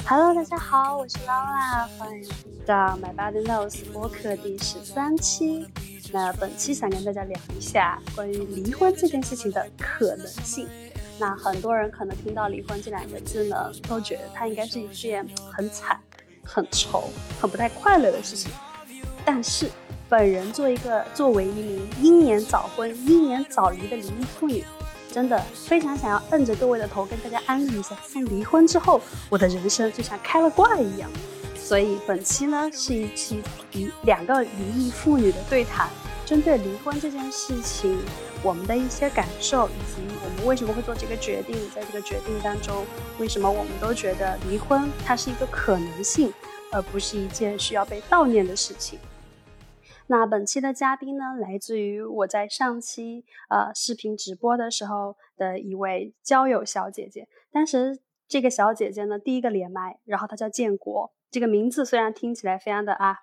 Hello，大家好，我是劳拉，欢迎到 My Body Knows 播客第十三期。那本期想跟大家聊一下关于离婚这件事情的可能性。那很多人可能听到离婚这两个字呢，都觉得它应该是一件很惨、很愁、很不太快乐的事情。但是，本人作为一个作为一名英年早婚、英年早离的离异妇女。真的非常想要摁着各位的头跟大家安利一下，从离婚之后，我的人生就像开了挂一样。所以本期呢是一期离两个离异妇女的对谈，针对离婚这件事情，我们的一些感受，以及我们为什么会做这个决定，在这个决定当中，为什么我们都觉得离婚它是一个可能性，而不是一件需要被悼念的事情。那本期的嘉宾呢，来自于我在上期呃视频直播的时候的一位交友小姐姐。当时这个小姐姐呢，第一个连麦，然后她叫建国。这个名字虽然听起来非常的啊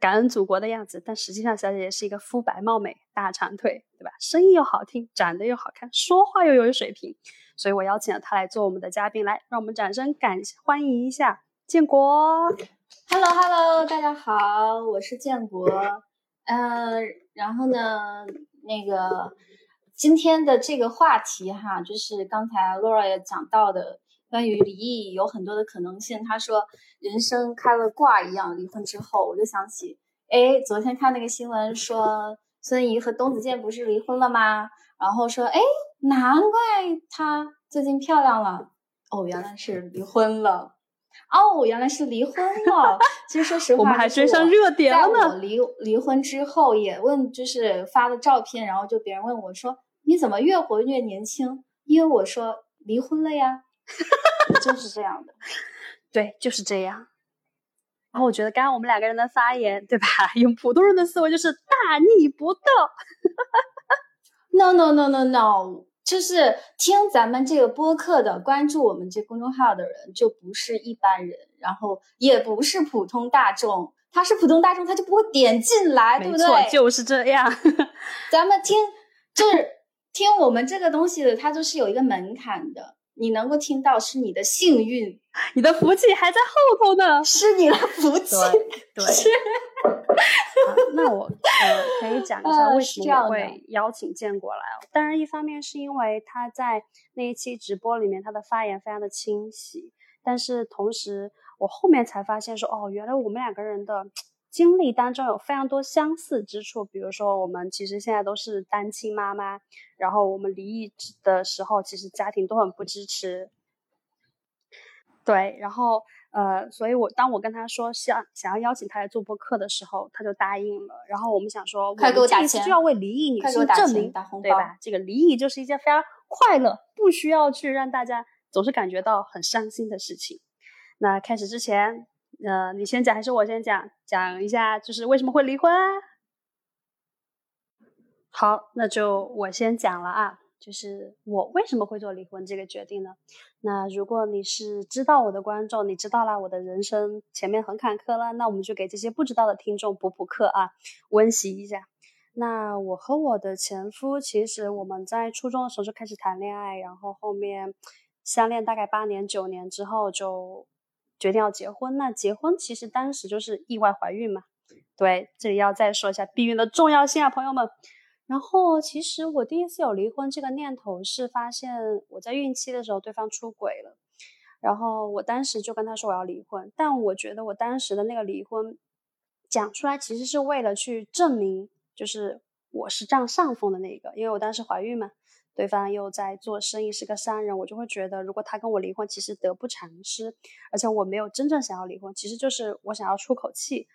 感恩祖国的样子，但实际上小姐姐是一个肤白貌美、大长腿，对吧？声音又好听，长得又好看，说话又有水平，所以我邀请了她来做我们的嘉宾。来，让我们掌声感欢迎一下建国。Hello Hello，大家好，我是建国。呃，然后呢，那个今天的这个话题哈，就是刚才 Laura 也讲到的，关于离异有很多的可能性。他说人生开了挂一样，离婚之后，我就想起，哎，昨天看那个新闻说孙怡和董子健不是离婚了吗？然后说，哎，难怪她最近漂亮了，哦，原来是离婚了。哦，原来是离婚了。其实说实话，我们还追上热点了呢。离离婚之后也问，就是发了照片，然后就别人问我说：“你怎么越活越年轻？”因为我说离婚了呀，就是这样的。对，就是这样。然后我觉得刚刚我们两个人的发言，对吧？用普通人的思维就是大逆不道。No no no no no。就是听咱们这个播客的，关注我们这公众号的人，就不是一般人，然后也不是普通大众。他是普通大众，他就不会点进来，对不对？就是这样。咱们听，就是听我们这个东西的，它就是有一个门槛的。你能够听到是你的幸运，你的福气还在后头呢，是你的福气。对，那我呃可以讲一下为什么会邀请建国来。当然，一方面是因为他在那一期直播里面他的发言非常的清晰，但是同时我后面才发现说，哦，原来我们两个人的。经历当中有非常多相似之处，比如说我们其实现在都是单亲妈妈，然后我们离异的时候，其实家庭都很不支持。对，然后呃，所以我当我跟他说想想要邀请他来做播客的时候，他就答应了。然后我们想说，我们这一次就要为离异女性证明，对吧？这个离异就是一件非常快乐，不需要去让大家总是感觉到很伤心的事情。那开始之前。呃，你先讲还是我先讲？讲一下就是为什么会离婚啊？好，那就我先讲了啊。就是我为什么会做离婚这个决定呢？那如果你是知道我的观众，你知道了我的人生前面很坎坷了，那我们就给这些不知道的听众补补课啊，温习一下。那我和我的前夫，其实我们在初中的时候就开始谈恋爱，然后后面相恋大概八年九年之后就。决定要结婚，那结婚其实当时就是意外怀孕嘛。对，这里要再说一下避孕的重要性啊，朋友们。然后其实我第一次有离婚这个念头是发现我在孕期的时候对方出轨了，然后我当时就跟他说我要离婚。但我觉得我当时的那个离婚讲出来其实是为了去证明，就是我是占上风的那个，因为我当时怀孕嘛。对方又在做生意，是个商人，我就会觉得，如果他跟我离婚，其实得不偿失，而且我没有真正想要离婚，其实就是我想要出口气。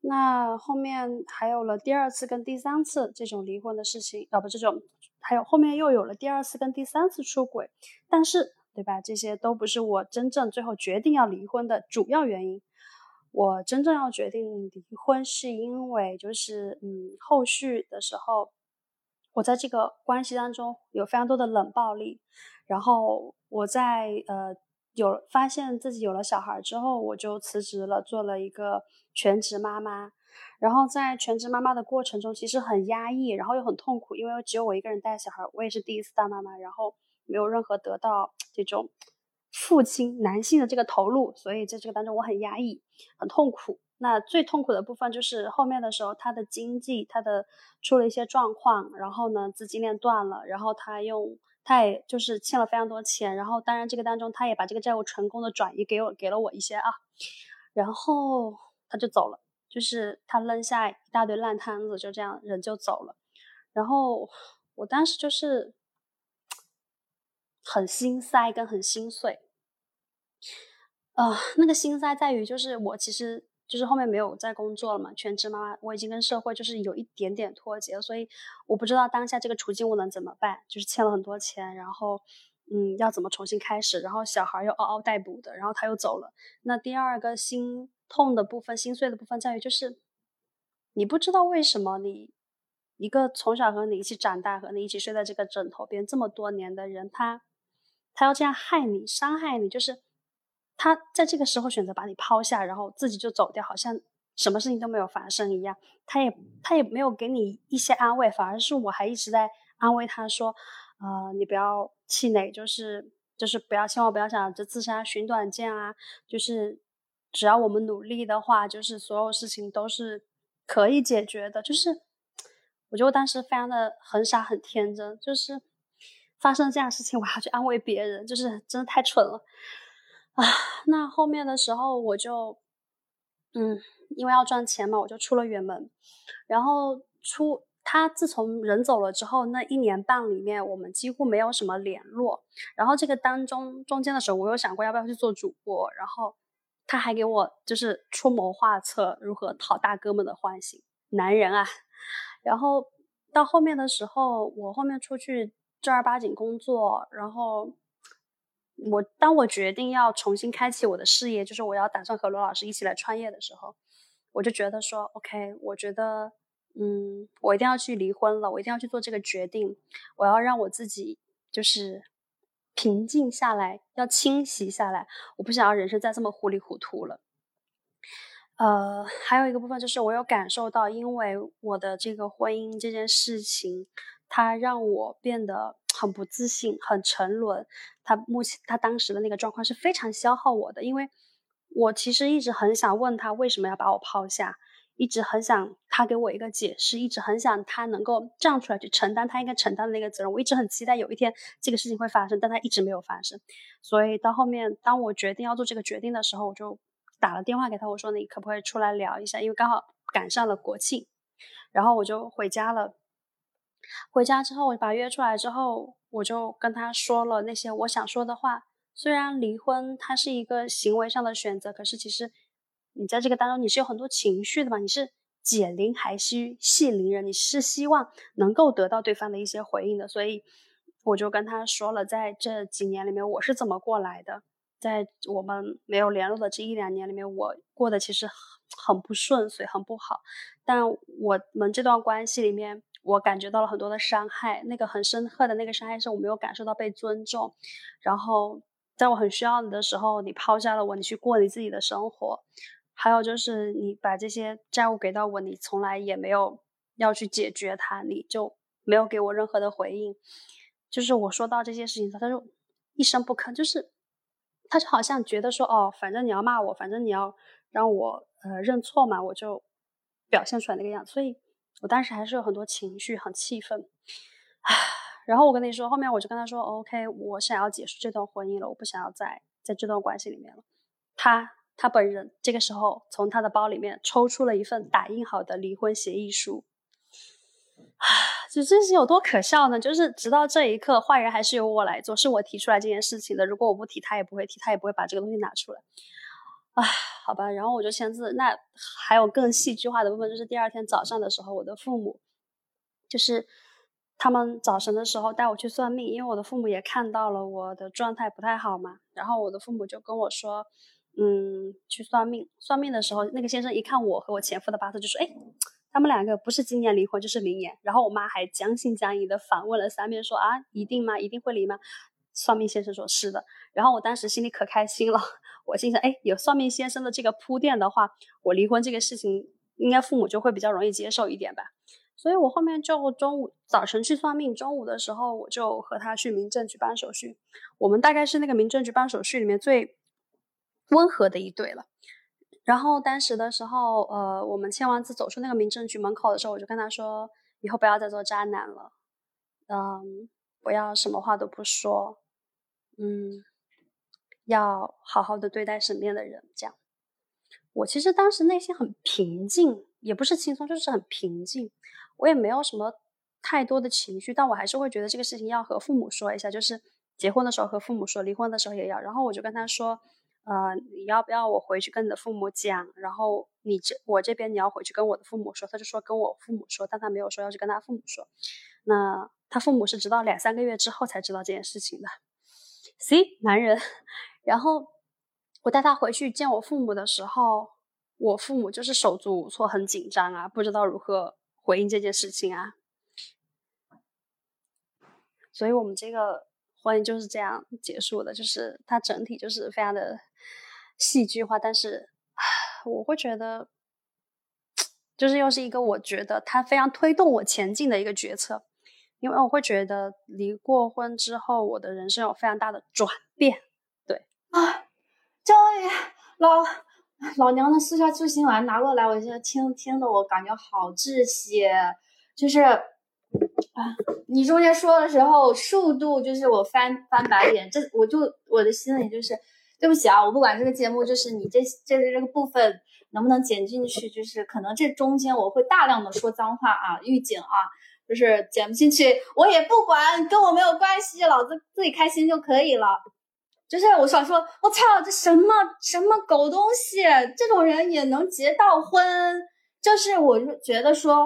那后面还有了第二次跟第三次这种离婚的事情，啊不，这种还有后面又有了第二次跟第三次出轨，但是对吧？这些都不是我真正最后决定要离婚的主要原因。我真正要决定离婚，是因为就是嗯，后续的时候。我在这个关系当中有非常多的冷暴力，然后我在呃有发现自己有了小孩之后，我就辞职了，做了一个全职妈妈。然后在全职妈妈的过程中，其实很压抑，然后又很痛苦，因为只有我一个人带小孩，我也是第一次当妈妈，然后没有任何得到这种父亲男性的这个投入，所以在这个当中我很压抑，很痛苦。那最痛苦的部分就是后面的时候，他的经济他的出了一些状况，然后呢资金链断了，然后他用他也就是欠了非常多钱，然后当然这个当中他也把这个债务成功的转移给我给了我一些啊，然后他就走了，就是他扔下一大堆烂摊子，就这样人就走了，然后我当时就是很心塞跟很心碎，啊，那个心塞在于就是我其实。就是后面没有在工作了嘛，全职妈妈，我已经跟社会就是有一点点脱节，所以我不知道当下这个处境我能怎么办，就是欠了很多钱，然后嗯要怎么重新开始，然后小孩又嗷嗷待哺的，然后他又走了。那第二个心痛的部分、心碎的部分在于，就是你不知道为什么你一个从小和你一起长大、和你一起睡在这个枕头边这么多年的人，他他要这样害你、伤害你，就是。他在这个时候选择把你抛下，然后自己就走掉，好像什么事情都没有发生一样。他也他也没有给你一些安慰，反而是我还一直在安慰他说：“呃，你不要气馁，就是就是不要千万不要想着自杀寻短见啊，就是只要我们努力的话，就是所有事情都是可以解决的。”就是我觉得我当时非常的很傻很天真，就是发生这样的事情我还要去安慰别人，就是真的太蠢了。啊，那后面的时候我就，嗯，因为要赚钱嘛，我就出了远门。然后出他自从人走了之后，那一年半里面，我们几乎没有什么联络。然后这个当中中间的时候，我有想过要不要去做主播。然后他还给我就是出谋划策，如何讨大哥们的欢心，男人啊。然后到后面的时候，我后面出去正儿八经工作，然后。我当我决定要重新开启我的事业，就是我要打算和罗老师一起来创业的时候，我就觉得说，OK，我觉得，嗯，我一定要去离婚了，我一定要去做这个决定，我要让我自己就是平静下来，要清晰下来，我不想要人生再这么糊里糊涂了。呃，还有一个部分就是我有感受到，因为我的这个婚姻这件事情，它让我变得。很不自信，很沉沦。他目前他当时的那个状况是非常消耗我的，因为我其实一直很想问他为什么要把我抛下，一直很想他给我一个解释，一直很想他能够站出来去承担他应该承担的那个责任。我一直很期待有一天这个事情会发生，但他一直没有发生。所以到后面，当我决定要做这个决定的时候，我就打了电话给他，我说你可不可以出来聊一下？因为刚好赶上了国庆，然后我就回家了。回家之后，我把约出来之后，我就跟他说了那些我想说的话。虽然离婚它是一个行为上的选择，可是其实你在这个当中你是有很多情绪的嘛。你是解铃还须系铃人，你是希望能够得到对方的一些回应的。所以我就跟他说了，在这几年里面我是怎么过来的，在我们没有联络的这一两年里面，我过得其实很很不顺遂，很不好。但我们这段关系里面。我感觉到了很多的伤害，那个很深刻的那个伤害是我没有感受到被尊重，然后在我很需要你的时候，你抛下了我，你去过你自己的生活，还有就是你把这些债务给到我，你从来也没有要去解决它，你就没有给我任何的回应，就是我说到这些事情，他就一声不吭，就是他就好像觉得说，哦，反正你要骂我，反正你要让我呃认错嘛，我就表现出来那个样子，所以。我当时还是有很多情绪，很气愤，唉。然后我跟你说，后面我就跟他说：“OK，我想要结束这段婚姻了，我不想要再在这段关系里面了。”他他本人这个时候从他的包里面抽出了一份打印好的离婚协议书，啊，就这是有多可笑呢？就是直到这一刻，坏人还是由我来做，是我提出来这件事情的。如果我不提，他也不会提，他也不会把这个东西拿出来。唉，好吧，然后我就签字。那还有更戏剧化的部分，就是第二天早上的时候，我的父母就是他们早晨的时候带我去算命，因为我的父母也看到了我的状态不太好嘛。然后我的父母就跟我说：“嗯，去算命。”算命的时候，那个先生一看我和我前夫的八字，就说：“哎，他们两个不是今年离婚就是明年。”然后我妈还将信将疑的反问了三遍，说：“啊，一定吗？一定会离吗？”算命先生说是的。然后我当时心里可开心了。我心想，哎，有算命先生的这个铺垫的话，我离婚这个事情应该父母就会比较容易接受一点吧。所以我后面就中午早晨去算命，中午的时候我就和他去民政局办手续。我们大概是那个民政局办手续里面最温和的一对了。然后当时的时候，呃，我们签完字走出那个民政局门口的时候，我就跟他说，以后不要再做渣男了，嗯，不要什么话都不说，嗯，要好好的对待身边的人，这样。我其实当时内心很平静，也不是轻松，就是很平静。我也没有什么太多的情绪，但我还是会觉得这个事情要和父母说一下，就是结婚的时候和父母说，离婚的时候也要。然后我就跟他说，呃，你要不要我回去跟你的父母讲？然后你这我这边你要回去跟我的父母说。他就说跟我父母说，但他没有说要去跟他父母说。那他父母是直到两三个月之后才知道这件事情的。C 男人，然后。我带他回去见我父母的时候，我父母就是手足无措，很紧张啊，不知道如何回应这件事情啊。所以我们这个婚姻就是这样结束的，就是它整体就是非常的戏剧化，但是我会觉得，就是又是一个我觉得他非常推动我前进的一个决策，因为我会觉得离过婚之后，我的人生有非常大的转变，对啊。终于，老老娘的四效救心丸拿过来，我现在听听的，我感觉好窒息。就是，啊，你中间说的时候，速度就是我翻翻白眼，这我就我的心里就是，对不起啊，我不管这个节目就是你这这这个部分能不能剪进去，就是可能这中间我会大量的说脏话啊，预警啊，就是剪不进去，我也不管，跟我没有关系，老子自己开心就可以了。就是我想说，我操，这什么什么狗东西，这种人也能结到婚？就是我就觉得说，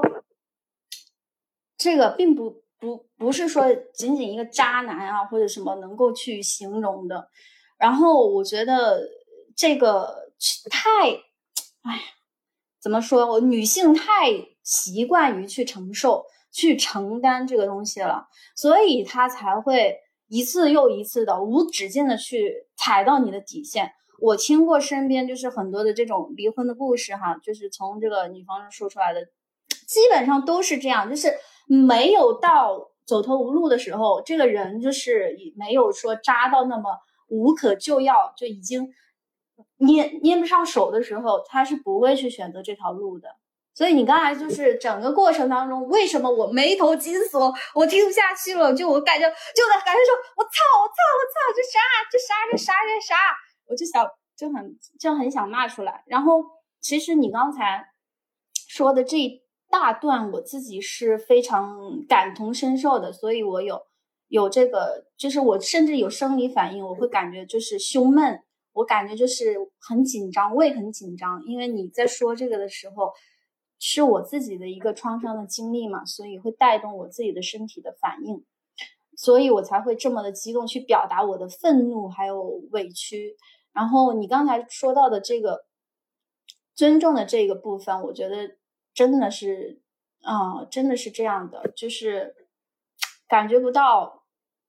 这个并不不不是说仅仅一个渣男啊或者什么能够去形容的。然后我觉得这个太，哎呀，怎么说？我女性太习惯于去承受、去承担这个东西了，所以他才会。一次又一次的无止境的去踩到你的底线。我听过身边就是很多的这种离婚的故事哈，就是从这个女方说出来的，基本上都是这样，就是没有到走投无路的时候，这个人就是没有说渣到那么无可救药，就已经捏捏不上手的时候，他是不会去选择这条路的。所以你刚才就是整个过程当中，为什么我眉头紧锁，我听不下去了？就我感觉，就在感觉说，我操，我操，我操，这啥，这啥，这啥，这啥？我就想，就很，就很想骂出来。然后，其实你刚才说的这一大段，我自己是非常感同身受的，所以我有有这个，就是我甚至有生理反应，我会感觉就是胸闷，我感觉就是很紧张，胃很紧张，因为你在说这个的时候。是我自己的一个创伤的经历嘛，所以会带动我自己的身体的反应，所以我才会这么的激动去表达我的愤怒还有委屈。然后你刚才说到的这个尊重的这个部分，我觉得真的是，啊，真的是这样的，就是感觉不到，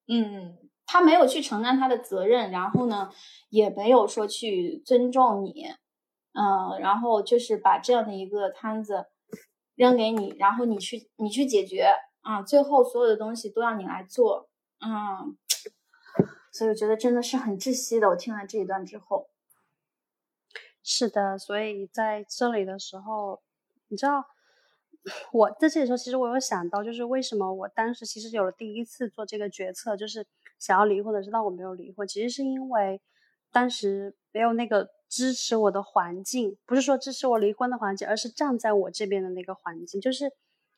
嗯，他没有去承担他的责任，然后呢，也没有说去尊重你。嗯，然后就是把这样的一个摊子扔给你，然后你去你去解决啊，最后所有的东西都要你来做，嗯，所以我觉得真的是很窒息的。我听完这一段之后，是的，所以在这里的时候，你知道，我在这里的时候，其实我有想到，就是为什么我当时其实有了第一次做这个决策，就是想要离婚的，知道我没有离婚，其实是因为当时没有那个。支持我的环境，不是说支持我离婚的环境，而是站在我这边的那个环境。就是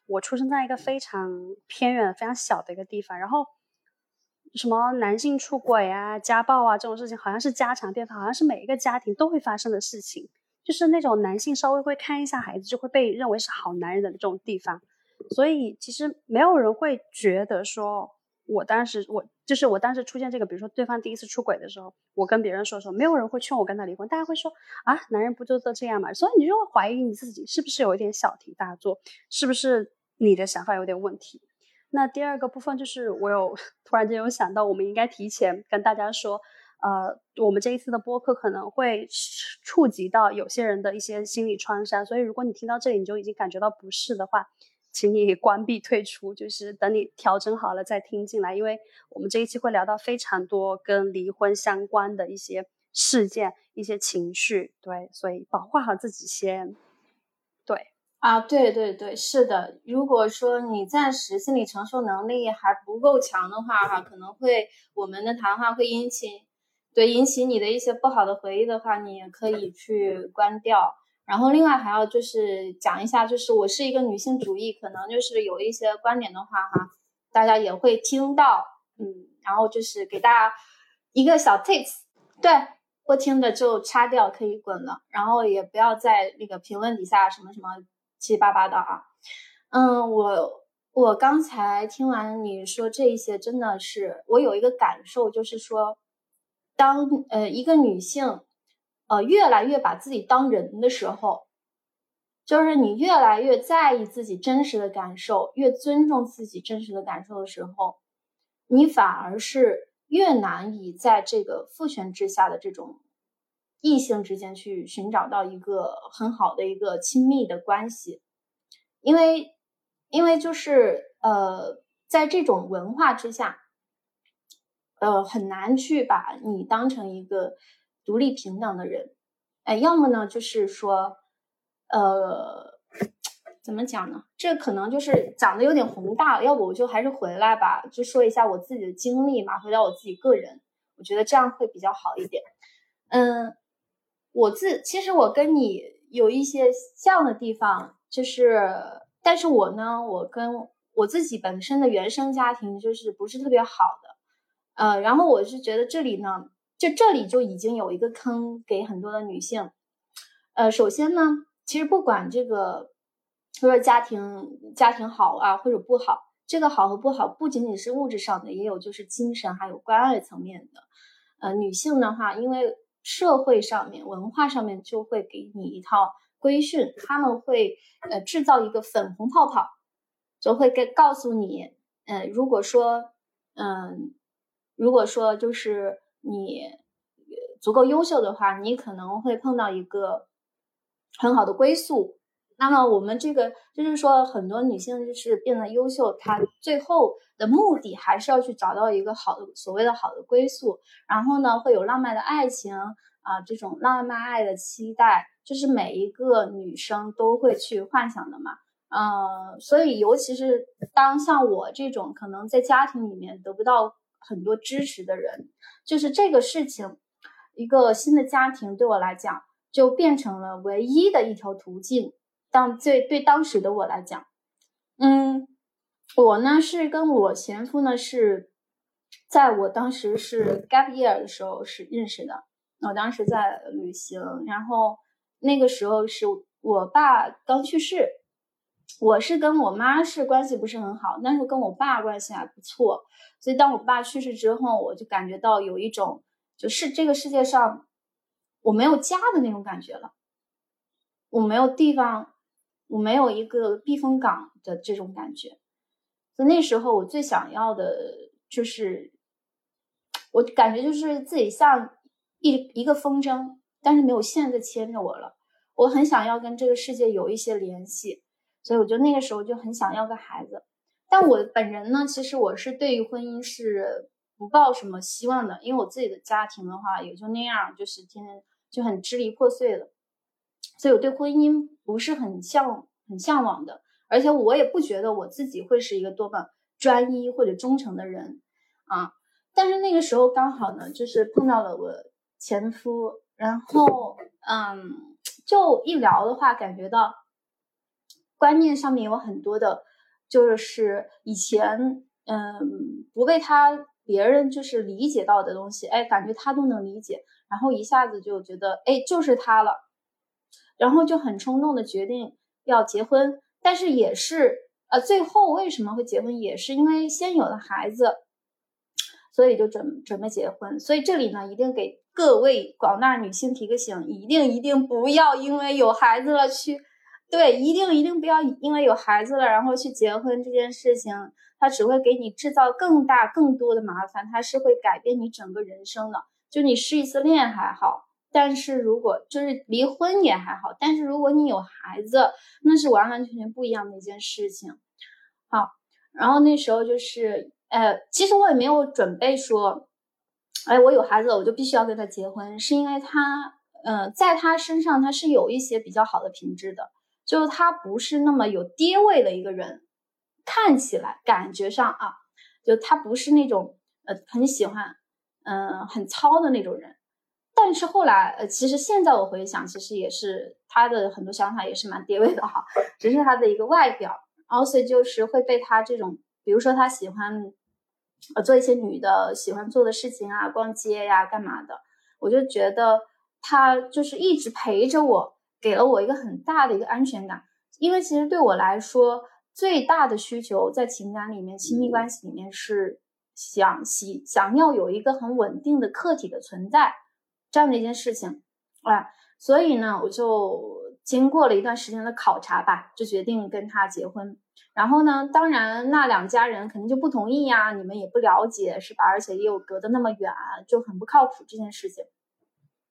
我出生在一个非常偏远、非常小的一个地方，然后什么男性出轨啊、家暴啊这种事情，好像是家常便饭，好像是每一个家庭都会发生的事情。就是那种男性稍微会看一下孩子，就会被认为是好男人的这种地方，所以其实没有人会觉得说。我当时，我就是我当时出现这个，比如说对方第一次出轨的时候，我跟别人说说，没有人会劝我跟他离婚，大家会说啊，男人不就都这样嘛？所以你就会怀疑你自己是不是有一点小题大做，是不是你的想法有点问题？那第二个部分就是我有突然间有想到，我们应该提前跟大家说，呃，我们这一次的播客可能会触及到有些人的一些心理创伤，所以如果你听到这里你就已经感觉到不适的话。请你关闭退出，就是等你调整好了再听进来，因为我们这一期会聊到非常多跟离婚相关的一些事件、一些情绪，对，所以保护好自己先。对啊，对对对，是的。如果说你暂时心理承受能力还不够强的话，哈，可能会我们的谈话会引起。对，引起你的一些不好的回忆的话，你也可以去关掉。然后另外还要就是讲一下，就是我是一个女性主义，可能就是有一些观点的话，哈，大家也会听到，嗯，然后就是给大家一个小 tips，对，不听的就掐掉，可以滚了。然后也不要在那个评论底下什么什么七七八八的啊。嗯，我我刚才听完你说这一些，真的是我有一个感受，就是说。当呃一个女性，呃越来越把自己当人的时候，就是你越来越在意自己真实的感受，越尊重自己真实的感受的时候，你反而是越难以在这个父权之下的这种异性之间去寻找到一个很好的一个亲密的关系，因为因为就是呃在这种文化之下。呃，很难去把你当成一个独立平等的人，哎，要么呢，就是说，呃，怎么讲呢？这可能就是讲的有点宏大，要不我就还是回来吧，就说一下我自己的经历嘛，回到我自己个人，我觉得这样会比较好一点。嗯，我自其实我跟你有一些像的地方，就是，但是我呢，我跟我自己本身的原生家庭就是不是特别好的。呃，然后我是觉得这里呢，就这里就已经有一个坑给很多的女性。呃，首先呢，其实不管这个说家庭家庭好啊或者不好，这个好和不好不仅仅是物质上的，也有就是精神还有关爱层面的。呃，女性的话，因为社会上面文化上面就会给你一套规训，他们会呃制造一个粉红泡泡，就会给告诉你，呃，如果说嗯。如果说就是你足够优秀的话，你可能会碰到一个很好的归宿。那么我们这个就是说，很多女性就是变得优秀，她最后的目的还是要去找到一个好的所谓的好的归宿。然后呢，会有浪漫的爱情啊，这种浪漫爱的期待，就是每一个女生都会去幻想的嘛。嗯，所以尤其是当像我这种可能在家庭里面得不到。很多支持的人，就是这个事情，一个新的家庭对我来讲就变成了唯一的一条途径。当最对当时的我来讲，嗯，我呢是跟我前夫呢是在我当时是 gap year 的时候是认识的。我当时在旅行，然后那个时候是我爸刚去世。我是跟我妈是关系不是很好，但是跟我爸关系还不错。所以当我爸去世之后，我就感觉到有一种就是这个世界上我没有家的那种感觉了，我没有地方，我没有一个避风港的这种感觉。所以那时候我最想要的就是，我感觉就是自己像一一个风筝，但是没有线在牵着我了。我很想要跟这个世界有一些联系。所以我就那个时候就很想要个孩子，但我本人呢，其实我是对于婚姻是不抱什么希望的，因为我自己的家庭的话也就那样，就是天天就很支离破碎的，所以我对婚姻不是很向很向往的，而且我也不觉得我自己会是一个多么专一或者忠诚的人啊。但是那个时候刚好呢，就是碰到了我前夫，然后嗯，就一聊的话，感觉到。观念上面有很多的，就是以前嗯不被他别人就是理解到的东西，哎，感觉他都能理解，然后一下子就觉得哎就是他了，然后就很冲动的决定要结婚，但是也是呃最后为什么会结婚，也是因为先有了孩子，所以就准准备结婚，所以这里呢一定给各位广大女性提个醒，一定一定不要因为有孩子了去。对，一定一定不要因为有孩子了，然后去结婚这件事情，它只会给你制造更大更多的麻烦，它是会改变你整个人生的。就你失一次恋还好，但是如果就是离婚也还好，但是如果你有孩子，那是完完全全不一样的一件事情。好，然后那时候就是，呃，其实我也没有准备说，哎，我有孩子了，我就必须要跟他结婚，是因为他，嗯，在他身上他是有一些比较好的品质的，就是他不是那么有爹味的一个人，看起来感觉上啊，就他不是那种，呃，很喜欢，嗯，很糙的那种人。但是后来，呃，其实现在我回想，其实也是他的很多想法也是蛮爹味的哈，只是他的一个外表，然后所以就是会被他这种，比如说他喜欢，呃，做一些女的喜欢做的事情啊，逛街呀，干嘛的，我就觉得他就是一直陪着我，给了我一个很大的一个安全感，因为其实对我来说，最大的需求在情感里面、亲密关系里面是想喜想要有一个很稳定的客体的存在。这样的一件事情，啊，所以呢，我就经过了一段时间的考察吧，就决定跟他结婚。然后呢，当然那两家人肯定就不同意呀，你们也不了解是吧？而且又隔得那么远，就很不靠谱这件事情。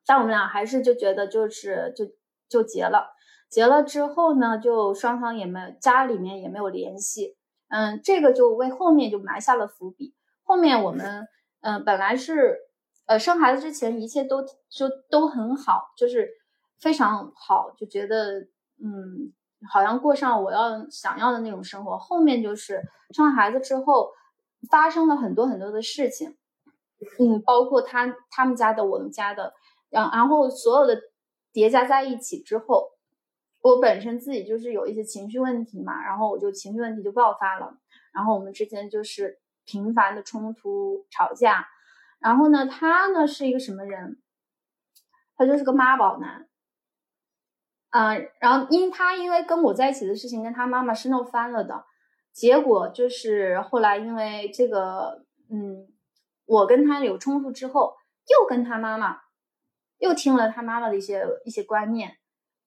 但我们俩还是就觉得就是就就结了。结了之后呢，就双方也没家里面也没有联系，嗯，这个就为后面就埋下了伏笔。后面我们嗯本来是。呃，生孩子之前一切都就都很好，就是非常好，就觉得嗯，好像过上我要想要的那种生活。后面就是生孩子之后，发生了很多很多的事情，嗯，包括他他们家的，我们家的，然然后所有的叠加在一起之后，我本身自己就是有一些情绪问题嘛，然后我就情绪问题就爆发了，然后我们之间就是频繁的冲突吵架。然后呢，他呢是一个什么人？他就是个妈宝男，啊，然后因他因为跟我在一起的事情跟他妈妈是闹翻了的，结果就是后来因为这个，嗯，我跟他有冲突之后，又跟他妈妈又听了他妈妈的一些一些观念，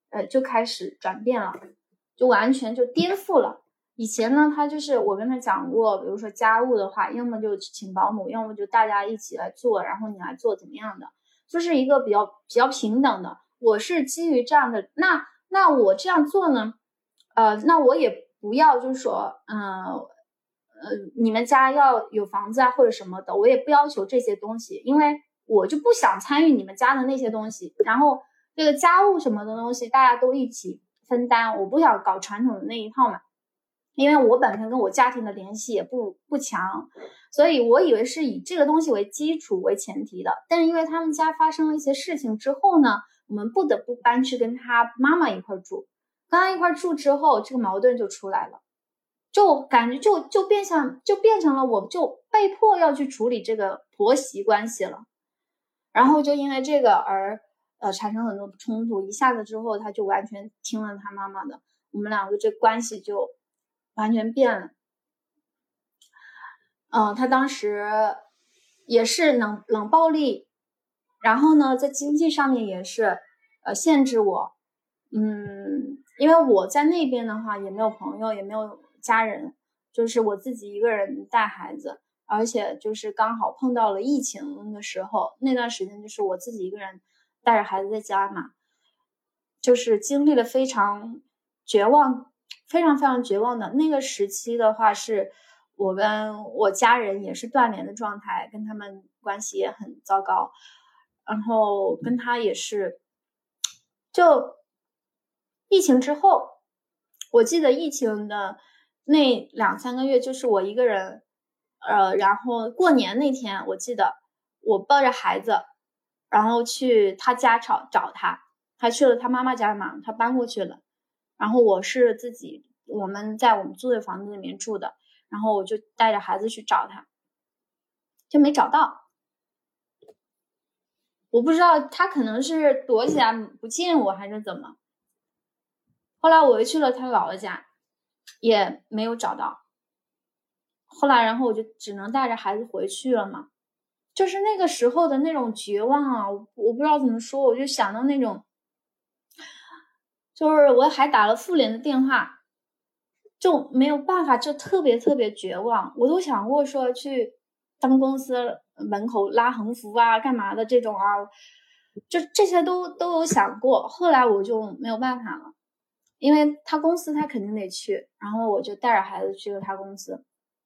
呃，就开始转变了，就完全就颠覆了。以前呢，他就是我跟他讲过，比如说家务的话，要么就请保姆，要么就大家一起来做，然后你来做怎么样的，就是一个比较比较平等的。我是基于这样的，那那我这样做呢，呃，那我也不要就是说，嗯呃，你们家要有房子啊或者什么的，我也不要求这些东西，因为我就不想参与你们家的那些东西。然后这个家务什么的东西，大家都一起分担，我不想搞传统的那一套嘛。因为我本身跟我家庭的联系也不不强，所以我以为是以这个东西为基础为前提的。但是因为他们家发生了一些事情之后呢，我们不得不搬去跟他妈妈一块住。跟他一块住之后，这个矛盾就出来了，就感觉就就变相就变成了我就被迫要去处理这个婆媳关系了。然后就因为这个而呃产生很多冲突，一下子之后他就完全听了他妈妈的，我们两个这关系就。完全变了，嗯，他当时也是冷冷暴力，然后呢，在经济上面也是呃限制我，嗯，因为我在那边的话也没有朋友，也没有家人，就是我自己一个人带孩子，而且就是刚好碰到了疫情的时候，那段时间就是我自己一个人带着孩子在家嘛，就是经历了非常绝望。非常非常绝望的那个时期的话，是我跟我家人也是断联的状态，跟他们关系也很糟糕，然后跟他也是，就疫情之后，我记得疫情的那两三个月，就是我一个人，呃，然后过年那天，我记得我抱着孩子，然后去他家找找他，他去了他妈妈家嘛，他搬过去了。然后我是自己，我们在我们租的房子里面住的，然后我就带着孩子去找他，就没找到。我不知道他可能是躲起来不见我还是怎么。后来我又去了他姥姥家，也没有找到。后来，然后我就只能带着孩子回去了嘛。就是那个时候的那种绝望啊，我不知道怎么说，我就想到那种。就是我还打了妇联的电话，就没有办法，就特别特别绝望。我都想过说去当公司门口拉横幅啊，干嘛的这种啊，就这些都都有想过。后来我就没有办法了，因为他公司他肯定得去，然后我就带着孩子去了他公司，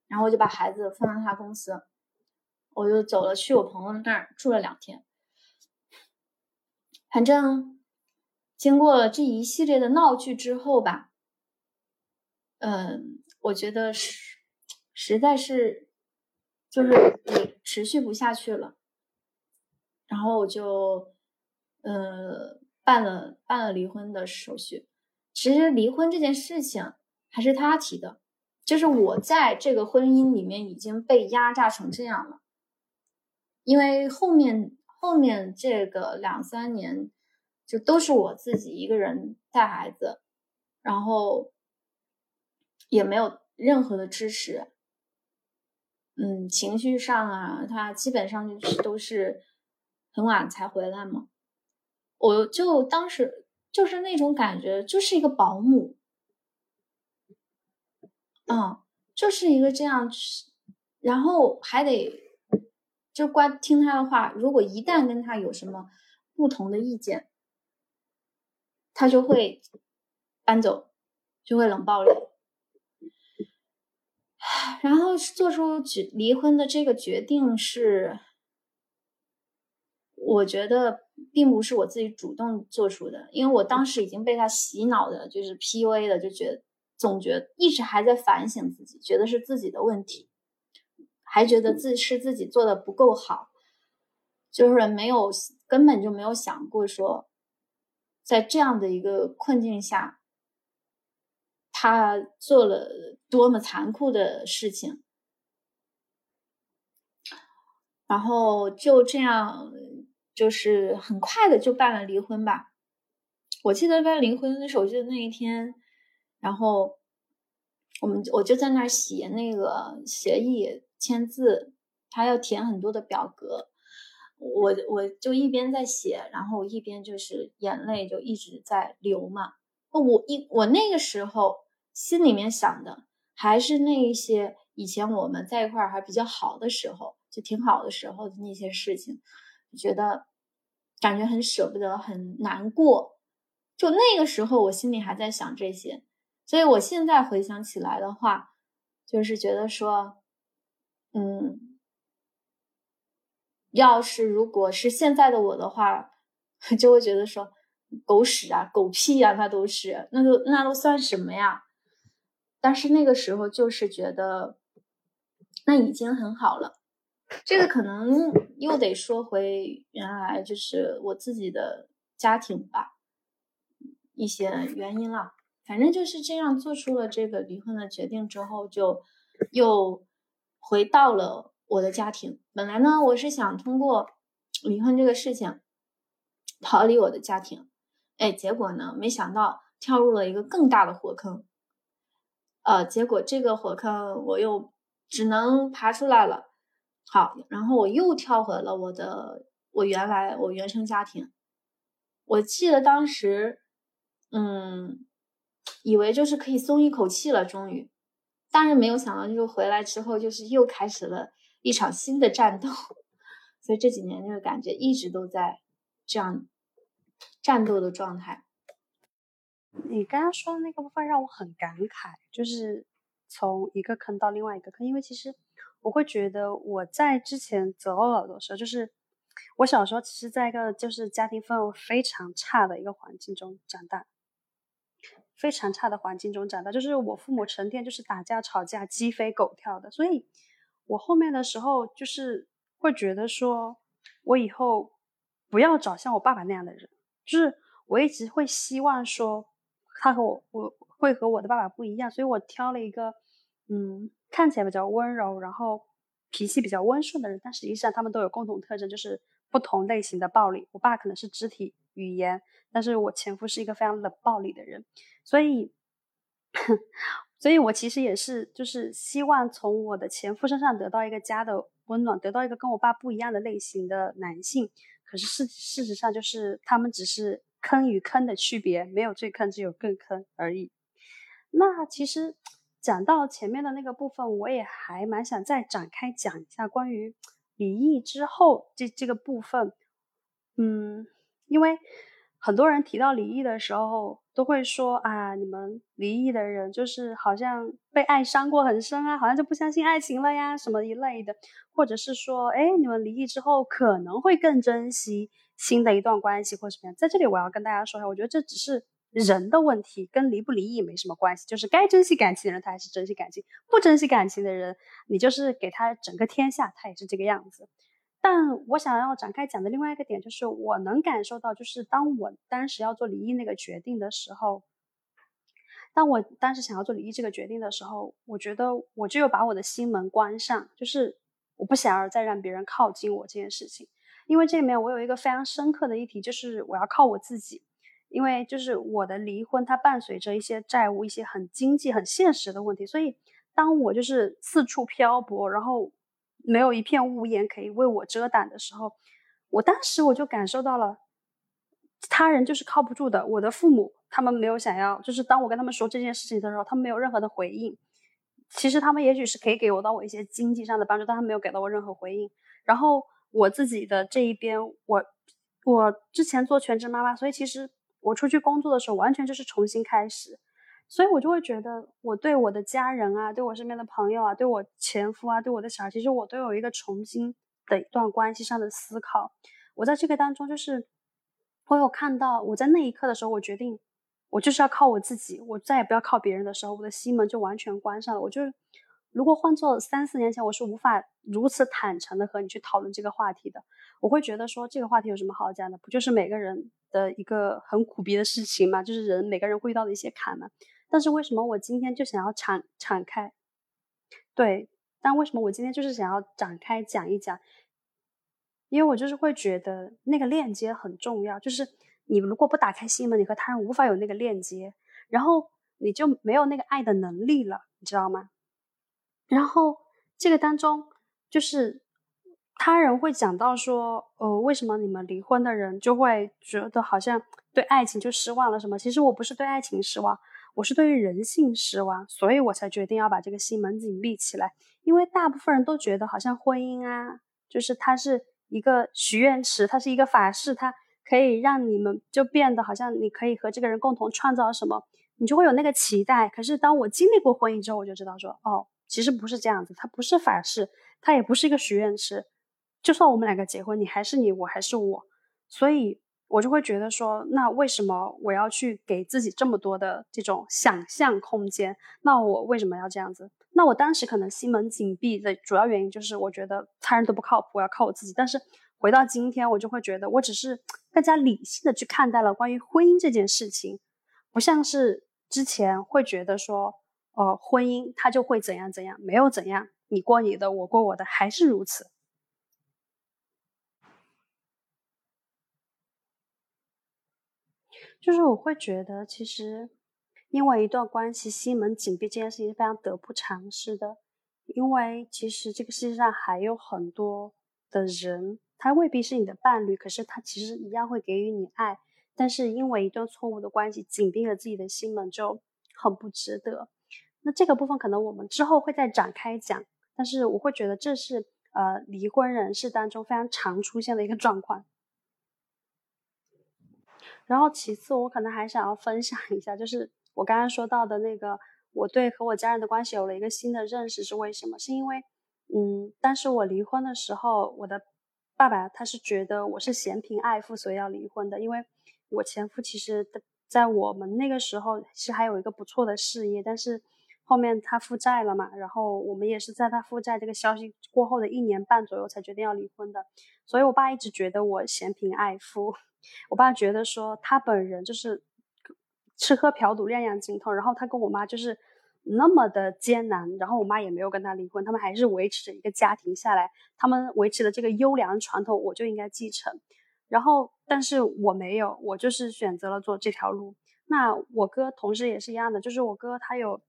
然后我就把孩子放到他公司，我就走了去我朋友那儿住了两天。反正经过这一系列的闹剧之后吧，嗯，我觉得是实在是就是也持续不下去了，然后我就嗯办了办了离婚的手续。其实离婚这件事情还是他提的，就是我在这个婚姻里面已经被压榨成这样了，因为后面后面这个两三年就都是我自己一个人带孩子，然后也没有任何的支持，嗯，情绪上啊，他基本上就是都是很晚才回来嘛，我就当时。就是那种感觉，就是一个保姆，嗯，就是一个这样，然后还得就乖听他的话。如果一旦跟他有什么不同的意见，他就会搬走，就会冷暴力，然后做出决离婚的这个决定是，我觉得。并不是我自己主动做出的，因为我当时已经被他洗脑的，就是 PUA 的，就觉得总觉得一直还在反省自己，觉得是自己的问题，还觉得自是自己做的不够好，就是没有根本就没有想过说，在这样的一个困境下，他做了多么残酷的事情，然后就这样。就是很快的就办了离婚吧，我记得办离婚手续的那一天，然后我们我就在那儿写那个协议签字，他要填很多的表格，我我就一边在写，然后一边就是眼泪就一直在流嘛。我一我那个时候心里面想的还是那一些以前我们在一块儿还比较好的时候，就挺好的时候的那些事情。觉得感觉很舍不得，很难过。就那个时候，我心里还在想这些，所以我现在回想起来的话，就是觉得说，嗯，要是如果是现在的我的话，就会觉得说，狗屎啊，狗屁呀，那都是，那都那都算什么呀？但是那个时候就是觉得，那已经很好了。这个可能又得说回原来就是我自己的家庭吧，一些原因了。反正就是这样做出了这个离婚的决定之后，就又回到了我的家庭。本来呢，我是想通过离婚这个事情逃离我的家庭，哎，结果呢，没想到跳入了一个更大的火坑。呃，结果这个火坑我又只能爬出来了。好，然后我又跳回了我的我原来我原生家庭。我记得当时，嗯，以为就是可以松一口气了，终于，但是没有想到，就是回来之后，就是又开始了一场新的战斗。所以这几年就是感觉一直都在这样战斗的状态。你刚刚说的那个部分让我很感慨，就是从一个坑到另外一个坑，因为其实。我会觉得我在之前择偶的时候，就是我小时候其实在一个就是家庭氛围非常差的一个环境中长大，非常差的环境中长大，就是我父母成天就是打架吵架鸡飞狗跳的，所以我后面的时候就是会觉得说，我以后不要找像我爸爸那样的人，就是我一直会希望说他和我我会和我的爸爸不一样，所以我挑了一个嗯。看起来比较温柔，然后脾气比较温顺的人，但实际上他们都有共同特征，就是不同类型的暴力。我爸可能是肢体语言，但是我前夫是一个非常冷暴力的人，所以，所以我其实也是，就是希望从我的前夫身上得到一个家的温暖，得到一个跟我爸不一样的类型的男性。可是事事实上就是他们只是坑与坑的区别，没有最坑，只有更坑而已。那其实。讲到前面的那个部分，我也还蛮想再展开讲一下关于离异之后这这个部分。嗯，因为很多人提到离异的时候，都会说啊，你们离异的人就是好像被爱伤过很深啊，好像就不相信爱情了呀，什么一类的，或者是说，哎，你们离异之后可能会更珍惜新的一段关系或什么样。在这里我要跟大家说一下，我觉得这只是人的问题，跟离不离异没什么关系。就是该珍惜感情的人，他还是珍惜感情；不珍惜感情的人，你就是给他整个天下，他也是这个样子。但我想要展开讲的另外一个点，就是我能感受到，就是当我当时要做离异那个决定的时候，当我当时想要做离异这个决定的时候，我觉得我就有把我的心门关上，就是我不想要再让别人靠近我这件事情。因为这里面我有一个非常深刻的议题，就是我要靠我自己。因为就是我的离婚，它伴随着一些债务、一些很经济、很现实的问题，所以当我就是四处漂泊，然后。没有一片屋檐可以为我遮挡的时候，我当时我就感受到了，他人就是靠不住的。我的父母他们没有想要，就是当我跟他们说这件事情的时候，他们没有任何的回应。其实他们也许是可以给我到我一些经济上的帮助，但他没有给到我任何回应。然后我自己的这一边，我我之前做全职妈妈，所以其实我出去工作的时候，完全就是重新开始。所以我就会觉得，我对我的家人啊，对我身边的朋友啊，对我前夫啊，对我的小孩，其实我都有一个重新的一段关系上的思考。我在这个当中，就是我有看到，我在那一刻的时候，我决定，我就是要靠我自己，我再也不要靠别人的时候，我的心门就完全关上了。我就，如果换做三四年前，我是无法如此坦诚的和你去讨论这个话题的。我会觉得说，这个话题有什么好讲的？不就是每个人的一个很苦逼的事情嘛？就是人每个人会遇到的一些坎嘛？但是为什么我今天就想要敞敞开？对，但为什么我今天就是想要展开讲一讲？因为我就是会觉得那个链接很重要，就是你如果不打开心门，你和他人无法有那个链接，然后你就没有那个爱的能力了，你知道吗？然后这个当中就是他人会讲到说，呃，为什么你们离婚的人就会觉得好像对爱情就失望了什么？其实我不是对爱情失望。我是对于人性失望，所以我才决定要把这个心门紧闭起来。因为大部分人都觉得，好像婚姻啊，就是它是一个许愿池，它是一个法式，它可以让你们就变得好像你可以和这个人共同创造什么，你就会有那个期待。可是当我经历过婚姻之后，我就知道说，哦，其实不是这样子，它不是法式，他也不是一个许愿池。就算我们两个结婚，你还是你，我还是我，所以。我就会觉得说，那为什么我要去给自己这么多的这种想象空间？那我为什么要这样子？那我当时可能心门紧闭的主要原因就是，我觉得他人都不靠谱，我要靠我自己。但是回到今天，我就会觉得，我只是更加理性的去看待了关于婚姻这件事情，不像是之前会觉得说，呃，婚姻它就会怎样怎样，没有怎样，你过你的，我过我的，还是如此。就是我会觉得，其实因为一段关系心门紧闭这件事情是非常得不偿失的。因为其实这个世界上还有很多的人，他未必是你的伴侣，可是他其实一样会给予你爱。但是因为一段错误的关系紧闭了自己的心门，就很不值得。那这个部分可能我们之后会再展开讲。但是我会觉得这是呃离婚人士当中非常常出现的一个状况。然后其次，我可能还想要分享一下，就是我刚刚说到的那个，我对和我家人的关系有了一个新的认识，是为什么？是因为，嗯，当时我离婚的时候，我的爸爸他是觉得我是嫌贫爱富，所以要离婚的。因为我前夫其实在我们那个时候其实还有一个不错的事业，但是后面他负债了嘛，然后我们也是在他负债这个消息过后的一年半左右才决定要离婚的。所以我爸一直觉得我嫌贫爱富。我爸觉得说他本人就是吃喝嫖赌样样精通，然后他跟我妈就是那么的艰难，然后我妈也没有跟他离婚，他们还是维持着一个家庭下来，他们维持的这个优良传统，我就应该继承。然后，但是我没有，我就是选择了做这条路。那我哥同时也是一样的，就是我哥他有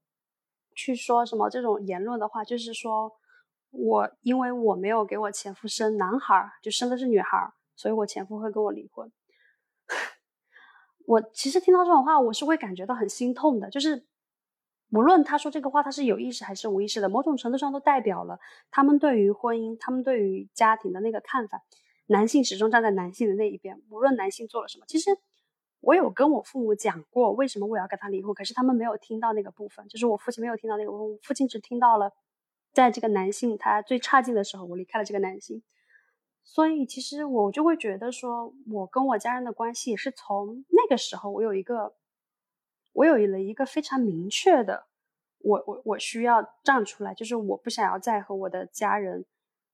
去说什么这种言论的话，就是说我因为我没有给我前夫生男孩，就生的是女孩，所以我前夫会跟我离婚。我其实听到这种话，我是会感觉到很心痛的。就是无论他说这个话，他是有意识还是无意识的，某种程度上都代表了他们对于婚姻、他们对于家庭的那个看法。男性始终站在男性的那一边，无论男性做了什么。其实我有跟我父母讲过为什么我要跟他离婚，可是他们没有听到那个部分，就是我父亲没有听到那个部分，父亲只听到了，在这个男性他最差劲的时候，我离开了这个男性。所以其实我就会觉得说，我跟我家人的关系也是从那个时候，我有一个，我有了一个非常明确的，我我我需要站出来，就是我不想要再和我的家人，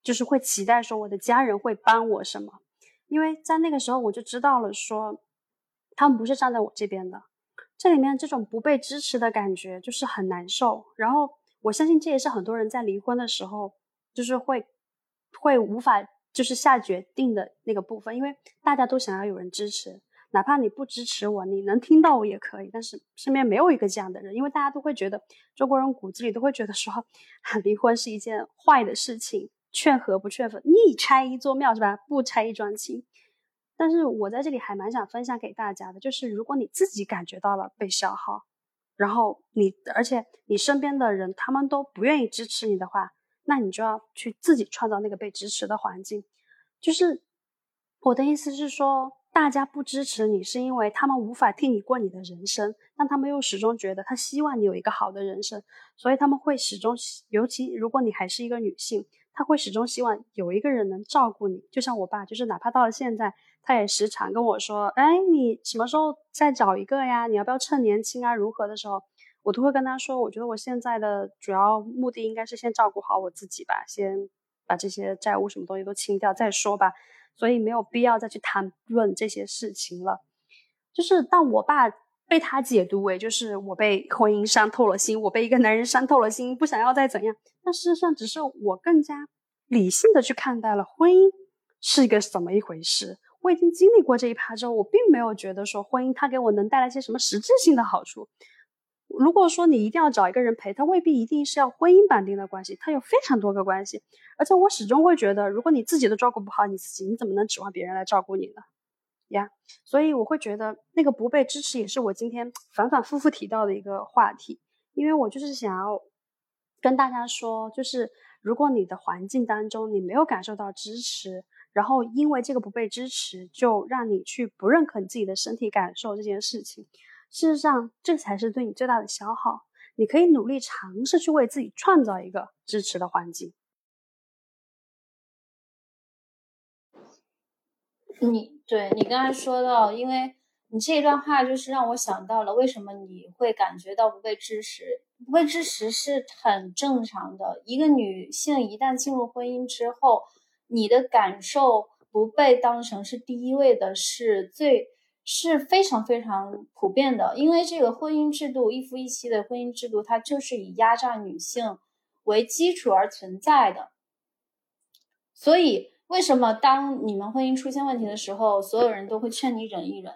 就是会期待说我的家人会帮我什么，因为在那个时候我就知道了说，他们不是站在我这边的，这里面这种不被支持的感觉就是很难受。然后我相信这也是很多人在离婚的时候，就是会会无法。就是下决定的那个部分，因为大家都想要有人支持，哪怕你不支持我，你能听到我也可以。但是身边没有一个这样的人，因为大家都会觉得中国人骨子里都会觉得说，离婚是一件坏的事情，劝和不劝分，你拆一座庙是吧？不拆一桩亲。但是我在这里还蛮想分享给大家的，就是如果你自己感觉到了被消耗，然后你而且你身边的人他们都不愿意支持你的话。那你就要去自己创造那个被支持的环境，就是我的意思是说，大家不支持你，是因为他们无法替你过你的人生，但他们又始终觉得他希望你有一个好的人生，所以他们会始终，尤其如果你还是一个女性，他会始终希望有一个人能照顾你。就像我爸，就是哪怕到了现在，他也时常跟我说：“哎，你什么时候再找一个呀？你要不要趁年轻啊？如何的时候？”我都会跟他说，我觉得我现在的主要目的应该是先照顾好我自己吧，先把这些债务什么东西都清掉再说吧，所以没有必要再去谈论这些事情了。就是当我爸被他解读为就是我被婚姻伤透了心，我被一个男人伤透了心，不想要再怎样，但事实上只是我更加理性的去看待了婚姻是一个怎么一回事。我已经经历过这一趴之后，我并没有觉得说婚姻它给我能带来些什么实质性的好处。如果说你一定要找一个人陪，他未必一定是要婚姻绑定的关系，他有非常多个关系。而且我始终会觉得，如果你自己都照顾不好你自己，你怎么能指望别人来照顾你呢？呀，所以我会觉得那个不被支持也是我今天反反复复提到的一个话题，因为我就是想要跟大家说，就是如果你的环境当中你没有感受到支持，然后因为这个不被支持，就让你去不认可你自己的身体感受这件事情。事实上，这才是对你最大的消耗。你可以努力尝试去为自己创造一个支持的环境。你对你刚才说到，因为你这一段话就是让我想到了为什么你会感觉到不被支持。不被支持是很正常的。一个女性一旦进入婚姻之后，你的感受不被当成是第一位的，是最。是非常非常普遍的，因为这个婚姻制度一夫一妻的婚姻制度，它就是以压榨女性为基础而存在的。所以，为什么当你们婚姻出现问题的时候，所有人都会劝你忍一忍，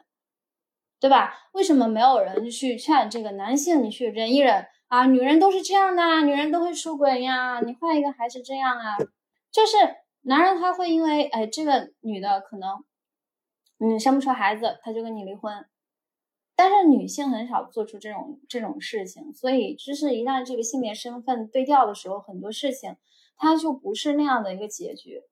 对吧？为什么没有人去劝这个男性你去忍一忍啊？女人都是这样的，女人都会出轨呀，你换一个还是这样啊？就是男人他会因为哎，这个女的可能。嗯，生不出孩子，他就跟你离婚。但是女性很少做出这种这种事情，所以就是一旦这个性别身份对调的时候，很多事情它就不是那样的一个结局。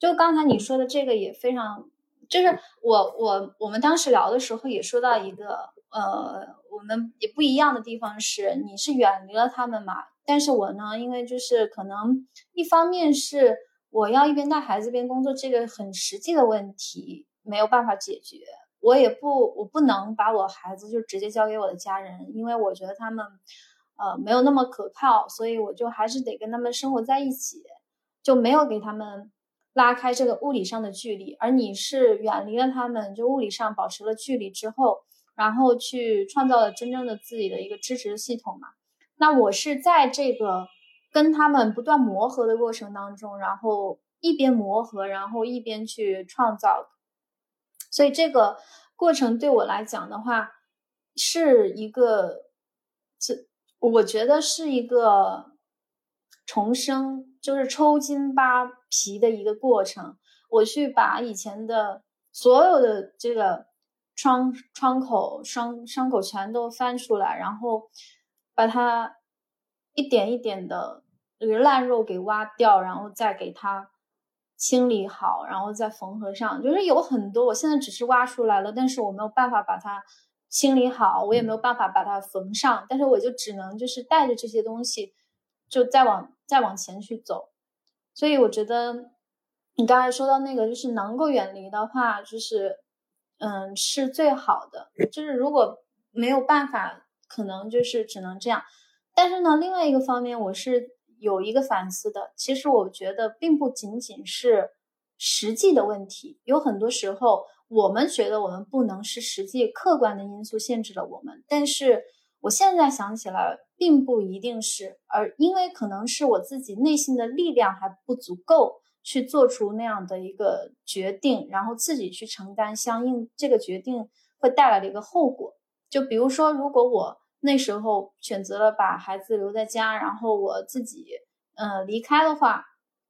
就刚才你说的这个也非常，就是我我我们当时聊的时候也说到一个，呃，我们也不一样的地方是，你是远离了他们嘛，但是我呢，因为就是可能一方面是我要一边带孩子一边工作，这个很实际的问题。没有办法解决，我也不，我不能把我孩子就直接交给我的家人，因为我觉得他们，呃，没有那么可靠，所以我就还是得跟他们生活在一起，就没有给他们拉开这个物理上的距离。而你是远离了他们，就物理上保持了距离之后，然后去创造了真正的自己的一个支持系统嘛？那我是在这个跟他们不断磨合的过程当中，然后一边磨合，然后一边去创造。所以这个过程对我来讲的话，是一个，这我觉得是一个重生，就是抽筋扒皮的一个过程。我去把以前的所有的这个窗窗口伤伤口全都翻出来，然后把它一点一点的这个烂肉给挖掉，然后再给它。清理好，然后再缝合上。就是有很多，我现在只是挖出来了，但是我没有办法把它清理好，我也没有办法把它缝上。但是我就只能就是带着这些东西，就再往再往前去走。所以我觉得你刚才说到那个，就是能够远离的话，就是嗯是最好的。就是如果没有办法，可能就是只能这样。但是呢，另外一个方面，我是。有一个反思的，其实我觉得并不仅仅是实际的问题，有很多时候我们觉得我们不能是实际客观的因素限制了我们，但是我现在想起来，并不一定是，而因为可能是我自己内心的力量还不足够去做出那样的一个决定，然后自己去承担相应这个决定会带来的一个后果。就比如说，如果我。那时候选择了把孩子留在家，然后我自己，呃，离开的话，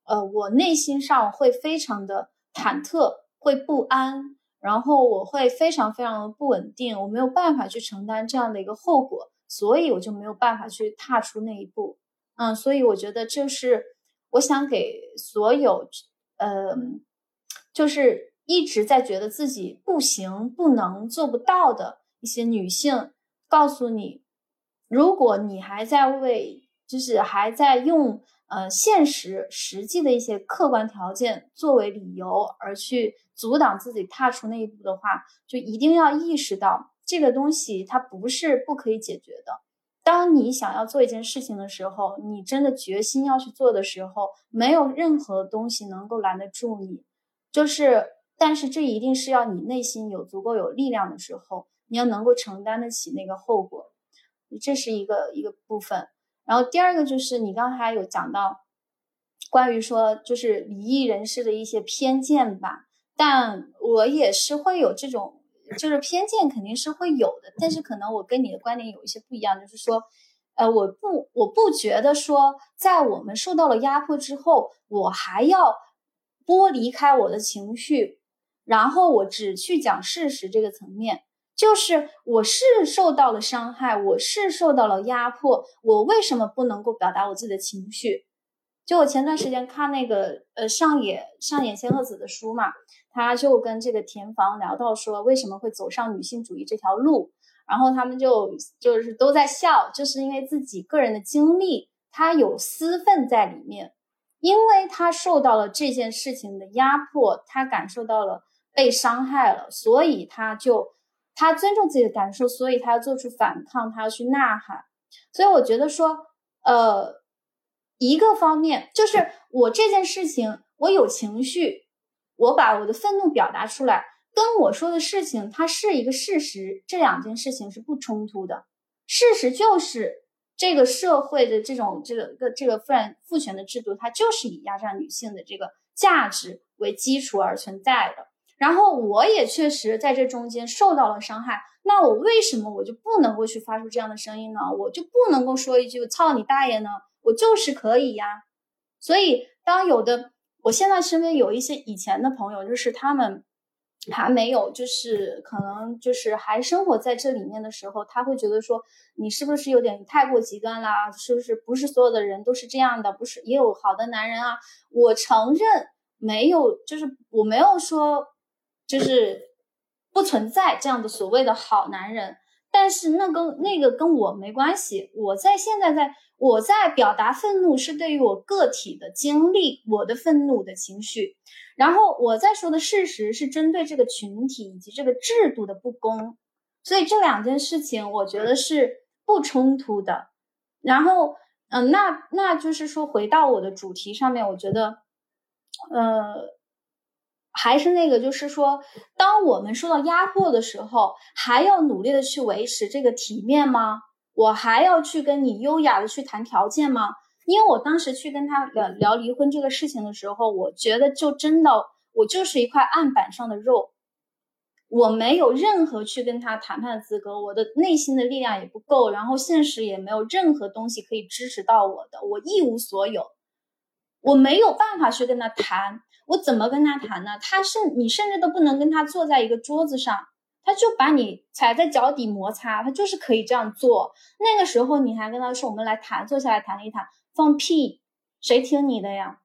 呃，我内心上会非常的忐忑，会不安，然后我会非常非常的不稳定，我没有办法去承担这样的一个后果，所以我就没有办法去踏出那一步，嗯，所以我觉得就是我想给所有，呃，就是一直在觉得自己不行、不能、做不到的一些女性。告诉你，如果你还在为，就是还在用呃现实实际的一些客观条件作为理由而去阻挡自己踏出那一步的话，就一定要意识到这个东西它不是不可以解决的。当你想要做一件事情的时候，你真的决心要去做的时候，没有任何东西能够拦得住你。就是，但是这一定是要你内心有足够有力量的时候。你要能够承担得起那个后果，这是一个一个部分。然后第二个就是你刚才有讲到关于说就是离异人士的一些偏见吧，但我也是会有这种就是偏见肯定是会有的，但是可能我跟你的观点有一些不一样，就是说，呃，我不我不觉得说在我们受到了压迫之后，我还要剥离开我的情绪，然后我只去讲事实这个层面。就是我是受到了伤害，我是受到了压迫，我为什么不能够表达我自己的情绪？就我前段时间看那个呃上野上野千鹤子的书嘛，他就跟这个田房聊到说为什么会走上女性主义这条路，然后他们就就是都在笑，就是因为自己个人的经历，他有私愤在里面，因为他受到了这件事情的压迫，他感受到了被伤害了，所以他就。他尊重自己的感受，所以他要做出反抗，他要去呐喊。所以我觉得说，呃，一个方面就是我这件事情，我有情绪，我把我的愤怒表达出来，跟我说的事情它是一个事实，这两件事情是不冲突的。事实就是这个社会的这种这个这个父父权的制度，它就是以压榨女性的这个价值为基础而存在的。然后我也确实在这中间受到了伤害，那我为什么我就不能够去发出这样的声音呢？我就不能够说一句“操你大爷”呢？我就是可以呀。所以当有的我现在身边有一些以前的朋友，就是他们还没有，就是可能就是还生活在这里面的时候，他会觉得说你是不是有点太过极端啦？是不是不是所有的人都是这样的？不是也有好的男人啊？我承认没有，就是我没有说。就是不存在这样的所谓的好男人，但是那跟那个跟我没关系。我在现在在我在表达愤怒，是对于我个体的经历，我的愤怒的情绪。然后我在说的事实是针对这个群体以及这个制度的不公，所以这两件事情我觉得是不冲突的。然后，嗯，那那就是说回到我的主题上面，我觉得，呃。还是那个，就是说，当我们受到压迫的时候，还要努力的去维持这个体面吗？我还要去跟你优雅的去谈条件吗？因为我当时去跟他聊聊离婚这个事情的时候，我觉得就真的我就是一块案板上的肉，我没有任何去跟他谈判的资格，我的内心的力量也不够，然后现实也没有任何东西可以支持到我的，我一无所有，我没有办法去跟他谈。我怎么跟他谈呢？他甚你甚至都不能跟他坐在一个桌子上，他就把你踩在脚底摩擦，他就是可以这样做。那个时候你还跟他说我们来谈，坐下来谈一谈，放屁，谁听你的呀？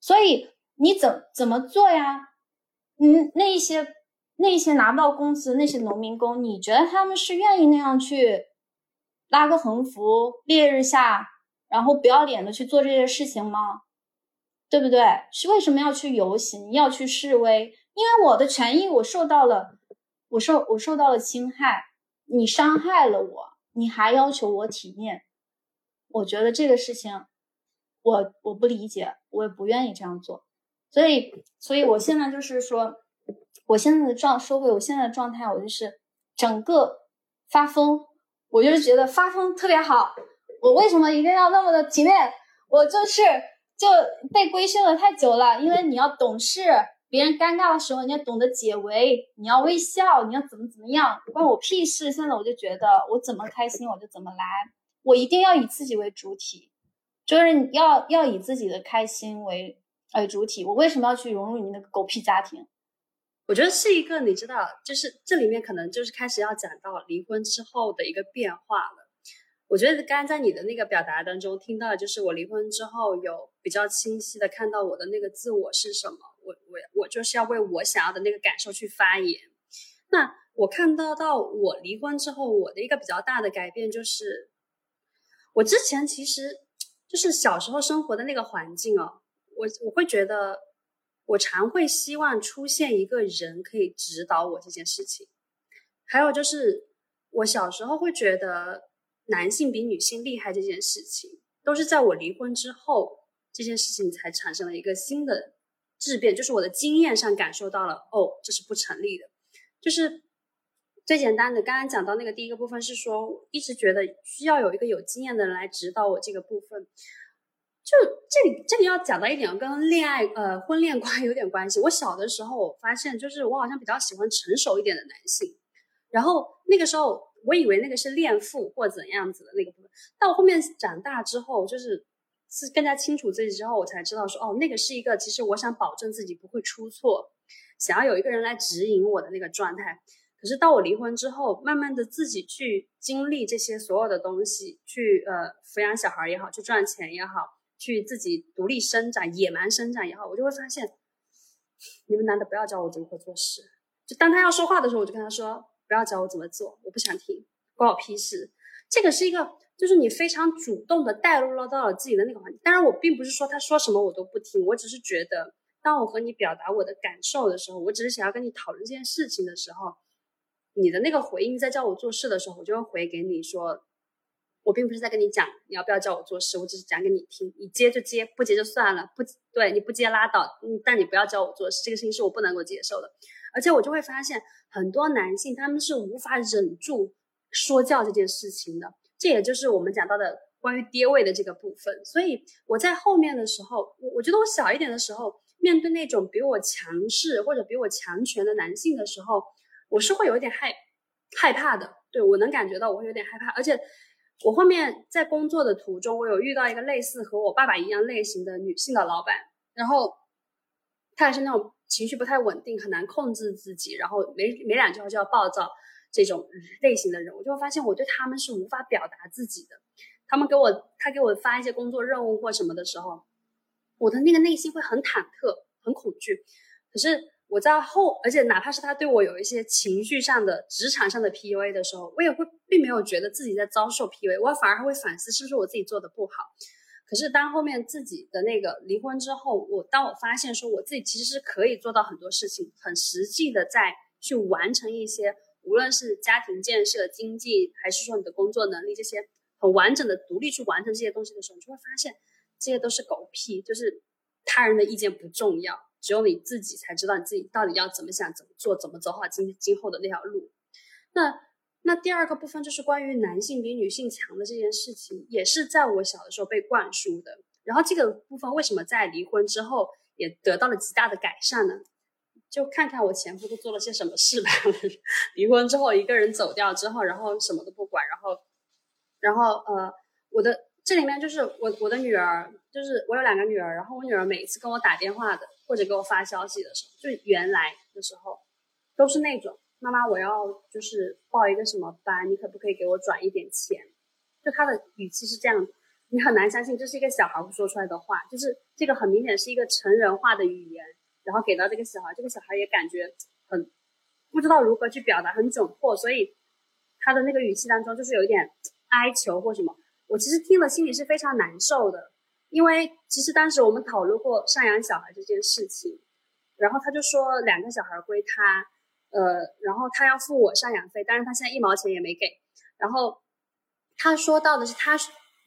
所以你怎怎么做呀？嗯，那一些那一些拿不到工资那些农民工，你觉得他们是愿意那样去拉个横幅，烈日下，然后不要脸的去做这些事情吗？对不对？是为什么要去游行，要去示威？因为我的权益我受到了，我受我受到了侵害，你伤害了我，你还要求我体面，我觉得这个事情，我我不理解，我也不愿意这样做，所以，所以我现在就是说，我现在的状说回我现在的状态，我就是整个发疯，我就是觉得发疯特别好，我为什么一定要那么的体面？我就是就被规训了太久了，因为你要懂事。别人尴尬的时候，你要懂得解围，你要微笑，你要怎么怎么样，关我屁事。现在我就觉得，我怎么开心我就怎么来，我一定要以自己为主体，就是要要以自己的开心为呃主体。我为什么要去融入你那个狗屁家庭？我觉得是一个，你知道，就是这里面可能就是开始要讲到离婚之后的一个变化了。我觉得刚刚在你的那个表达当中听到，就是我离婚之后有比较清晰的看到我的那个自我是什么。我我我就是要为我想要的那个感受去发言。那我看到到我离婚之后，我的一个比较大的改变就是，我之前其实就是小时候生活的那个环境哦，我我会觉得我常会希望出现一个人可以指导我这件事情。还有就是我小时候会觉得男性比女性厉害这件事情，都是在我离婚之后，这件事情才产生了一个新的。质变就是我的经验上感受到了，哦，这是不成立的。就是最简单的，刚刚讲到那个第一个部分是说，一直觉得需要有一个有经验的人来指导我这个部分。就这里这里要讲到一点，跟恋爱呃婚恋观 有点关系。我小的时候我发现，就是我好像比较喜欢成熟一点的男性，然后那个时候我以为那个是恋父或怎样子的那个部分，到后面长大之后，就是。是更加清楚自己之后，我才知道说，哦，那个是一个其实我想保证自己不会出错，想要有一个人来指引我的那个状态。可是到我离婚之后，慢慢的自己去经历这些所有的东西，去呃抚养小孩也好，去赚钱也好，去自己独立生长、野蛮生长也好，我就会发现，你们男的不要教我如何做事。就当他要说话的时候，我就跟他说，不要教我怎么做，我不想听，关我屁事。这个是一个。就是你非常主动的带入了到了自己的那个环境，当然我并不是说他说什么我都不听，我只是觉得，当我和你表达我的感受的时候，我只是想要跟你讨论这件事情的时候，你的那个回应在叫我做事的时候，我就会回给你说，我并不是在跟你讲你要不要叫我做事，我只是讲给你听，你接就接，不接就算了，不对你不接拉倒，但你不要叫我做事，这个事情是我不能够接受的，而且我就会发现很多男性他们是无法忍住说教这件事情的。这也就是我们讲到的关于爹位的这个部分，所以我在后面的时候，我我觉得我小一点的时候，面对那种比我强势或者比我强权的男性的时候，我是会有一点害害怕的。对我能感觉到我会有点害怕，而且我后面在工作的途中，我有遇到一个类似和我爸爸一样类型的女性的老板，然后她也是那种情绪不太稳定，很难控制自己，然后没没两句话就要暴躁。这种类型的人，我就会发现我对他们是无法表达自己的。他们给我，他给我发一些工作任务或什么的时候，我的那个内心会很忐忑、很恐惧。可是我在后，而且哪怕是他对我有一些情绪上的、职场上的 PUA 的时候，我也会并没有觉得自己在遭受 PUA，我反而还会反思是不是我自己做的不好。可是当后面自己的那个离婚之后，我当我发现说我自己其实是可以做到很多事情，很实际的在去完成一些。无论是家庭建设、经济，还是说你的工作能力，这些很完整的独立去完成这些东西的时候，你就会发现这些都是狗屁，就是他人的意见不重要，只有你自己才知道你自己到底要怎么想、怎么做、怎么走好今今后的那条路。那那第二个部分就是关于男性比女性强的这件事情，也是在我小的时候被灌输的。然后这个部分为什么在离婚之后也得到了极大的改善呢？就看看我前夫都做了些什么事吧。离婚之后，一个人走掉之后，然后什么都不管，然后，然后呃，我的这里面就是我我的女儿，就是我有两个女儿，然后我女儿每一次跟我打电话的或者给我发消息的时候，就原来的时候，都是那种妈妈我要就是报一个什么班，你可不可以给我转一点钱？就她的语气是这样，你很难相信这是一个小孩会说出来的话，就是这个很明显是一个成人化的语言，然后给到这个小孩，这个小孩也感觉很不知道如何去表达，很窘迫，所以他的那个语气当中就是有一点哀求或什么。我其实听了心里是非常难受的，因为其实当时我们讨论过赡养小孩这件事情，然后他就说两个小孩归他，呃，然后他要付我赡养费，但是他现在一毛钱也没给，然后他说到的是他。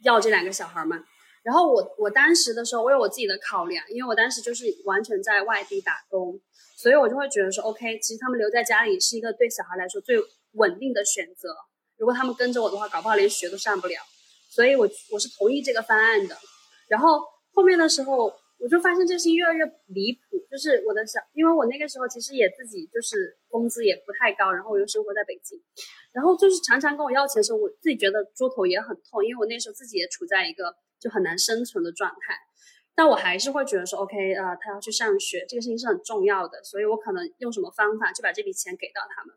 要这两个小孩嘛，然后我我当时的时候，我有我自己的考量，因为我当时就是完全在外地打工，所以我就会觉得说，OK，其实他们留在家里是一个对小孩来说最稳定的选择。如果他们跟着我的话，搞不好连学都上不了，所以我我是同意这个方案的。然后后面的时候，我就发现这事情越来越离谱，就是我的小，因为我那个时候其实也自己就是工资也不太高，然后我又生活在北京。然后就是常常跟我要钱的时候，我自己觉得猪头也很痛，因为我那时候自己也处在一个就很难生存的状态。但我还是会觉得说，OK，呃，他要去上学，这个事情是很重要的，所以我可能用什么方法就把这笔钱给到他们。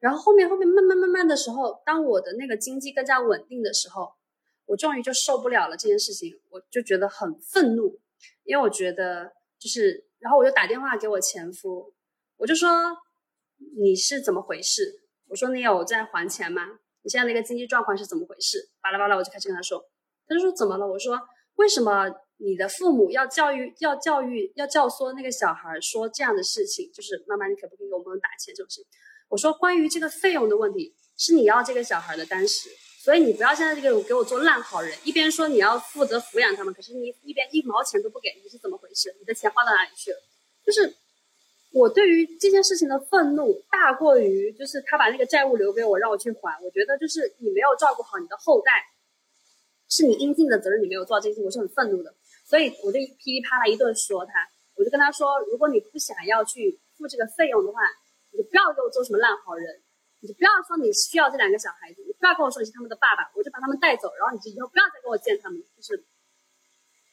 然后后面后面慢慢慢慢的时候，当我的那个经济更加稳定的时候，我终于就受不了了这件事情，我就觉得很愤怒，因为我觉得就是，然后我就打电话给我前夫，我就说你是怎么回事？我说你有在还钱吗？你现在那个经济状况是怎么回事？巴拉巴拉，我就开始跟他说。他就说怎么了？我说为什么你的父母要教育、要教育、要教唆那个小孩说这样的事情？就是妈妈，你可不可以给我们打钱这种事情？我说关于这个费用的问题，是你要这个小孩的当时，所以你不要现在这个给我做烂好人，一边说你要负责抚养他们，可是你一边一毛钱都不给，你是怎么回事？你的钱花到哪里去了？就是。我对于这件事情的愤怒大过于，就是他把那个债务留给我，让我去还。我觉得就是你没有照顾好你的后代，是你应尽的责任，你没有做到这些，我是很愤怒的。所以我就噼里啪啦一顿说他，我就跟他说，如果你不想要去付这个费用的话，你就不要给我做什么烂好人，你就不要说你需要这两个小孩子，你不要跟我说你是他们的爸爸，我就把他们带走，然后你就以后不要再跟我见他们。就是，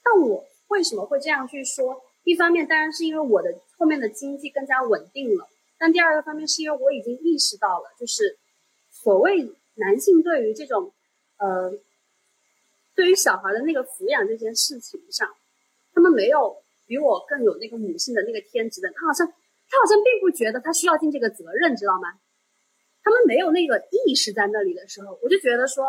但我为什么会这样去说？一方面当然是因为我的后面的经济更加稳定了，但第二个方面是因为我已经意识到了，就是所谓男性对于这种，呃，对于小孩的那个抚养这件事情上，他们没有比我更有那个母性的那个天职的，他好像他好像并不觉得他需要尽这个责任，知道吗？他们没有那个意识在那里的时候，我就觉得说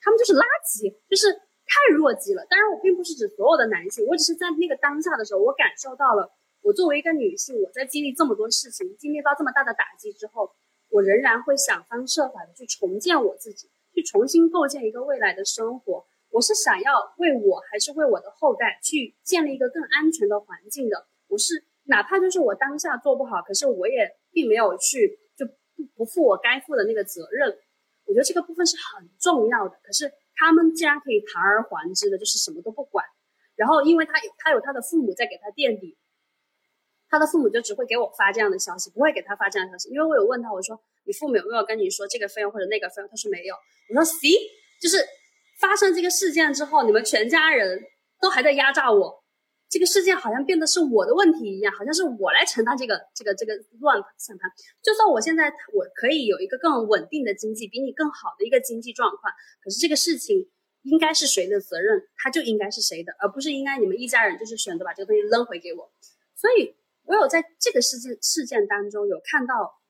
他们就是垃圾，就是。太弱鸡了，当然我并不是指所有的男性，我只是在那个当下的时候，我感受到了，我作为一个女性，我在经历这么多事情，经历到这么大的打击之后，我仍然会想方设法的去重建我自己，去重新构建一个未来的生活。我是想要为我还是为我的后代去建立一个更安全的环境的。我是哪怕就是我当下做不好，可是我也并没有去就不不负我该负的那个责任。我觉得这个部分是很重要的。可是。他们竟然可以堂而皇之的，就是什么都不管，然后因为他有他有他的父母在给他垫底，他的父母就只会给我发这样的消息，不会给他发这样的消息。因为我有问他，我说你父母有没有跟你说这个费用或者那个费用？他说没有。我说 C，就是发生这个事件之后，你们全家人都还在压榨我。这个事件好像变得是我的问题一样，好像是我来承担这个这个这个乱想盘。就算我现在我可以有一个更稳定的经济，比你更好的一个经济状况，可是这个事情应该是谁的责任，它就应该是谁的，而不是应该你们一家人就是选择把这个东西扔回给我。所以，我有在这个事件事件当中有看到，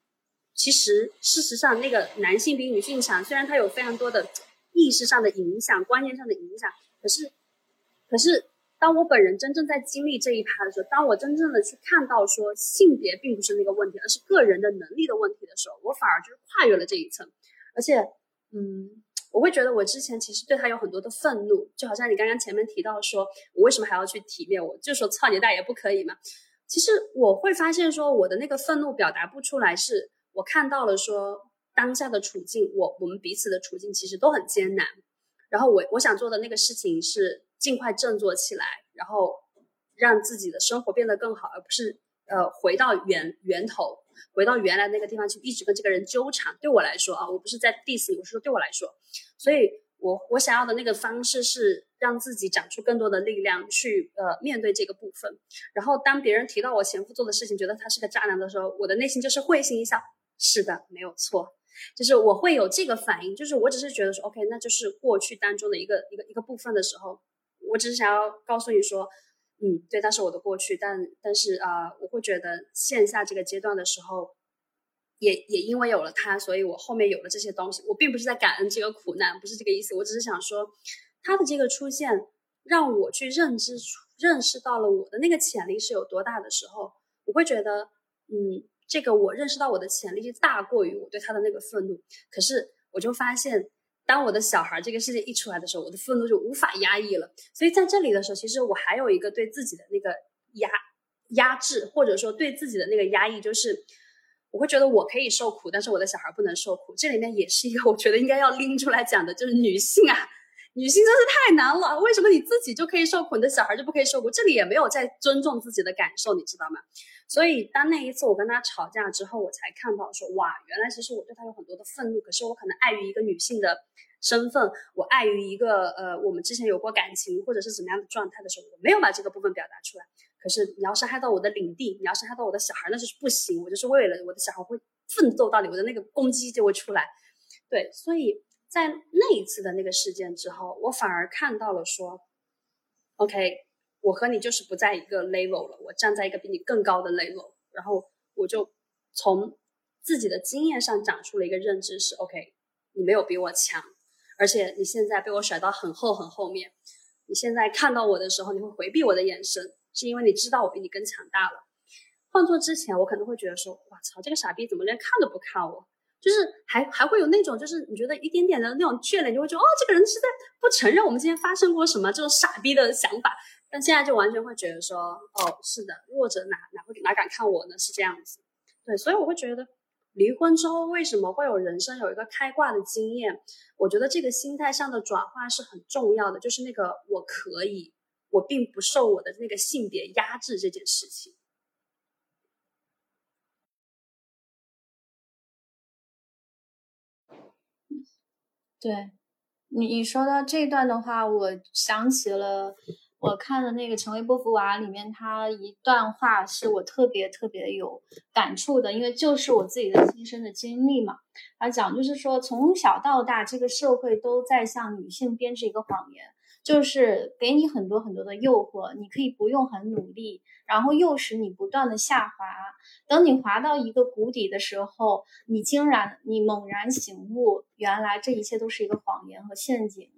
其实事实上那个男性比女性强，虽然他有非常多的意识上的影响、观念上的影响，可是，可是。当我本人真正在经历这一趴的时候，当我真正的去看到说性别并不是那个问题，而是个人的能力的问题的时候，我反而就是跨越了这一层。而且，嗯，我会觉得我之前其实对他有很多的愤怒，就好像你刚刚前面提到说我为什么还要去体面，我就说操你大爷不可以嘛？其实我会发现说我的那个愤怒表达不出来，是我看到了说当下的处境，我我们彼此的处境其实都很艰难。然后我我想做的那个事情是。尽快振作起来，然后让自己的生活变得更好，而不是呃回到源源头，回到原来那个地方去一直跟这个人纠缠。对我来说啊，我不是在 diss 你，我是说对我来说，所以我我想要的那个方式是让自己长出更多的力量去呃面对这个部分。然后当别人提到我前夫做的事情，觉得他是个渣男的时候，我的内心就是会心一笑，是的，没有错。就是我会有这个反应，就是我只是觉得说，OK，那就是过去当中的一个一个一个部分的时候，我只是想要告诉你说，嗯，对，那是我的过去，但但是啊，我会觉得线下这个阶段的时候，也也因为有了他，所以我后面有了这些东西，我并不是在感恩这个苦难，不是这个意思，我只是想说，他的这个出现让我去认知认识到了我的那个潜力是有多大的时候，我会觉得，嗯。这个我认识到我的潜力是大过于我对他的那个愤怒，可是我就发现，当我的小孩这个事情一出来的时候，我的愤怒就无法压抑了。所以在这里的时候，其实我还有一个对自己的那个压压制，或者说对自己的那个压抑，就是我会觉得我可以受苦，但是我的小孩不能受苦。这里面也是一个我觉得应该要拎出来讲的，就是女性啊。女性真是太难了，为什么你自己就可以受苦，你的小孩就不可以受苦？这里也没有在尊重自己的感受，你知道吗？所以当那一次我跟他吵架之后，我才看到说，哇，原来其实我对他有很多的愤怒，可是我可能碍于一个女性的身份，我碍于一个呃，我们之前有过感情或者是怎么样的状态的时候，我没有把这个部分表达出来。可是你要伤害到我的领地，你要伤害到我的小孩，那就是不行。我就是为了我的小孩会奋斗到底，我的那个攻击就会出来。对，所以。在那一次的那个事件之后，我反而看到了说，OK，我和你就是不在一个 level 了，我站在一个比你更高的 level，然后我就从自己的经验上长出了一个认知是，OK，你没有比我强，而且你现在被我甩到很后很后面，你现在看到我的时候，你会回避我的眼神，是因为你知道我比你更强大了。换做之前，我可能会觉得说，哇操，这个傻逼怎么连看都不看我？就是还还会有那种，就是你觉得一点点的那种眷恋，就会觉得哦，这个人是在不承认我们之间发生过什么这种傻逼的想法。但现在就完全会觉得说，哦，是的，弱者哪哪会哪敢看我呢？是这样子。对，所以我会觉得，离婚之后为什么会有人生有一个开挂的经验？我觉得这个心态上的转化是很重要的，就是那个我可以，我并不受我的那个性别压制这件事情。对，你你说到这段的话，我想起了我看的那个《成为波伏娃》里面，他一段话是我特别特别有感触的，因为就是我自己的亲身的经历嘛。他讲就是说，从小到大，这个社会都在向女性编织一个谎言。就是给你很多很多的诱惑，你可以不用很努力，然后诱使你不断的下滑。等你滑到一个谷底的时候，你竟然你猛然醒悟，原来这一切都是一个谎言和陷阱，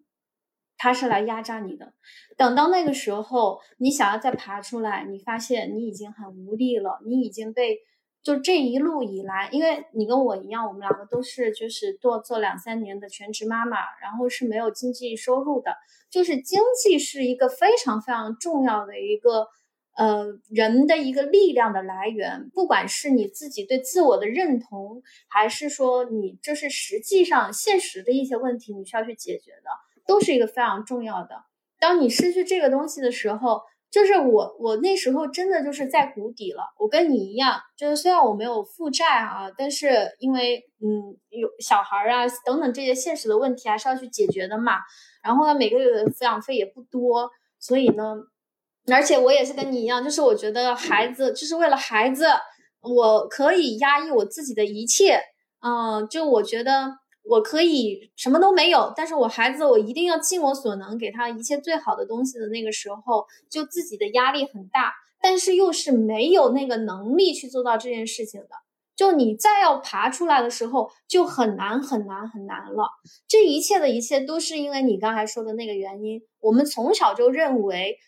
他是来压榨你的。等到那个时候，你想要再爬出来，你发现你已经很无力了，你已经被。就这一路以来，因为你跟我一样，我们两个都是就是做做两三年的全职妈妈，然后是没有经济收入的。就是经济是一个非常非常重要的一个呃人的一个力量的来源，不管是你自己对自我的认同，还是说你这是实际上现实的一些问题，你需要去解决的，都是一个非常重要的。当你失去这个东西的时候。就是我，我那时候真的就是在谷底了。我跟你一样，就是虽然我没有负债啊，但是因为嗯有小孩啊等等这些现实的问题还是要去解决的嘛。然后呢，每个月的抚养费也不多，所以呢，而且我也是跟你一样，就是我觉得孩子就是为了孩子，我可以压抑我自己的一切。嗯，就我觉得。我可以什么都没有，但是我孩子我一定要尽我所能给他一切最好的东西的那个时候，就自己的压力很大，但是又是没有那个能力去做到这件事情的。就你再要爬出来的时候，就很难很难很难了。这一切的一切都是因为你刚才说的那个原因。我们从小就认为，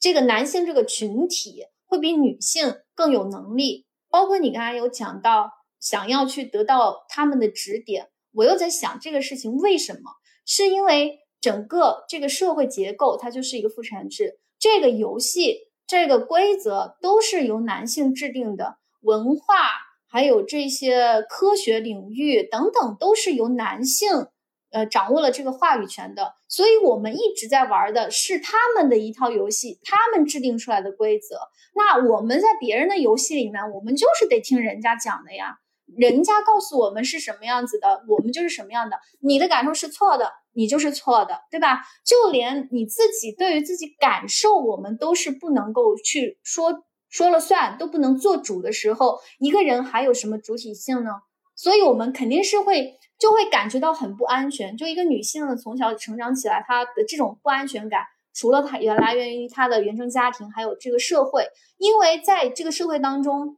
这个男性这个群体会比女性更有能力，包括你刚才有讲到想要去得到他们的指点。我又在想这个事情为什么？是因为整个这个社会结构它就是一个父权制，这个游戏这个规则都是由男性制定的，文化还有这些科学领域等等都是由男性呃掌握了这个话语权的，所以我们一直在玩的是他们的一套游戏，他们制定出来的规则。那我们在别人的游戏里面，我们就是得听人家讲的呀。人家告诉我们是什么样子的，我们就是什么样的。你的感受是错的，你就是错的，对吧？就连你自己对于自己感受，我们都是不能够去说说了算，都不能做主的时候，一个人还有什么主体性呢？所以我们肯定是会就会感觉到很不安全。就一个女性的从小成长起来，她的这种不安全感，除了她也来源于她的原生家庭，还有这个社会。因为在这个社会当中，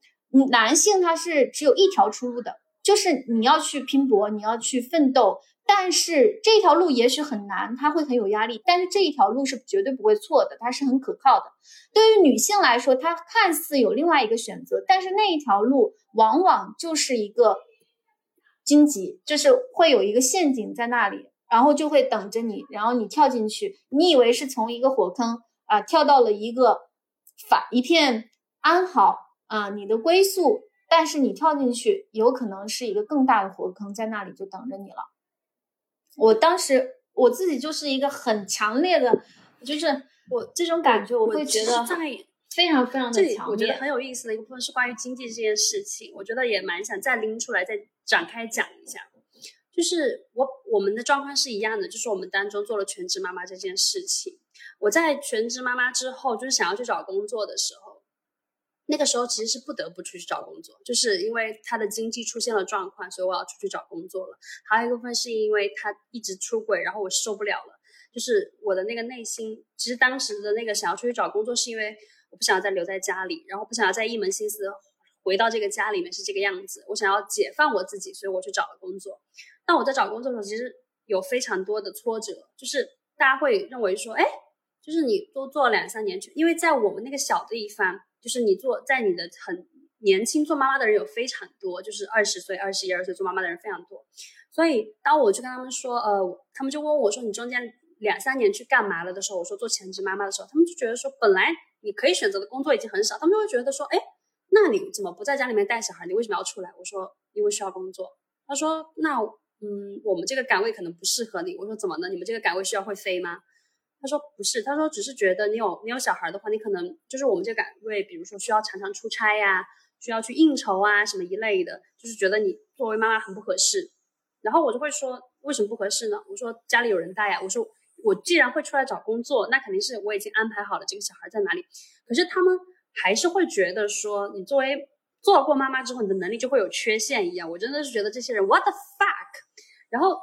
男性他是只有一条出路的，就是你要去拼搏，你要去奋斗。但是这条路也许很难，他会很有压力。但是这一条路是绝对不会错的，它是很可靠的。对于女性来说，她看似有另外一个选择，但是那一条路往往就是一个荆棘，就是会有一个陷阱在那里，然后就会等着你，然后你跳进去，你以为是从一个火坑啊跳到了一个反一片安好啊你的归宿，但是你跳进去有可能是一个更大的火坑，在那里就等着你了。我当时我自己就是一个很强烈的，就是我这种感觉，我会觉得在非常非常的强烈。我觉得很有意思的一个部分是关于经济这件事情，我觉得也蛮想再拎出来再展开讲一下。就是我我们的状况是一样的，就是我们当中做了全职妈妈这件事情。我在全职妈妈之后，就是想要去找工作的时候。那个时候其实是不得不出去找工作，就是因为他的经济出现了状况，所以我要出去找工作了。还有一部分是因为他一直出轨，然后我受不了了。就是我的那个内心，其实当时的那个想要出去找工作，是因为我不想再留在家里，然后不想要再一门心思回到这个家里面是这个样子。我想要解放我自己，所以我去找了工作。但我在找工作的时候，其实有非常多的挫折，就是大家会认为说，哎，就是你多做两三年，因为在我们那个小的地方。就是你做在你的很年轻做妈妈的人有非常多，就是二十岁、二十一二岁做妈妈的人非常多。所以当我去跟他们说，呃，他们就问我说你中间两三年去干嘛了的时候，我说做全职妈妈的时候，他们就觉得说本来你可以选择的工作已经很少，他们就会觉得说，哎，那你怎么不在家里面带小孩？你为什么要出来？我说因为需要工作。他说那嗯，我们这个岗位可能不适合你。我说怎么呢？你们这个岗位需要会飞吗？他说不是，他说只是觉得你有你有小孩的话，你可能就是我们这个岗位，比如说需要常常出差呀，需要去应酬啊什么一类的，就是觉得你作为妈妈很不合适。然后我就会说为什么不合适呢？我说家里有人带呀。我说我既然会出来找工作，那肯定是我已经安排好了这个小孩在哪里。可是他们还是会觉得说你作为做过妈妈之后，你的能力就会有缺陷一样。我真的是觉得这些人 what the fuck，然后。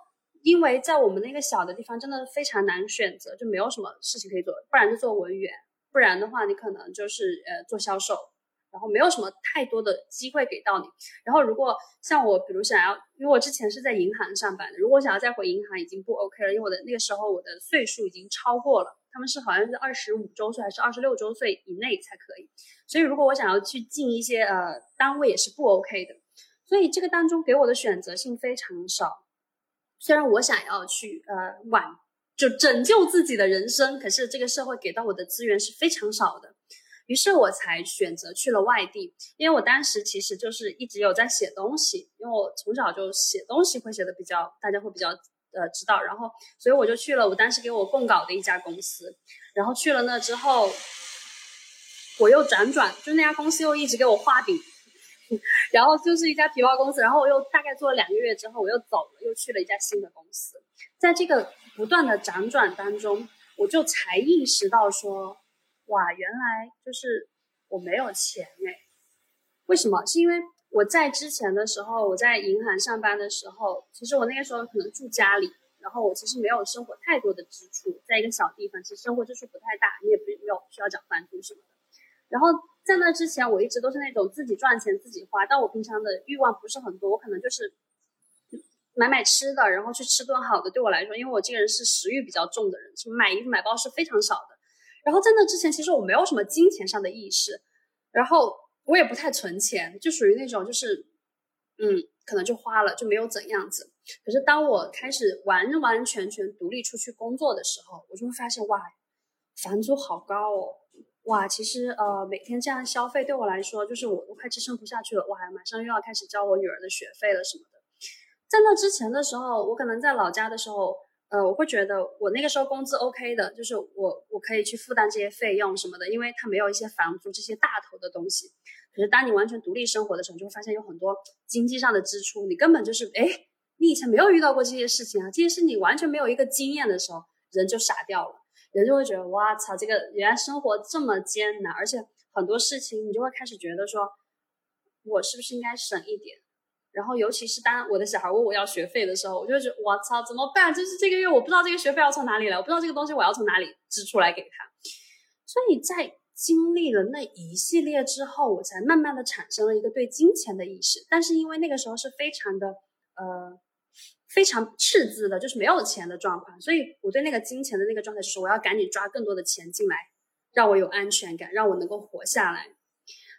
因为在我们那个小的地方，真的非常难选择，就没有什么事情可以做，不然就做文员，不然的话你可能就是呃做销售，然后没有什么太多的机会给到你。然后如果像我，比如想要，因为我之前是在银行上班的，如果想要再回银行，已经不 OK 了，因为我的那个时候我的岁数已经超过了，他们是好像是二十五周岁还是二十六周岁以内才可以，所以如果我想要去进一些呃单位也是不 OK 的，所以这个当中给我的选择性非常少。虽然我想要去呃挽就拯救自己的人生，可是这个社会给到我的资源是非常少的，于是我才选择去了外地。因为我当时其实就是一直有在写东西，因为我从小就写东西会写的比较，大家会比较呃知道。然后所以我就去了我当时给我供稿的一家公司，然后去了那之后，我又辗转，就那家公司又一直给我画饼。然后就是一家皮包公司，然后我又大概做了两个月之后，我又走了，又去了一家新的公司。在这个不断的辗转当中，我就才意识到说，哇，原来就是我没有钱哎。为什么？是因为我在之前的时候，我在银行上班的时候，其实我那个时候可能住家里，然后我其实没有生活太多的支出，在一个小地方，其实生活支出不太大，你也不没有需要找房租什么的。然后在那之前，我一直都是那种自己赚钱自己花，但我平常的欲望不是很多，我可能就是买买吃的，然后去吃顿好的。对我来说，因为我这个人是食欲比较重的人，什么买衣服买包是非常少的。然后在那之前，其实我没有什么金钱上的意识，然后我也不太存钱，就属于那种就是，嗯，可能就花了就没有怎样子。可是当我开始完完全全独立出去工作的时候，我就会发现，哇，房租好高哦。哇，其实呃，每天这样消费对我来说，就是我都快支撑不下去了。哇，马上又要开始交我女儿的学费了什么的。在那之前的时候，我可能在老家的时候，呃，我会觉得我那个时候工资 OK 的，就是我我可以去负担这些费用什么的，因为它没有一些房租这些大头的东西。可是当你完全独立生活的时候，你就会发现有很多经济上的支出，你根本就是哎，你以前没有遇到过这些事情啊，这些事你完全没有一个经验的时候，人就傻掉了。人就会觉得哇操，这个原来生活这么艰难，而且很多事情你就会开始觉得说，我是不是应该省一点？然后尤其是当我的小孩问我要学费的时候，我就觉得我操怎么办？就是这个月我不知道这个学费要从哪里来，我不知道这个东西我要从哪里支出来给他。所以在经历了那一系列之后，我才慢慢的产生了一个对金钱的意识。但是因为那个时候是非常的呃非常赤字的，就是没有钱的状况，所以我对那个金钱的那个状态是我要赶紧抓更多的钱进来，让我有安全感，让我能够活下来。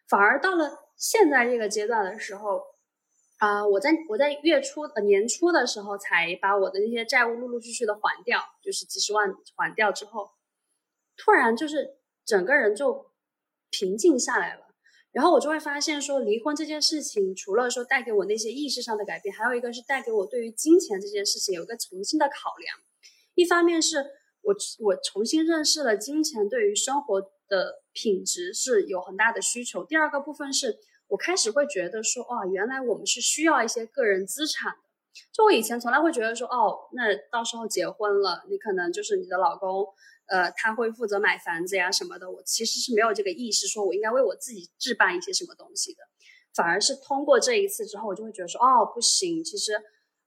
反而到了现在这个阶段的时候，啊，我在我在月初呃年初的时候才把我的那些债务陆陆续续的还掉，就是几十万还掉之后，突然就是。整个人就平静下来了，然后我就会发现说，离婚这件事情，除了说带给我那些意识上的改变，还有一个是带给我对于金钱这件事情有一个重新的考量。一方面是我我重新认识了金钱对于生活的品质是有很大的需求。第二个部分是我开始会觉得说，哦，原来我们是需要一些个人资产的。就我以前从来会觉得说，哦，那到时候结婚了，你可能就是你的老公。呃，他会负责买房子呀什么的，我其实是没有这个意识，说我应该为我自己置办一些什么东西的，反而是通过这一次之后，我就会觉得说，哦，不行，其实，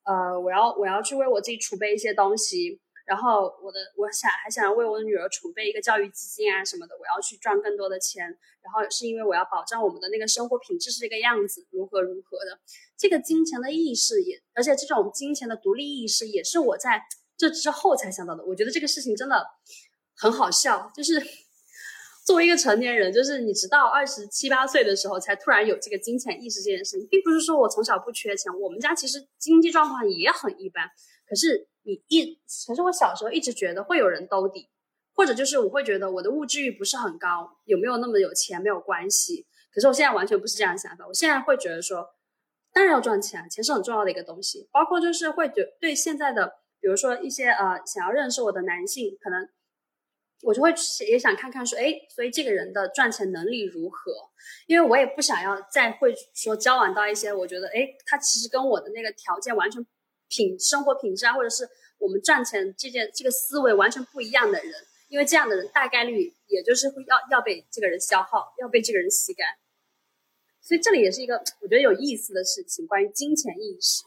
呃，我要我要去为我自己储备一些东西，然后我的我想还想要为我的女儿储备一个教育基金啊什么的，我要去赚更多的钱，然后是因为我要保障我们的那个生活品质是这个样子，如何如何的，这个金钱的意识也，而且这种金钱的独立意识也是我在这之后才想到的，我觉得这个事情真的。很好笑，就是 作为一个成年人，就是你直到二十七八岁的时候才突然有这个金钱意识这件事情，并不是说我从小不缺钱，我们家其实经济状况也很一般。可是你一，可是我小时候一直觉得会有人兜底，或者就是我会觉得我的物质欲不是很高，有没有那么有钱没有关系。可是我现在完全不是这样的想法，我现在会觉得说，当然要赚钱，钱是很重要的一个东西。包括就是会觉对现在的，比如说一些呃想要认识我的男性，可能。我就会也想看看说，哎，所以这个人的赚钱能力如何？因为我也不想要再会说交往到一些我觉得，哎，他其实跟我的那个条件完全品生活品质啊，或者是我们赚钱这件这个思维完全不一样的人，因为这样的人大概率也就是会要要被这个人消耗，要被这个人吸干。所以这里也是一个我觉得有意思的事情，关于金钱意识。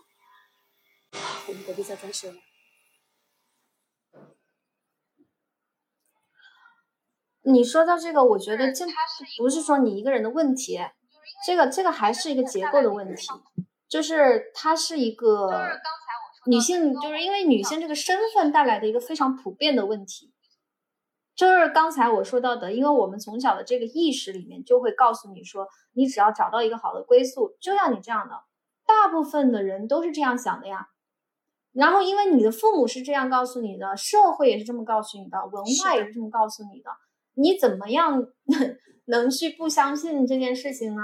我们隔壁在装修。你说到这个，我觉得这不是说你一个人的问题，这个这个还是一个结构的问题，就是它是一个女性，就是因为女性这个身份带来的一个非常普遍的问题，就是刚才我说到的，因为我们从小的这个意识里面就会告诉你说，你只要找到一个好的归宿，就像你这样的，大部分的人都是这样想的呀。然后因为你的父母是这样告诉你的，社会也是这么告诉你的，文化也是这么告诉你的。你怎么样 能去不相信这件事情呢？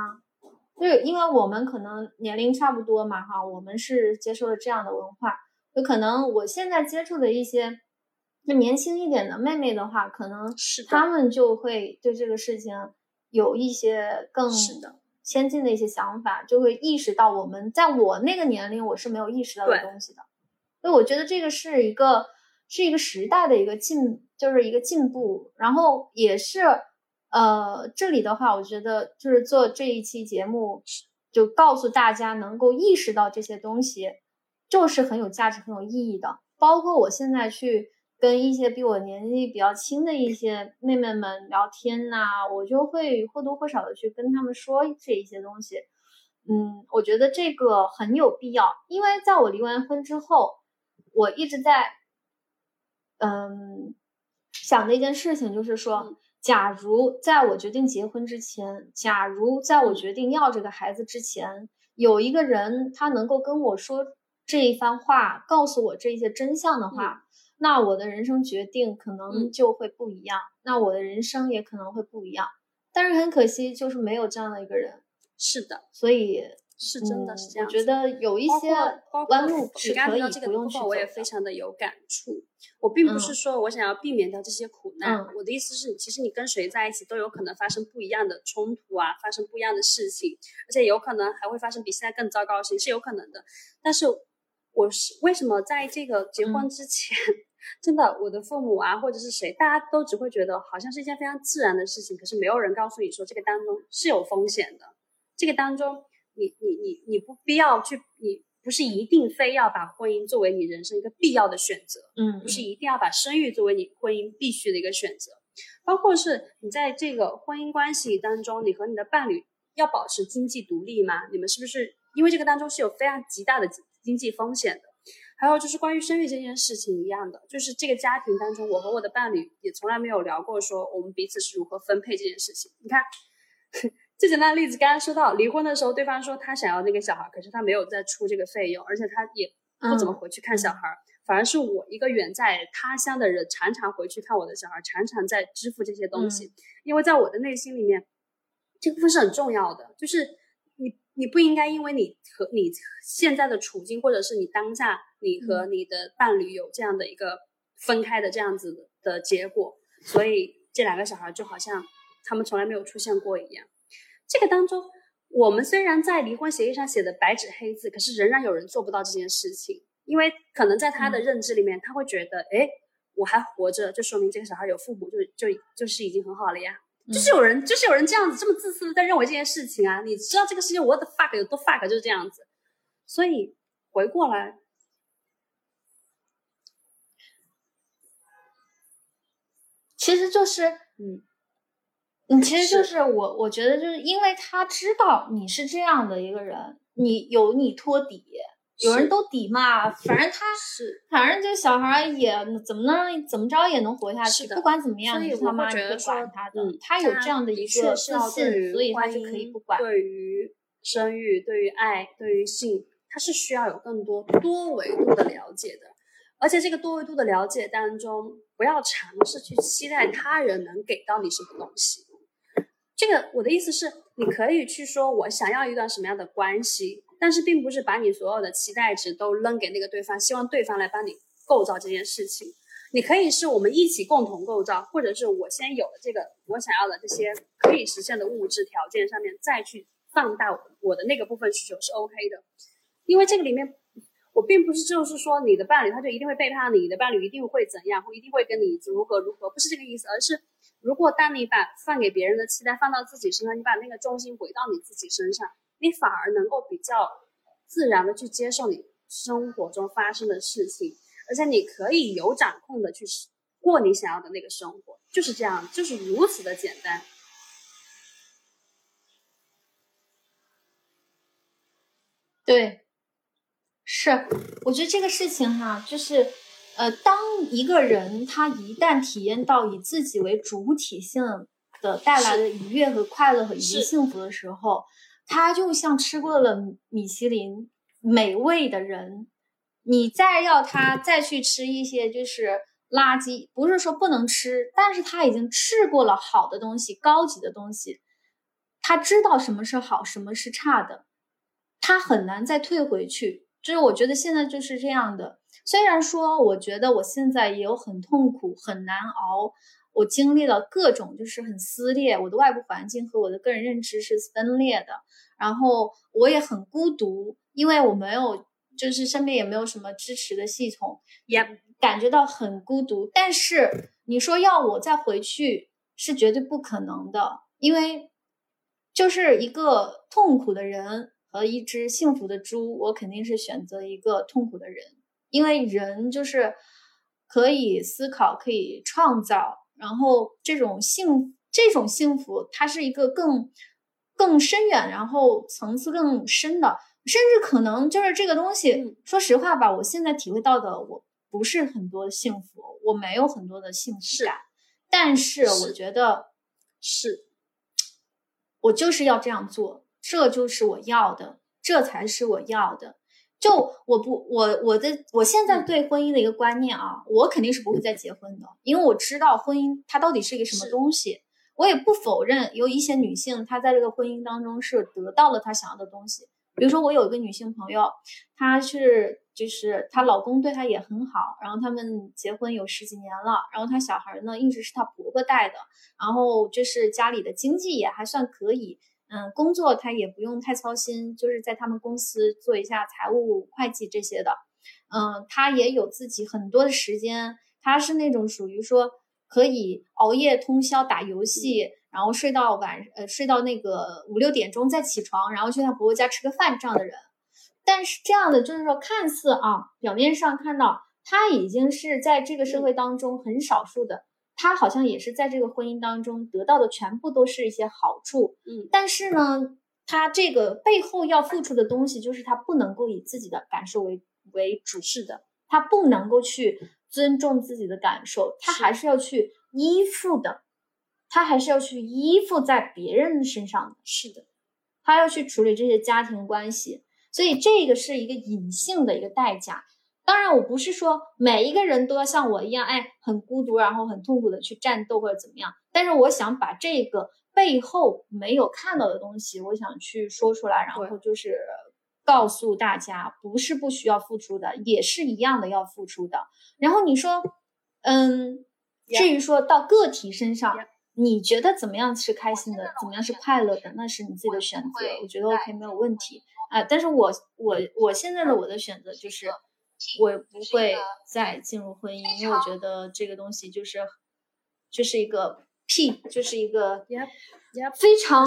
就是因为我们可能年龄差不多嘛，哈，我们是接受了这样的文化，就可能我现在接触的一些那年轻一点的妹妹的话，可能是他们就会对这个事情有一些更先进的一些想法，就会意识到我们在我那个年龄我是没有意识到的东西的，所以我觉得这个是一个是一个时代的一个进。就是一个进步，然后也是，呃，这里的话，我觉得就是做这一期节目，就告诉大家能够意识到这些东西，就是很有价值、很有意义的。包括我现在去跟一些比我年纪比较轻的一些妹妹们聊天呐，我就会或多或少的去跟他们说这一些东西。嗯，我觉得这个很有必要，因为在我离完婚之后，我一直在，嗯。想的一件事情就是说，假如在我决定结婚之前，假如在我决定要这个孩子之前，有一个人他能够跟我说这一番话，告诉我这些真相的话，那我的人生决定可能就会不一样，那我的人生也可能会不一样。但是很可惜，就是没有这样的一个人。是的，所以。是真的是这样，我觉得有一些弯路是可以不用去我也非常的有感触。我并不是说我想要避免掉这些苦难，我的意思是，其实你跟谁在一起都有可能发生不一样的冲突啊，发生不一样的事情，而且有可能还会发生比现在更糟糕的事情，是有可能的。但是我是为什么在这个结婚之前，真的我的父母啊，或者是谁，大家都只会觉得好像是一件非常自然的事情，可是没有人告诉你说这个当中是有风险的，这个当中。你你你你不必要去，你不是一定非要把婚姻作为你人生一个必要的选择，嗯，不是一定要把生育作为你婚姻必须的一个选择，包括是你在这个婚姻关系当中，你和你的伴侣要保持经济独立吗？你们是不是因为这个当中是有非常极大的经济风险的？还有就是关于生育这件事情一样的，就是这个家庭当中，我和我的伴侣也从来没有聊过说我们彼此是如何分配这件事情。你看，最简单的例子，刚刚说到离婚的时候，对方说他想要那个小孩，可是他没有再出这个费用，而且他也不怎么回去看小孩，反而是我一个远在他乡的人，常常回去看我的小孩，常常在支付这些东西，因为在我的内心里面，这部分是很重要的，就是。你你不应该因为你和你现在的处境，或者是你当下你和你的伴侣有这样的一个分开的这样子的结果，所以这两个小孩就好像他们从来没有出现过一样。这个当中，我们虽然在离婚协议上写的白纸黑字，可是仍然有人做不到这件事情，因为可能在他的认知里面，他会觉得，哎，我还活着，就说明这个小孩有父母，就就就是已经很好了呀。就是有人，就是有人这样子这么自私的在认为这件事情啊！你知道这个世界 what the fuck 有多 fuck 就是这样子，所以回过来，其实就是嗯，你其实就是我，我觉得就是因为他知道你是这样的一个人，你有你托底。有人都底嘛，反正他是，反正这小孩也怎么能怎么着也能活下去，不管怎么样，你他妈觉不管他的，他有这样的一个自信，所以他就可以不管。对于生育、对于爱、对于性，他是需要有更多多维度的了解的，而且这个多维度的了解当中，不要尝试去期待他人能给到你什么东西。这个我的意思是，你可以去说我想要一段什么样的关系。但是并不是把你所有的期待值都扔给那个对方，希望对方来帮你构造这件事情。你可以是我们一起共同构造，或者是我先有了这个我想要的这些可以实现的物质条件上面，再去放大我的那个部分需求是 OK 的。因为这个里面，我并不是就是说你的伴侣他就一定会背叛你，你的伴侣一定会怎样，或一定会跟你如何如何，不是这个意思，而是如果当你把放给别人的期待放到自己身上，你把那个重心回到你自己身上。你反而能够比较自然的去接受你生活中发生的事情，而且你可以有掌控的去过你想要的那个生活，就是这样，就是如此的简单。对，是，我觉得这个事情哈，就是，呃，当一个人他一旦体验到以自己为主体性的带来的愉悦和快乐和以及幸福的时候。他就像吃过了米其林美味的人，你再要他再去吃一些就是垃圾，不是说不能吃，但是他已经吃过了好的东西、高级的东西，他知道什么是好，什么是差的，他很难再退回去。就是我觉得现在就是这样的，虽然说我觉得我现在也有很痛苦、很难熬。我经历了各种，就是很撕裂，我的外部环境和我的个人认知是分裂的，然后我也很孤独，因为我没有，就是身边也没有什么支持的系统，也感觉到很孤独。但是你说要我再回去，是绝对不可能的，因为就是一个痛苦的人和一只幸福的猪，我肯定是选择一个痛苦的人，因为人就是可以思考，可以创造。然后这种幸这种幸福，它是一个更更深远，然后层次更深的，甚至可能就是这个东西。说实话吧，我现在体会到的，我不是很多幸福，我没有很多的幸福感。但是我觉得是，我就是要这样做，这就是我要的，这才是我要的。就我不我我的我现在对婚姻的一个观念啊，我肯定是不会再结婚的，因为我知道婚姻它到底是一个什么东西。我也不否认有一些女性她在这个婚姻当中是得到了她想要的东西。比如说我有一个女性朋友，她是就是她老公对她也很好，然后他们结婚有十几年了，然后她小孩呢一直是她婆婆带的，然后就是家里的经济也还算可以。嗯，工作他也不用太操心，就是在他们公司做一下财务会计这些的。嗯，他也有自己很多的时间，他是那种属于说可以熬夜通宵打游戏，然后睡到晚呃睡到那个五六点钟再起床，然后去他婆婆家吃个饭这样的人。但是这样的就是说，看似啊表面上看到他已经是在这个社会当中很少数的，他好像也是在这个婚姻当中得到的全部都是一些好处。嗯，但是呢，他这个背后要付出的东西，就是他不能够以自己的感受为为主事的，他不能够去尊重自己的感受，他还是要去依附的，他还是要去依附在别人身上的。是的，他要去处理这些家庭关系，所以这个是一个隐性的一个代价。当然，我不是说每一个人都要像我一样，哎，很孤独，然后很痛苦的去战斗或者怎么样。但是，我想把这个背后没有看到的东西，我想去说出来，然后就是告诉大家，不是不需要付出的，也是一样的要付出的。然后你说，嗯，至于说到个体身上，你觉得怎么样是开心的，怎么样是快乐的，那是你自己的选择，我觉得 OK 没有问题啊。但是我我我现在的我的选择就是。我不会再进入婚姻，因为我觉得这个东西就是，就是一个屁，就是一个非常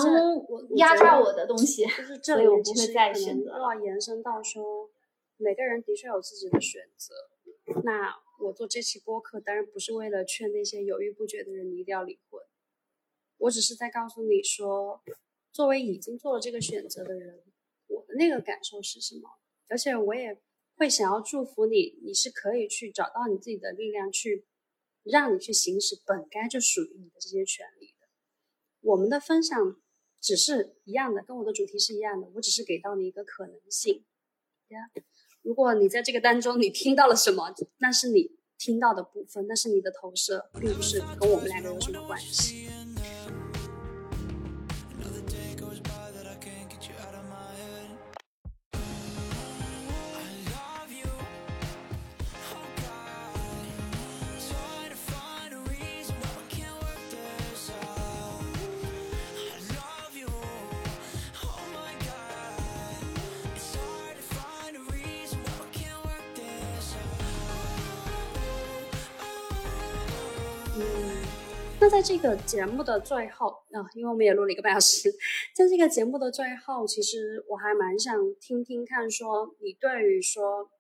压榨我的东西，就是这里我不会再选择。要延伸到说，每个人的确有自己的选择。那我做这期播客，当然不是为了劝那些犹豫不决的人你一定要离婚，我只是在告诉你说，作为已经做了这个选择的人，我的那个感受是什么，而且我也。会想要祝福你，你是可以去找到你自己的力量，去让你去行使本该就属于你的这些权利的。我们的分享只是一样的，跟我的主题是一样的，我只是给到你一个可能性。呀，如果你在这个当中你听到了什么，那是你听到的部分，那是你的投射，并不是跟我们两个有什么关系。在这个节目的最后啊，因为我们也录了一个半小时，在这个节目的最后，其实我还蛮想听听看，说你对于说，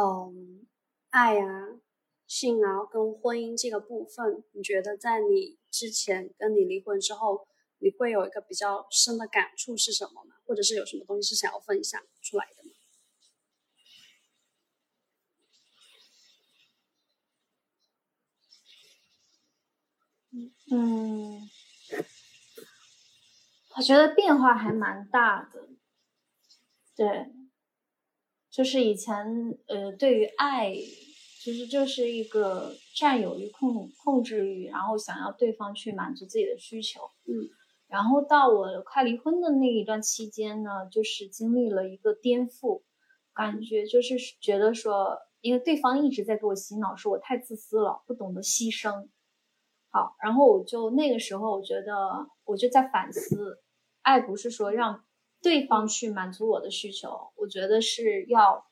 嗯，爱啊、性啊跟婚姻这个部分，你觉得在你之前跟你离婚之后，你会有一个比较深的感触是什么吗？或者是有什么东西是想要分享出来的吗？嗯，我觉得变化还蛮大的。对，就是以前呃，对于爱，其实就是一个占有欲、控控制欲，然后想要对方去满足自己的需求。嗯，然后到我快离婚的那一段期间呢，就是经历了一个颠覆，感觉就是觉得说，因为对方一直在给我洗脑，说我太自私了，不懂得牺牲。然后我就那个时候，我觉得我就在反思，爱不是说让对方去满足我的需求，我觉得是要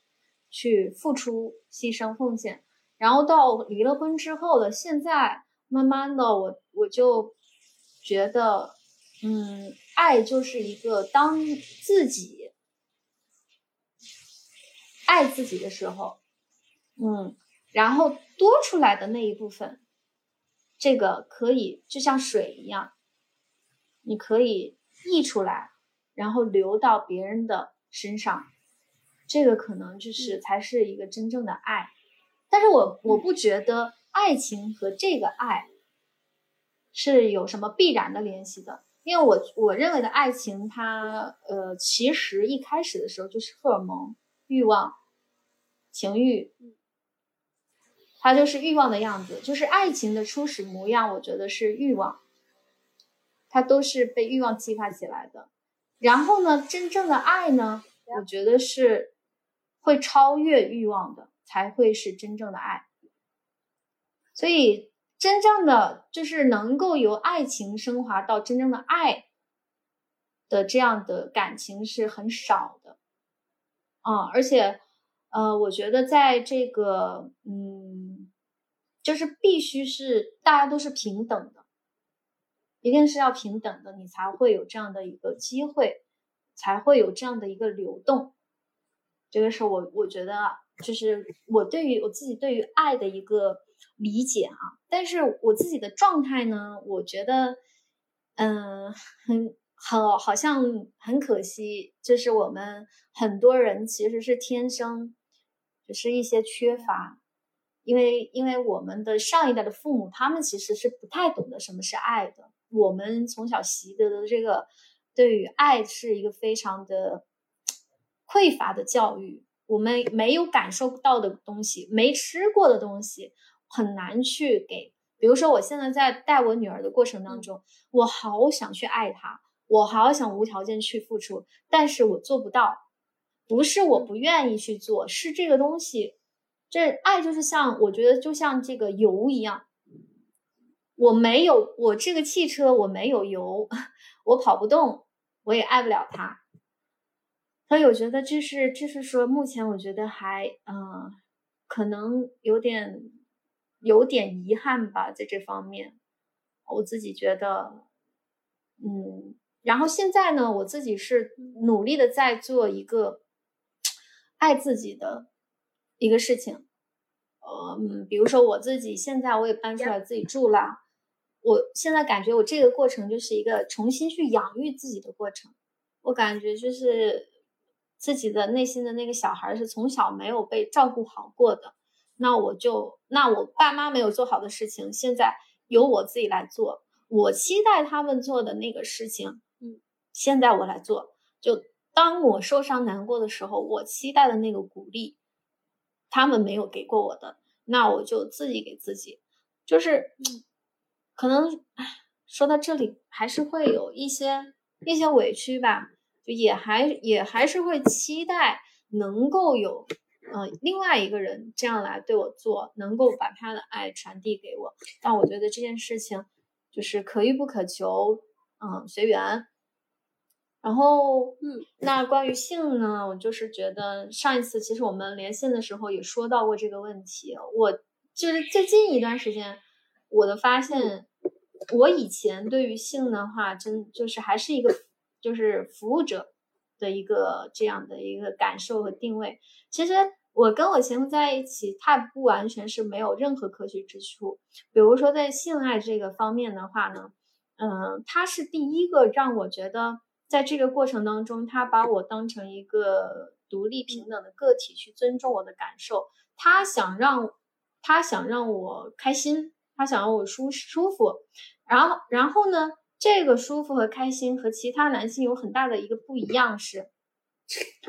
去付出、牺牲、奉献。然后到离了婚之后的现在，慢慢的，我我就觉得，嗯，爱就是一个当自己爱自己的时候，嗯，然后多出来的那一部分。这个可以就像水一样，你可以溢出来，然后流到别人的身上，这个可能就是才是一个真正的爱。但是我我不觉得爱情和这个爱是有什么必然的联系的，因为我我认为的爱情，它呃其实一开始的时候就是荷尔蒙、欲望、情欲。它就是欲望的样子，就是爱情的初始模样。我觉得是欲望，它都是被欲望激发起来的。然后呢，真正的爱呢，我觉得是会超越欲望的，才会是真正的爱。所以，真正的就是能够由爱情升华到真正的爱的这样的感情是很少的。啊，而且，呃，我觉得在这个，嗯。就是必须是大家都是平等的，一定是要平等的，你才会有这样的一个机会，才会有这样的一个流动。这个是我我觉得，就是我对于我自己对于爱的一个理解啊。但是我自己的状态呢，我觉得，嗯，很很好像很可惜，就是我们很多人其实是天生只是一些缺乏。因为，因为我们的上一代的父母，他们其实是不太懂得什么是爱的。我们从小习得的这个，对于爱是一个非常的匮乏的教育。我们没有感受到的东西，没吃过的东西，很难去给。比如说，我现在在带我女儿的过程当中，我好想去爱她，我好想无条件去付出，但是我做不到。不是我不愿意去做，是这个东西。这爱就是像，我觉得就像这个油一样，我没有我这个汽车，我没有油，我跑不动，我也爱不了它。所以我觉得这是，这是说目前我觉得还，嗯，可能有点有点遗憾吧，在这方面，我自己觉得，嗯，然后现在呢，我自己是努力的在做一个 爱自己的。一个事情，呃，嗯，比如说我自己现在我也搬出来自己住了，我现在感觉我这个过程就是一个重新去养育自己的过程。我感觉就是自己的内心的那个小孩是从小没有被照顾好过的，那我就那我爸妈没有做好的事情，现在由我自己来做。我期待他们做的那个事情，嗯，现在我来做。就当我受伤难过的时候，我期待的那个鼓励。他们没有给过我的，那我就自己给自己，就是，可能，说到这里还是会有一些一些委屈吧，就也还也还是会期待能够有，呃，另外一个人这样来对我做，能够把他的爱传递给我。但我觉得这件事情就是可遇不可求，嗯，随缘。然后，嗯，那关于性呢，我就是觉得上一次其实我们连线的时候也说到过这个问题。我就是最近一段时间，我的发现，我以前对于性的话，真就是还是一个就是服务者的一个这样的一个感受和定位。其实我跟我前夫在一起，他不完全是没有任何可取之处。比如说在性爱这个方面的话呢，嗯，他是第一个让我觉得。在这个过程当中，他把我当成一个独立平等的个体，去尊重我的感受。他想让，他想让我开心，他想让我舒舒服。然后，然后呢，这个舒服和开心和其他男性有很大的一个不一样是，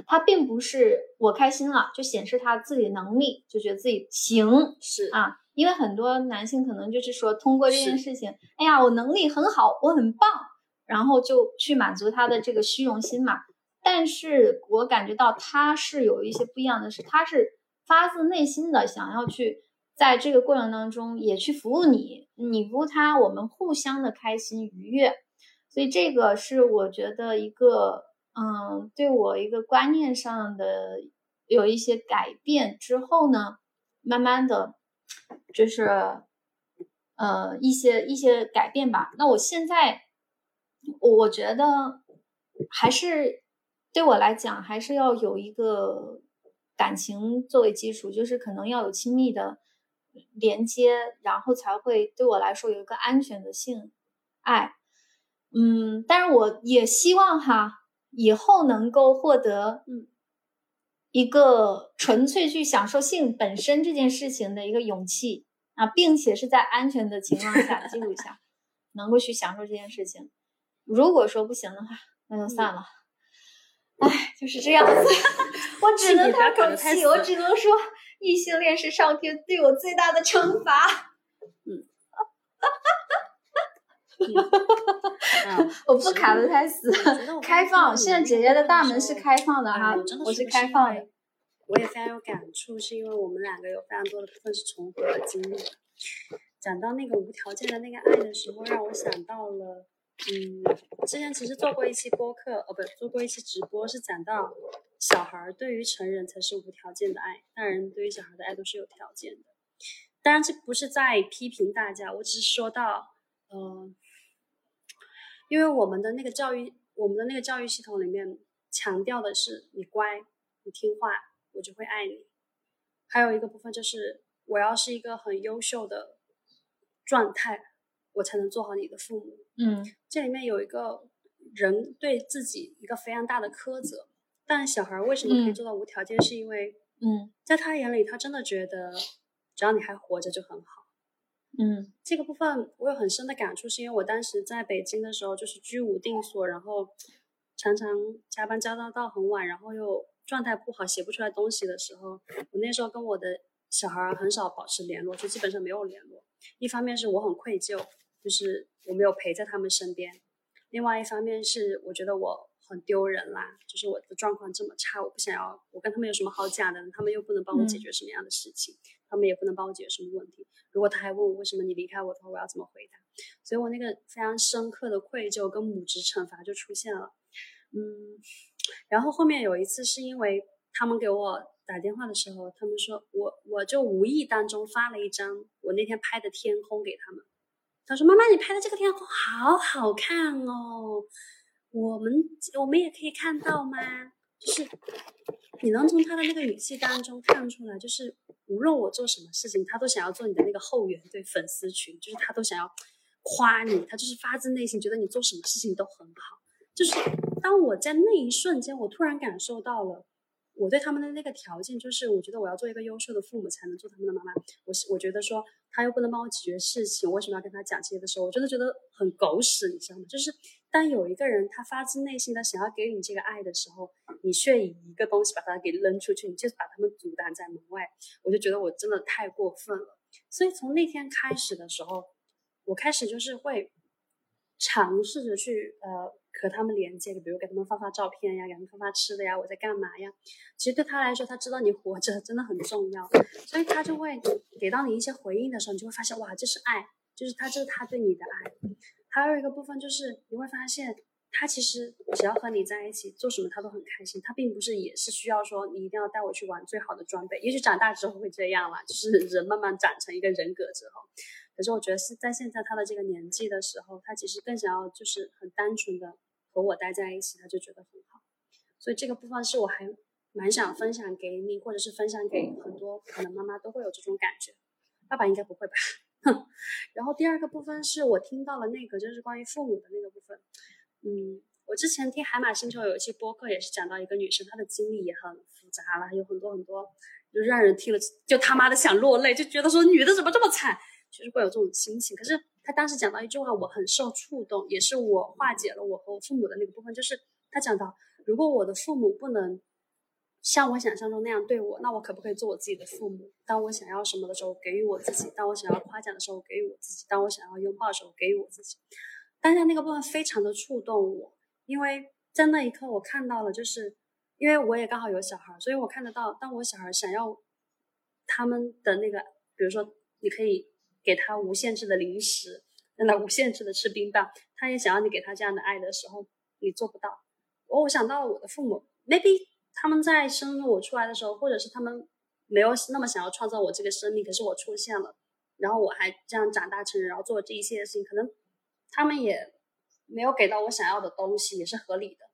他并不是我开心了就显示他自己能力，就觉得自己行是啊。因为很多男性可能就是说通过这件事情，哎呀，我能力很好，我很棒。然后就去满足他的这个虚荣心嘛，但是我感觉到他是有一些不一样的是，他是发自内心的想要去在这个过程当中也去服务你，你服务他，我们互相的开心愉悦，所以这个是我觉得一个嗯，对我一个观念上的有一些改变之后呢，慢慢的就是呃一些一些改变吧。那我现在。我觉得还是对我来讲，还是要有一个感情作为基础，就是可能要有亲密的连接，然后才会对我来说有一个安全的性爱。嗯，但是我也希望哈，以后能够获得嗯一个纯粹去享受性本身这件事情的一个勇气啊，并且是在安全的情况下记录下，能够去享受这件事情。如果说不行的话，那就算了。唉，就是这样子，我只能叹口气，我只能说，异性恋是上天对我最大的惩罚。嗯，我不卡的太死，开放。现在姐姐的大门是开放的哈，我是开放的。我也非常有感触，是因为我们两个有非常多的部分是重合的经历。讲到那个无条件的那个爱的时候，让我想到了。嗯，之前其实做过一期播客，哦，不，做过一期直播，是讲到小孩对于成人才是无条件的爱，大人对于小孩的爱都是有条件的。当然，这不是在批评大家，我只是说到，呃，因为我们的那个教育，我们的那个教育系统里面强调的是你乖，你听话，我就会爱你。还有一个部分就是我要是一个很优秀的状态，我才能做好你的父母。嗯，这里面有一个人对自己一个非常大的苛责，但小孩为什么可以做到无条件？是因为，嗯，在他眼里，他真的觉得只要你还活着就很好。嗯，这个部分我有很深的感触，是因为我当时在北京的时候，就是居无定所，然后常常加班加到到很晚，然后又状态不好，写不出来东西的时候，我那时候跟我的小孩很少保持联络，就基本上没有联络。一方面是我很愧疚，就是我没有陪在他们身边；另外一方面是我觉得我很丢人啦，就是我的状况这么差，我不想要，我跟他们有什么好讲的？他们又不能帮我解决什么样的事情，他们也不能帮我解决什么问题。如果他还问我为什么你离开我的话，我要怎么回答？所以我那个非常深刻的愧疚跟母职惩罚就出现了。嗯，然后后面有一次是因为他们给我打电话的时候，他们说我我就无意当中发了一张我那天拍的天空给他们。他说：“妈妈，你拍的这个天空好好看哦，我们我们也可以看到吗？就是你能从他的那个语气当中看出来，就是无论我做什么事情，他都想要做你的那个后援对粉丝群，就是他都想要夸你，他就是发自内心觉得你做什么事情都很好。就是当我在那一瞬间，我突然感受到了。”我对他们的那个条件就是，我觉得我要做一个优秀的父母才能做他们的妈妈。我是我觉得说他又不能帮我解决事情，为什么要跟他讲这些的时候，我真的觉得很狗屎，你知道吗？就是当有一个人他发自内心的想要给你这个爱的时候，你却以一个东西把他给扔出去，你就是把他们阻挡在门外，我就觉得我真的太过分了。所以从那天开始的时候，我开始就是会尝试着去呃。和他们连接，比如给他们发发照片呀，给他们发发吃的呀，我在干嘛呀？其实对他来说，他知道你活着真的很重要，所以他就会给到你一些回应的时候，你就会发现哇，这是爱，就是他这是他对你的爱。还有一个部分就是你会发现，他其实只要和你在一起，做什么他都很开心，他并不是也是需要说你一定要带我去玩最好的装备，也许长大之后会这样啦，就是人慢慢长成一个人格之后。可是我觉得是在现在他的这个年纪的时候，他其实更想要就是很单纯的。和我待在一起，他就觉得很好，所以这个部分是我还蛮想分享给你，或者是分享给很多可能妈妈都会有这种感觉，爸爸应该不会吧？哼 然后第二个部分是我听到了那个就是关于父母的那个部分，嗯，我之前听海马星球有一期播客也是讲到一个女生，她的经历也很复杂了，有很多很多，就让人听了就他妈的想落泪，就觉得说女的怎么这么惨，就是会有这种心情，可是。他当时讲到一句话，我很受触动，也是我化解了我和我父母的那个部分。就是他讲到，如果我的父母不能像我想象中那样对我，那我可不可以做我自己的父母？当我想要什么的时候，给予我自己；当我想要夸奖的时候，给予我自己；当我想要拥抱的时候，给予我自己。当下那个部分非常的触动我，因为在那一刻我看到了，就是因为我也刚好有小孩，所以我看得到，当我小孩想要他们的那个，比如说你可以。给他无限制的零食，让他无限制的吃冰棒，他也想要你给他这样的爱的时候，你做不到。我我想到了我的父母，maybe 他们在生我出来的时候，或者是他们没有那么想要创造我这个生命，可是我出现了，然后我还这样长大成人，然后做这一切的事情，可能他们也没有给到我想要的东西，也是合理的，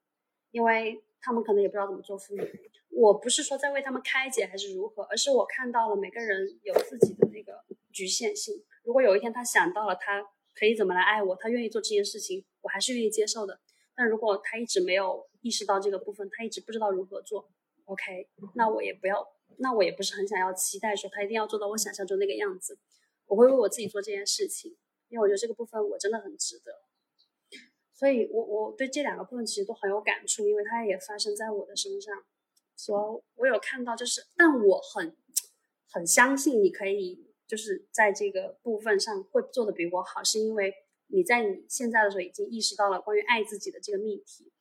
因为他们可能也不知道怎么做父母。我不是说在为他们开解还是如何，而是我看到了每个人有自己的那个。局限性。如果有一天他想到了他可以怎么来爱我，他愿意做这件事情，我还是愿意接受的。但如果他一直没有意识到这个部分，他一直不知道如何做，OK，那我也不要，那我也不是很想要期待说他一定要做到我想象中那个样子。我会为我自己做这件事情，因为我觉得这个部分我真的很值得。所以，我我对这两个部分其实都很有感触，因为它也发生在我的身上。所以，我有看到，就是，但我很很相信你可以。就是在这个部分上会做的比我好，是因为你在你现在的时候已经意识到了关于爱自己的这个命题。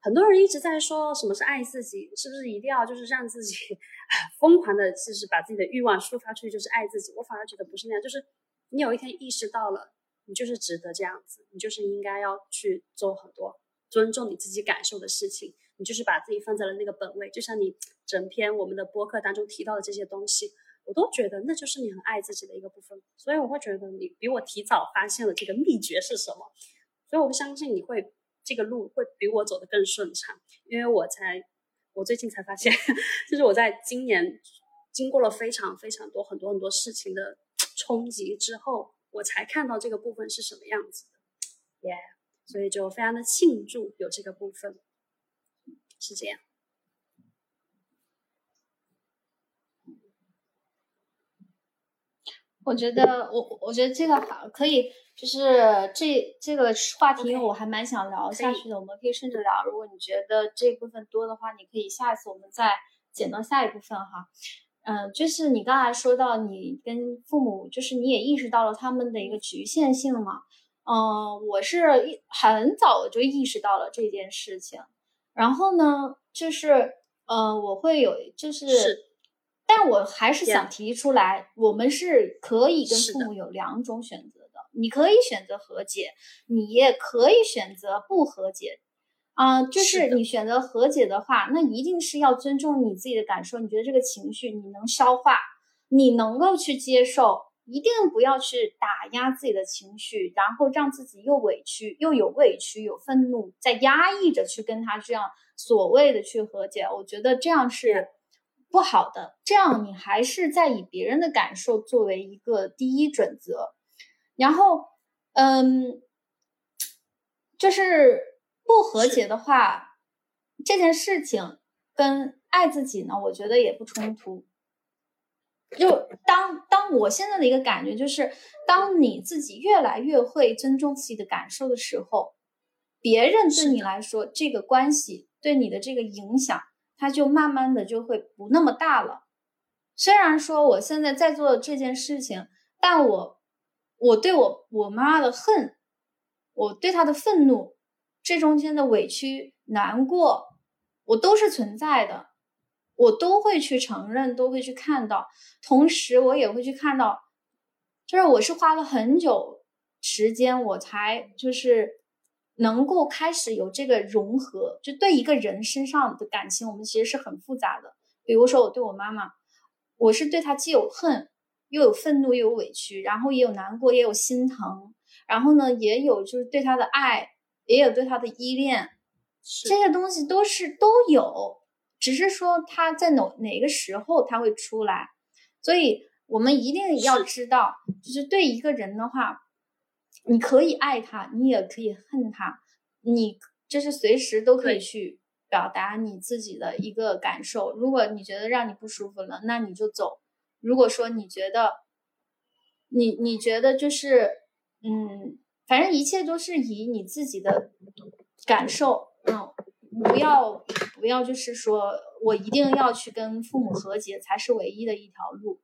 很多人一直在说什么是爱自己，是不是一定要就是让自己 疯狂的，就是把自己的欲望抒发出去就是爱自己？我反而觉得不是那样，就是你有一天意识到了，你就是值得这样子，你就是应该要去做很多尊重你自己感受的事情，你就是把自己放在了那个本位，就像你整篇我们的播客当中提到的这些东西。我都觉得那就是你很爱自己的一个部分，所以我会觉得你比我提早发现了这个秘诀是什么。所以我相信你会这个路会比我走得更顺畅，因为我才我最近才发现，就是我在今年经过了非常非常多很多很多事情的冲击之后，我才看到这个部分是什么样子的，耶，所以就非常的庆祝有这个部分，是这样。我觉得我我觉得这个好可以，就是这这个话题我还蛮想聊下去的。我们可以顺着聊。如果你觉得这部分多的话，你可以下一次我们再剪到下一部分哈。嗯，就是你刚才说到你跟父母，就是你也意识到了他们的一个局限性嘛。嗯，我是很早就意识到了这件事情。然后呢，就是呃，我会有就是。但我还是想提出来，我们是可以跟父母有两种选择的。你可以选择和解，你也可以选择不和解。啊，就是你选择和解的话，那一定是要尊重你自己的感受。你觉得这个情绪你能消化，你能够去接受，一定不要去打压自己的情绪，然后让自己又委屈又有委屈有愤怒，在压抑着去跟他这样所谓的去和解。我觉得这样是。不好的，这样你还是在以别人的感受作为一个第一准则，然后，嗯，就是不和解的话，这件事情跟爱自己呢，我觉得也不冲突。就当当我现在的一个感觉就是，当你自己越来越会尊重自己的感受的时候，别人对你来说这个关系对你的这个影响。它就慢慢的就会不那么大了。虽然说我现在在做这件事情，但我我对我我妈的恨，我对她的愤怒，这中间的委屈、难过，我都是存在的，我都会去承认，都会去看到。同时，我也会去看到，就是我是花了很久时间，我才就是。能够开始有这个融合，就对一个人身上的感情，我们其实是很复杂的。比如说，我对我妈妈，我是对她既有恨，又有愤怒，又有委屈，然后也有难过，也有心疼，然后呢，也有就是对她的爱，也有对她的依恋，这些东西都是都有，只是说他在哪哪个时候他会出来。所以我们一定要知道，就是对一个人的话。你可以爱他，你也可以恨他，你就是随时都可以去表达你自己的一个感受。如果你觉得让你不舒服了，那你就走。如果说你觉得，你你觉得就是，嗯，反正一切都是以你自己的感受，嗯，不要不要就是说我一定要去跟父母和解才是唯一的一条路。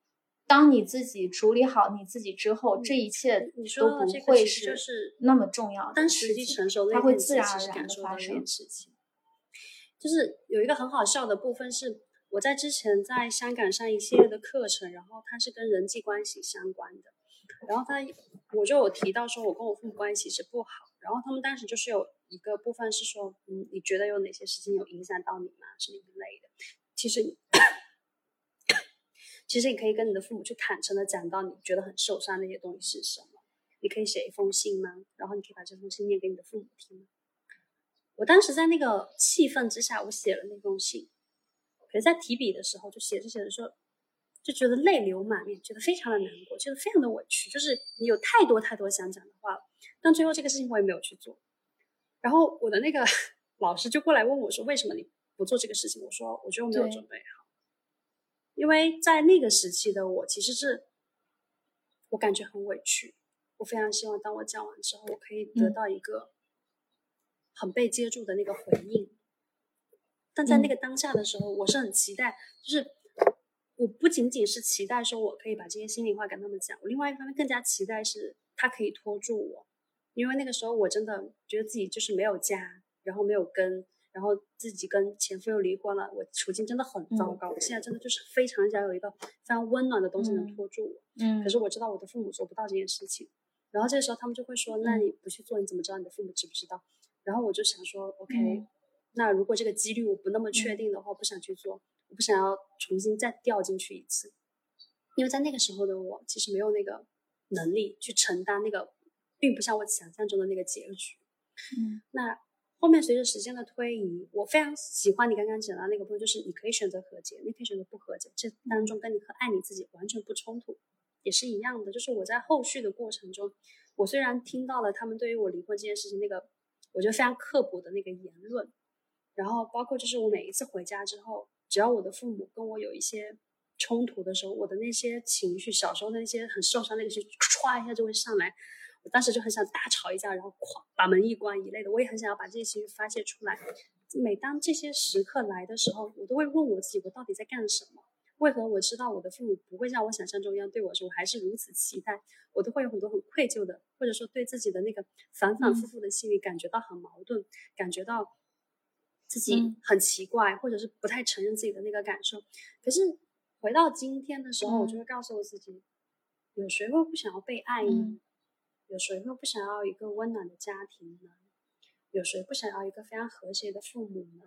当你自己处理好你自己之后，这一切都不会是那么重要。当时机成熟，它会自然而然的发生事情。就是有一个很好笑的部分是，我在之前在香港上一系列的课程，然后它是跟人际关系相关的，然后他我就有提到说，我跟我父母关系是不好，然后他们当时就是有一个部分是说，嗯，你觉得有哪些事情有影响到你吗？什么一类的？其实。其实你可以跟你的父母去坦诚的讲到你觉得很受伤那些东西是什么，你可以写一封信吗？然后你可以把这封信念给你的父母听。我当时在那个气氛之下，我写了那封信，可是在提笔的时候，就写着写着说，就觉得泪流满面，觉得非常的难过，觉得非常的委屈，就是你有太多太多想讲的话了，但最后这个事情我也没有去做。然后我的那个 老师就过来问我说，为什么你不做这个事情？我说，我觉得我没有准备好。因为在那个时期的我，其实是我感觉很委屈。我非常希望，当我讲完之后，我可以得到一个很被接住的那个回应。但在那个当下的时候，我是很期待，就是我不仅仅是期待说我可以把这些心里话跟他们讲，我另外一方面更加期待是他可以拖住我，因为那个时候我真的觉得自己就是没有家，然后没有根。然后自己跟前夫又离婚了，我处境真的很糟糕。我现在真的就是非常想有一个非常温暖的东西能拖住我。嗯。可是我知道我的父母做不到这件事情。然后这时候他们就会说：“那你不去做，你怎么知道你的父母知不知道？”然后我就想说：“OK，那如果这个几率我不那么确定的话，不想去做，我不想要重新再掉进去一次。因为在那个时候的我，其实没有那个能力去承担那个，并不像我想象中的那个结局。嗯，那后面随着时间的推移，我非常喜欢你刚刚讲到那个部分，就是你可以选择和解，你可以选择不和解，这当中跟你和爱你自己完全不冲突，也是一样的。就是我在后续的过程中，我虽然听到了他们对于我离婚这件事情那个，我觉得非常刻薄的那个言论，然后包括就是我每一次回家之后，只要我的父母跟我有一些冲突的时候，我的那些情绪，小时候那些很受伤那个情绪，唰一下就会上来。我当时就很想大吵一架，然后哐把门一关一类的，我也很想要把这些情绪发泄出来。每当这些时刻来的时候，我都会问我自己：我到底在干什么？为何我知道我的父母不会像我想象中一样对我说，我还是如此期待？我都会有很多很愧疚的，或者说对自己的那个反反复复的心理感觉到很矛盾，感觉到自己很奇怪，或者是不太承认自己的那个感受。可是回到今天的时候，我就会告诉我自己：有谁会不想要被爱呢？有谁会不想要一个温暖的家庭呢？有谁不想要一个非常和谐的父母呢？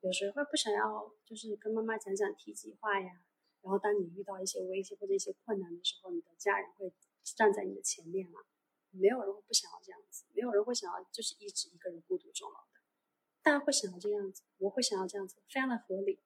有谁会不想要就是跟妈妈讲讲体己话呀？然后当你遇到一些危机或者一些困难的时候，你的家人会站在你的前面吗？没有人会不想要这样子，没有人会想要就是一直一个人孤独终老的。大家会想要这样子，我会想要这样子，非常的合理。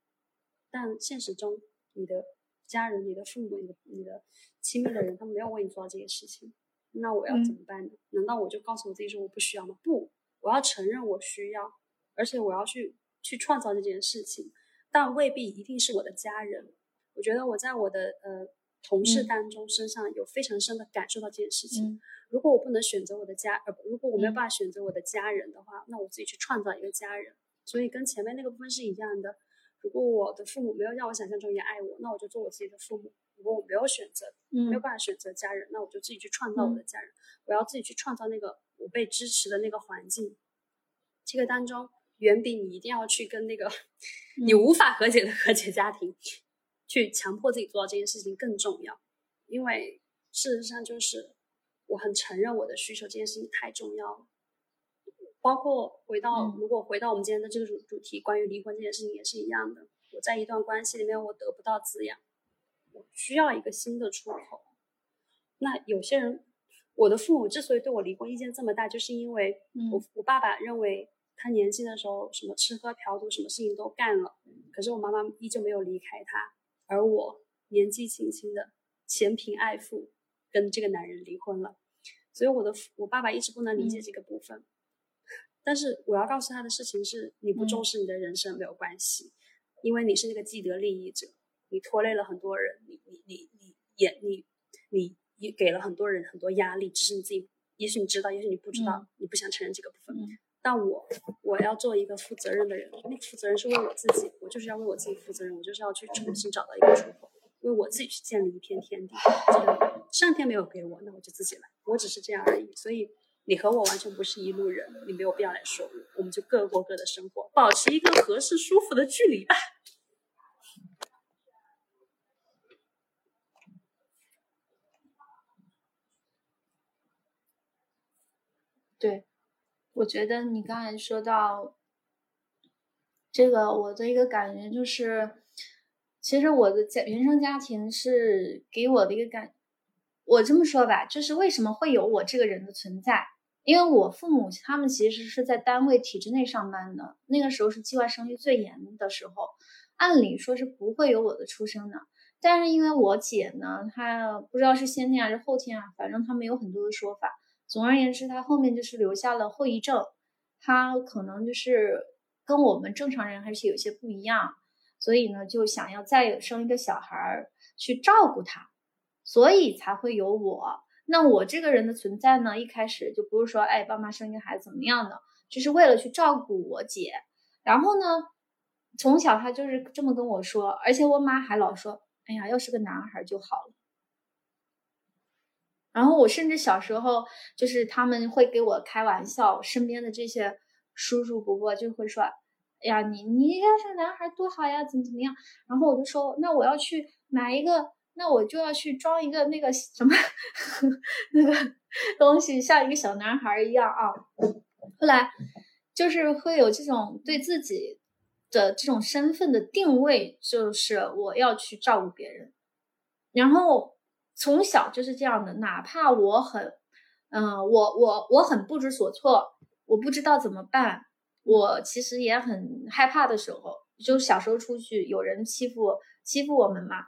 但现实中，你的家人、你的父母、你的你的亲密的人，他没有为你做到这些事情。那我要怎么办呢？难道我就告诉我自己说我不需要吗？不，我要承认我需要，而且我要去去创造这件事情，但未必一定是我的家人。我觉得我在我的呃同事当中身上有非常深的感受到这件事情。如果我不能选择我的家，呃，如果我没有办法选择我的家人的话，那我自己去创造一个家人。所以跟前面那个部分是一样的。如果我的父母没有让我想象中也爱我，那我就做我自己的父母。如果我没有选择，没有办法选择家人，那我就自己去创造我的家人。我要自己去创造那个我被支持的那个环境。这个当中远比你一定要去跟那个你无法和解的和解家庭去强迫自己做到这件事情更重要。因为事实上就是我很承认我的需求这件事情太重要了。包括回到如果回到我们今天的这个主主题，关于离婚这件事情也是一样的。我在一段关系里面我得不到滋养。需要一个新的出口。那有些人，我的父母之所以对我离婚意见这么大，就是因为我我爸爸认为他年轻的时候什么吃喝嫖赌，什么事情都干了，可是我妈妈依旧没有离开他，而我年纪轻轻的嫌贫爱富，跟这个男人离婚了。所以我的我爸爸一直不能理解这个部分。但是我要告诉他的事情是：你不重视你的人生没有关系，因为你是那个既得利益者。你拖累了很多人，你你你你也你你也给了很多人很多压力，只是你自己，也许你知道，也许你不知道，你不想承认这个部分。但我我要做一个负责任的人，那负责任是为我自己，我就是要为我自己负责任，我就是要去重新找到一个出口，为我自己去建立一片天地。这个上天没有给我，那我就自己来，我只是这样而已。所以你和我完全不是一路人，你没有必要来说我，我们就各过各的生活，保持一个合适舒服的距离吧。对，我觉得你刚才说到这个，我的一个感觉就是，其实我的家原生家庭是给我的一个感，我这么说吧，就是为什么会有我这个人的存在？因为我父母他们其实是在单位体制内上班的，那个时候是计划生育最严的时候，按理说是不会有我的出生的。但是因为我姐呢，她不知道是先天还是后天啊，反正他们有很多的说法。总而言之，他后面就是留下了后遗症，他可能就是跟我们正常人还是有些不一样，所以呢，就想要再生一个小孩儿去照顾他，所以才会有我。那我这个人的存在呢，一开始就不是说，哎，爸妈生一个孩子怎么样的，就是为了去照顾我姐。然后呢，从小他就是这么跟我说，而且我妈还老说，哎呀，要是个男孩就好了。然后我甚至小时候就是他们会给我开玩笑，身边的这些叔叔伯伯就会说：“哎呀，你你要是男孩多好呀，怎么怎么样？”然后我就说：“那我要去买一个，那我就要去装一个那个什么 那个东西，像一个小男孩一样啊。”后来就是会有这种对自己的这种身份的定位，就是我要去照顾别人，然后。从小就是这样的，哪怕我很，嗯，我我我很不知所措，我不知道怎么办，我其实也很害怕的时候，就小时候出去有人欺负欺负我们嘛，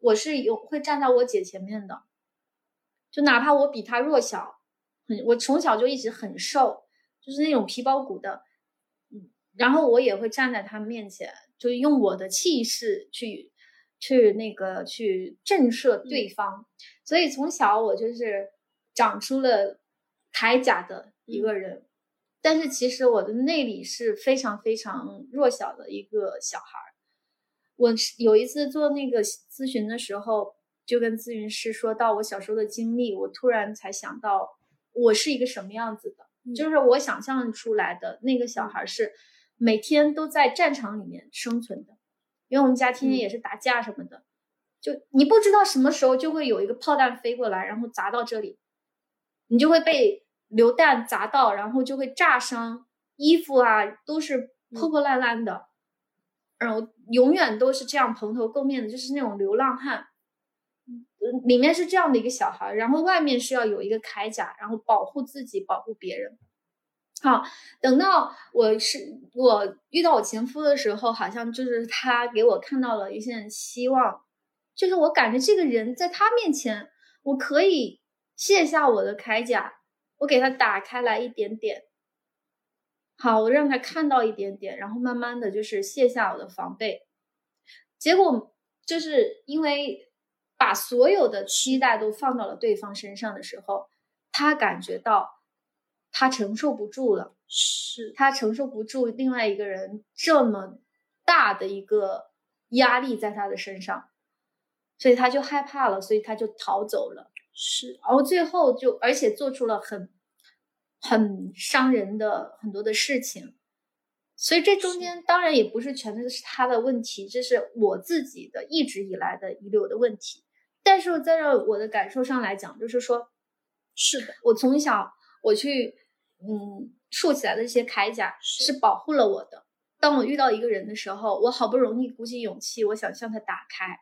我是有会站在我姐前面的，就哪怕我比她弱小，很我从小就一直很瘦，就是那种皮包骨的，嗯，然后我也会站在他们面前，就用我的气势去去那个去震慑对方，所以从小我就是长出了铠甲的一个人，但是其实我的内里是非常非常弱小的一个小孩儿。我有一次做那个咨询的时候，就跟咨询师说到我小时候的经历，我突然才想到我是一个什么样子的，就是我想象出来的那个小孩是每天都在战场里面生存的，因为我们家天天也是打架什么的，就你不知道什么时候就会有一个炮弹飞过来，然后砸到这里，你就会被流弹砸到，然后就会炸伤，衣服啊都是破破烂烂的。然后永远都是这样蓬头垢面的，就是那种流浪汉。嗯，里面是这样的一个小孩，然后外面是要有一个铠甲，然后保护自己，保护别人。好，等到我是我遇到我前夫的时候，好像就是他给我看到了一线希望，就是我感觉这个人在他面前，我可以卸下我的铠甲，我给他打开来一点点。好，我让他看到一点点，然后慢慢的就是卸下我的防备，结果就是因为把所有的期待都放到了对方身上的时候，他感觉到他承受不住了，是。他承受不住另外一个人这么大的一个压力在他的身上，所以他就害怕了，所以他就逃走了，是，然后最后就而且做出了很。很伤人的很多的事情，所以这中间当然也不是全都是他的问题，这是我自己的一直以来的遗留的问题。但是在这我的感受上来讲，就是说，是的，我从小我去嗯竖起来的这些铠甲是保护了我的。当我遇到一个人的时候，我好不容易鼓起勇气，我想向他打开，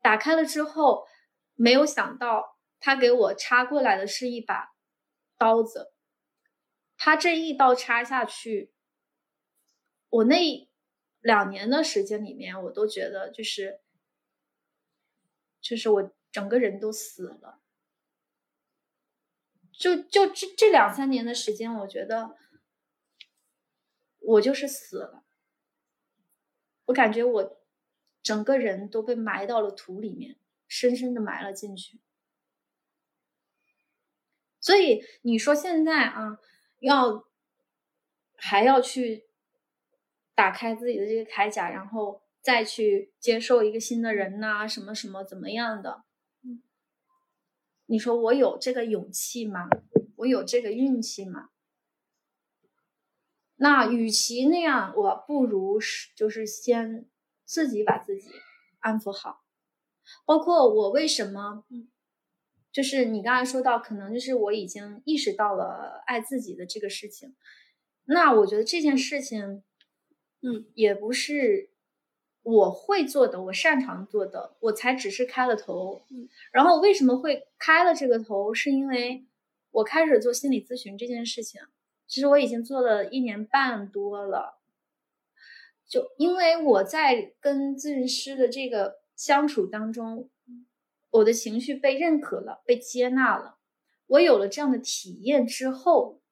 打开了之后，没有想到他给我插过来的是一把刀子。他这一刀插下去，我那两年的时间里面，我都觉得就是，就是我整个人都死了。就就这这两三年的时间，我觉得我就是死了。我感觉我整个人都被埋到了土里面，深深的埋了进去。所以你说现在啊？要还要去打开自己的这个铠甲，然后再去接受一个新的人呐，什么什么怎么样的？你说我有这个勇气吗？我有这个运气吗？那与其那样，我不如是就是先自己把自己安抚好。包括我为什么？就是你刚才说到，可能就是我已经意识到了爱自己的这个事情，那我觉得这件事情，嗯，也不是我会做的，我擅长做的，我才只是开了头。嗯，然后为什么会开了这个头，是因为我开始做心理咨询这件事情，其实我已经做了一年半多了，就因为我在跟咨询师的这个相处当中。我的情绪被认可了，被接纳了。我有了这样的体验之后，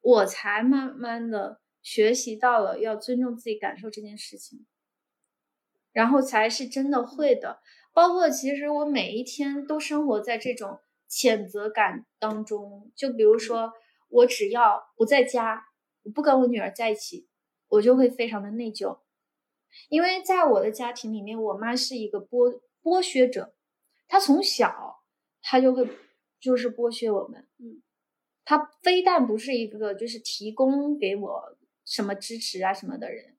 我才慢慢的学习到了要尊重自己感受这件事情，然后才是真的会的。包括其实我每一天都生活在这种谴责感当中。就比如说，我只要不在家，我不跟我女儿在一起，我就会非常的内疚，因为在我的家庭里面，我妈是一个剥剥削者。她从小，她就会就是剥削我们，嗯，她非但不是一个就是提供给我什么支持啊什么的人，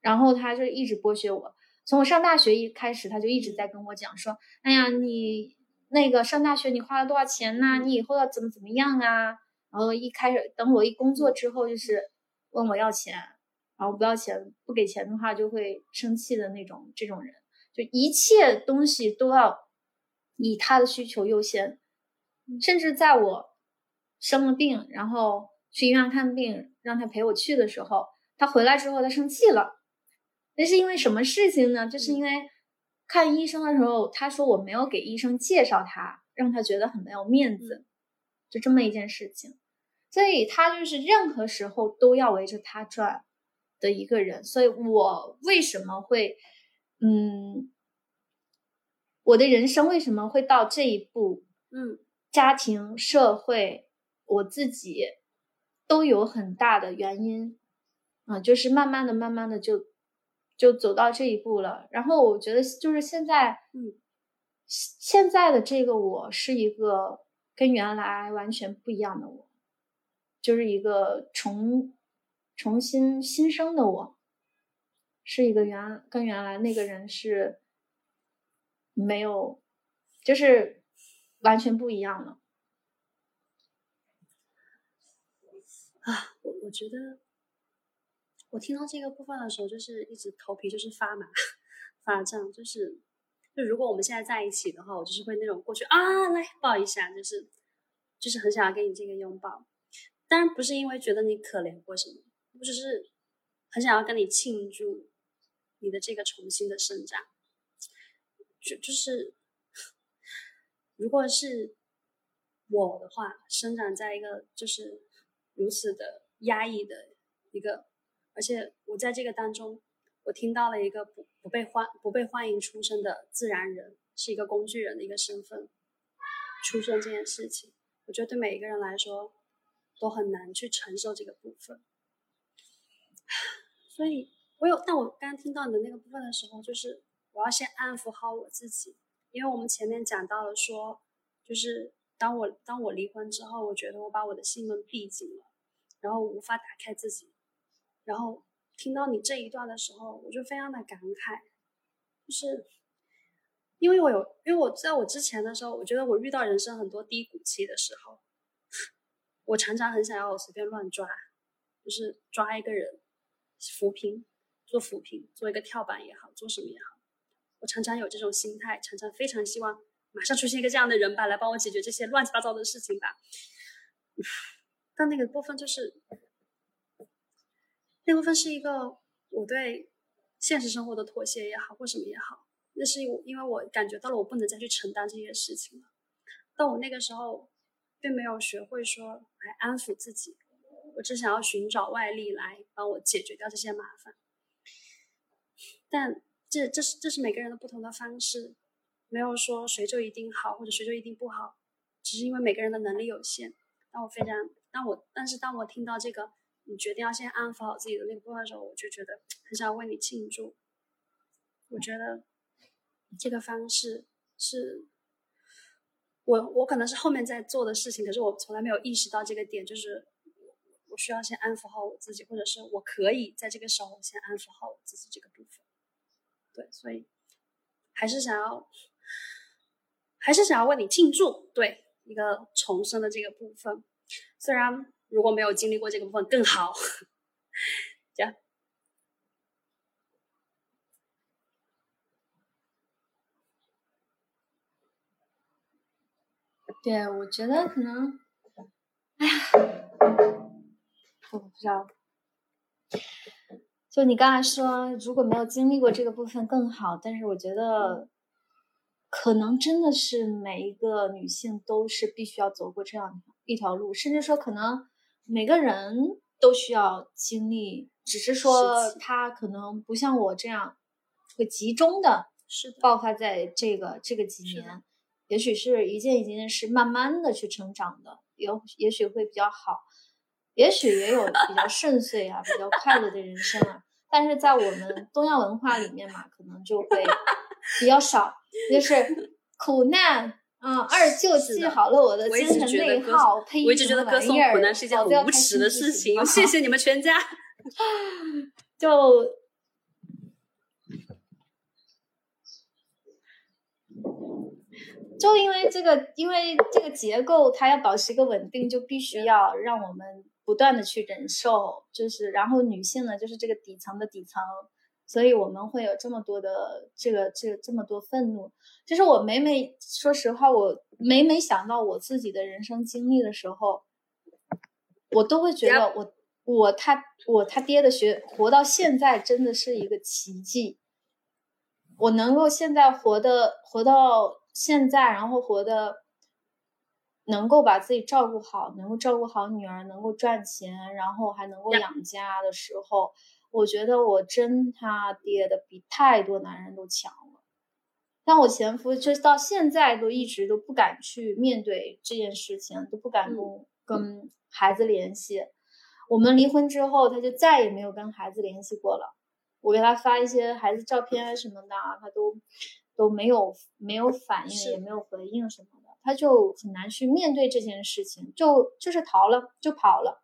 然后她就一直剥削我。从我上大学一开始，他就一直在跟我讲说：“哎呀，你那个上大学你花了多少钱呐？你以后要怎么怎么样啊？”然后一开始等我一工作之后，就是问我要钱，然后不要钱不给钱的话就会生气的那种这种人，就一切东西都要。以他的需求优先，甚至在我生了病，然后去医院看病，让他陪我去的时候，他回来之后他生气了。那是因为什么事情呢？就是因为看医生的时候，他说我没有给医生介绍他，让他觉得很没有面子，就这么一件事情。所以他就是任何时候都要围着他转的一个人。所以我为什么会，嗯，我的人生为什么会到这一步？嗯，家庭、社会，我自己都有很大的原因，啊，就是慢慢的、慢慢的就就走到这一步了。然后我觉得，就是现在，嗯，现在的这个我是一个跟原来完全不一样的我，就是一个重重新新生的我，是一个原跟原来那个人是没有，就是。完全不一样了啊！我我觉得，我听到这个部分的时候，就是一直头皮就是发麻、发胀，就是就如果我们现在在一起的话，我就是会那种过去啊来抱一下，就是就是很想要给你这个拥抱。当然不是因为觉得你可怜或什么，我只是很想要跟你庆祝你的这个重新的生长，就就是。如果是我的话，生长在一个就是如此的压抑的一个，而且我在这个当中，我听到了一个不不被欢不被欢迎出生的自然人，是一个工具人的一个身份出生这件事情，我觉得对每一个人来说都很难去承受这个部分。所以，我有，但我刚刚听到你的那个部分的时候，就是我要先安抚好我自己。因为我们前面讲到了说，就是当我当我离婚之后，我觉得我把我的心门闭紧了，然后无法打开自己。然后听到你这一段的时候，我就非常的感慨，就是因为我有，因为我在我之前的时候，我觉得我遇到人生很多低谷期的时候，我常常很想要我随便乱抓，就是抓一个人扶贫，做扶贫，做一个跳板也好，做什么也好。我常常有这种心态，常常非常希望马上出现一个这样的人吧，来帮我解决这些乱七八糟的事情吧。但那个部分就是，那部分是一个我对现实生活的妥协也好，或什么也好，那是因为我感觉到了我不能再去承担这些事情了。但我那个时候并没有学会说来安抚自己，我只想要寻找外力来帮我解决掉这些麻烦，但。这这是这是每个人的不同的方式，没有说谁就一定好或者谁就一定不好，只是因为每个人的能力有限。但我非常，当我但是当我听到这个，你决定要先安抚好自己的那个部分的时候，我就觉得很想为你庆祝。我觉得这个方式是我我可能是后面在做的事情，可是我从来没有意识到这个点，就是我我需要先安抚好我自己，或者是我可以在这个时候先安抚好我自己这个部分。对，所以还是想要，还是想要为你庆祝，对一个重生的这个部分。虽然如果没有经历过这个部分更好，这样。对，我觉得可能，哎呀，我不知道。就你刚才说，如果没有经历过这个部分更好，但是我觉得，可能真的是每一个女性都是必须要走过这样一条路，甚至说可能每个人都需要经历，只是说他可能不像我这样会集中的爆发在这个这个几年，也许是一件一件事慢慢的去成长的，有也许会比较好。也许也有比较顺遂啊，比较快乐的人生啊，但是在我们东亚文化里面嘛，可能就会比较少，就是苦难啊，二舅记好了我的精神内耗，呸，我一直觉得歌颂苦难是一件很无耻的事情，谢谢你们全家，就。就因为这个，因为这个结构它要保持一个稳定，就必须要让我们不断的去忍受，就是然后女性呢，就是这个底层的底层，所以我们会有这么多的这个这这么多愤怒。就是我每每说实话，我每每想到我自己的人生经历的时候，我都会觉得我我他我他爹的学活到现在真的是一个奇迹。我能够现在活的活到现在，然后活的能够把自己照顾好，能够照顾好女儿，能够赚钱，然后还能够养家的时候，我觉得我真他爹的比太多男人都强了。但我前夫就到现在都一直都不敢去面对这件事情，都不敢跟跟孩子联系。我们离婚之后，他就再也没有跟孩子联系过了。我给他发一些孩子照片什么的，他都都没有没有反应，也没有回应什么的，他就很难去面对这件事情，就就是逃了，就跑了，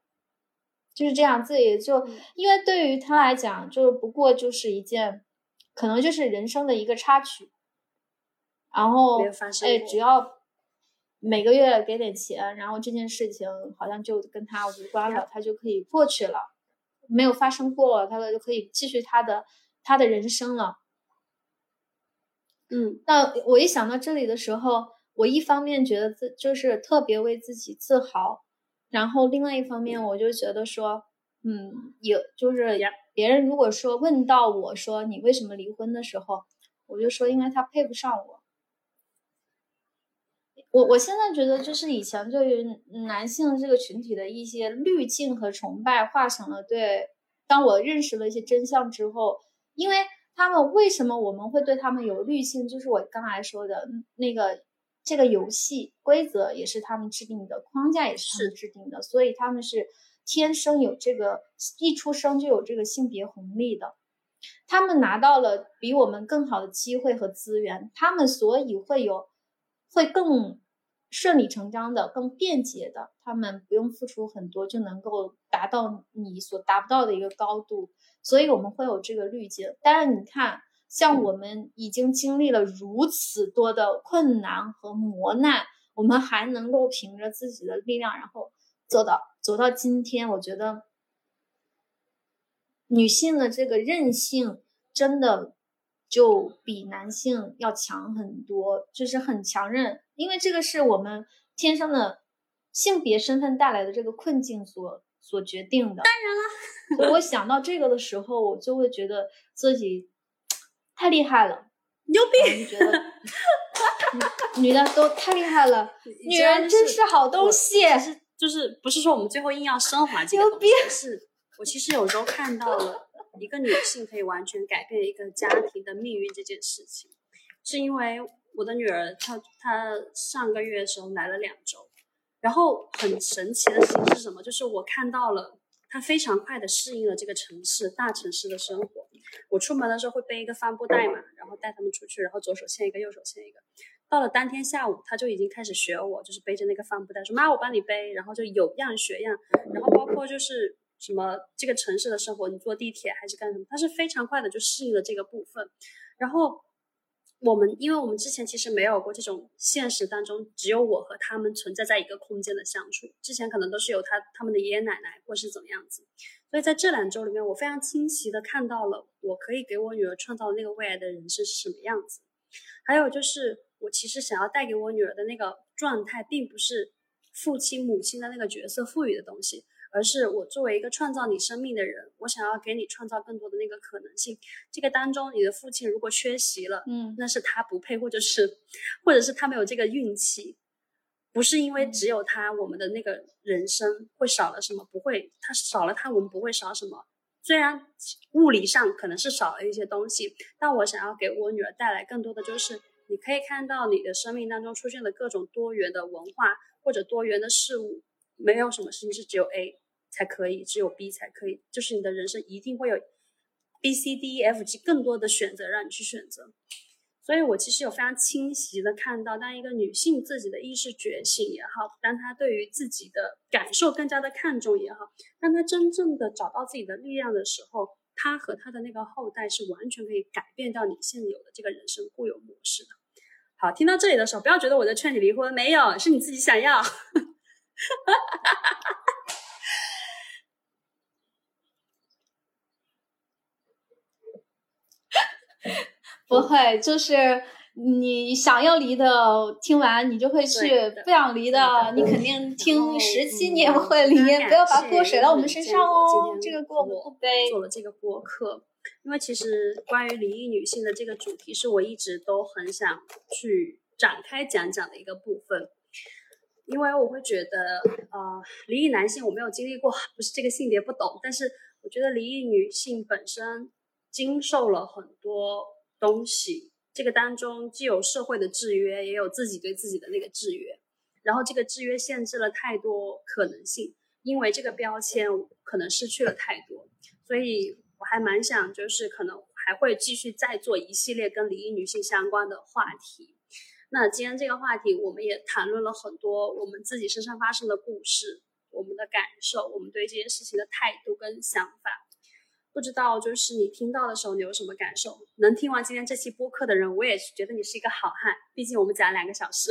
就是这样，自己就因为对于他来讲，就不过就是一件，可能就是人生的一个插曲，然后哎，只要每个月给点钱，然后这件事情好像就跟他无关了，他就可以过去了。没有发生过，他就可以继续他的他的人生了。嗯，那我一想到这里的时候，我一方面觉得自就是特别为自己自豪，然后另外一方面我就觉得说，嗯，有就是别人如果说问到我说你为什么离婚的时候，我就说因为他配不上我。我我现在觉得，就是以前对于男性这个群体的一些滤镜和崇拜，化成了对。当我认识了一些真相之后，因为他们为什么我们会对他们有滤镜，就是我刚才说的那个这个游戏规则也是他们制定的，框架也是他们制定的，所以他们是天生有这个一出生就有这个性别红利的，他们拿到了比我们更好的机会和资源，他们所以会有会更。顺理成章的、更便捷的，他们不用付出很多就能够达到你所达不到的一个高度，所以我们会有这个滤镜。但是你看，像我们已经经历了如此多的困难和磨难，我们还能够凭着自己的力量，然后走到走到今天，我觉得女性的这个韧性真的。就比男性要强很多，就是很强韧，因为这个是我们天生的性别身份带来的这个困境所所决定的。当然了，所以我想到这个的时候，我就会觉得自己太厉害了，牛逼！觉得 女的都太厉害了，女人真是好东西。就是不是说我们最后硬要升华这个东西，是我其实有时候看到了。一个女性可以完全改变一个家庭的命运这件事情，是因为我的女儿她她上个月的时候来了两周，然后很神奇的事情是什么？就是我看到了他非常快的适应了这个城市大城市的生活。我出门的时候会背一个帆布袋嘛，然后带他们出去，然后左手牵一个，右手牵一个。到了当天下午，他就已经开始学我，就是背着那个帆布袋，说妈我帮你背，然后就有样学样，然后包括就是。什么这个城市的生活，你坐地铁还是干什么？他是非常快的就适应了这个部分。然后我们，因为我们之前其实没有过这种现实当中只有我和他们存在在一个空间的相处，之前可能都是有他他们的爷爷奶奶或是怎么样子。所以在这两周里面，我非常清晰的看到了我可以给我女儿创造的那个未来的人生是什么样子。还有就是我其实想要带给我女儿的那个状态，并不是父亲母亲的那个角色赋予的东西。而是我作为一个创造你生命的人，我想要给你创造更多的那个可能性。这个当中，你的父亲如果缺席了，嗯，那是他不配，或者是，或者是他没有这个运气，不是因为只有他，我们的那个人生会少了什么？不会，他少了他，我们不会少什么。虽然物理上可能是少了一些东西，但我想要给我女儿带来更多的就是，你可以看到你的生命当中出现的各种多元的文化或者多元的事物，没有什么事情是只有 A。才可以，只有 B 才可以，就是你的人生一定会有 B、C、D、E、F、G 更多的选择让你去选择。所以我其实有非常清晰的看到，当一个女性自己的意识觉醒也好，当她对于自己的感受更加的看重也好，当她真正的找到自己的力量的时候，她和她的那个后代是完全可以改变掉你现有的这个人生固有模式的。好，听到这里的时候，不要觉得我在劝你离婚，没有，是你自己想要。哈哈哈哈哈不会，就是你想要离的听完你就会去，不想离的你肯定听十期你也不会离。不要把锅甩到我们身上哦，这个锅我们不背。做了这个播客，因为其实关于离异女性的这个主题是我一直都很想去展开讲讲的一个部分。因为我会觉得，呃，离异男性我没有经历过，不是这个性别不懂，但是我觉得离异女性本身经受了很多东西，这个当中既有社会的制约，也有自己对自己的那个制约，然后这个制约限制了太多可能性，因为这个标签可能失去了太多，所以我还蛮想，就是可能还会继续再做一系列跟离异女性相关的话题。那今天这个话题，我们也谈论了很多我们自己身上发生的故事，我们的感受，我们对这件事情的态度跟想法。不知道就是你听到的时候，你有什么感受？能听完今天这期播客的人，我也觉得你是一个好汉。毕竟我们讲两个小时，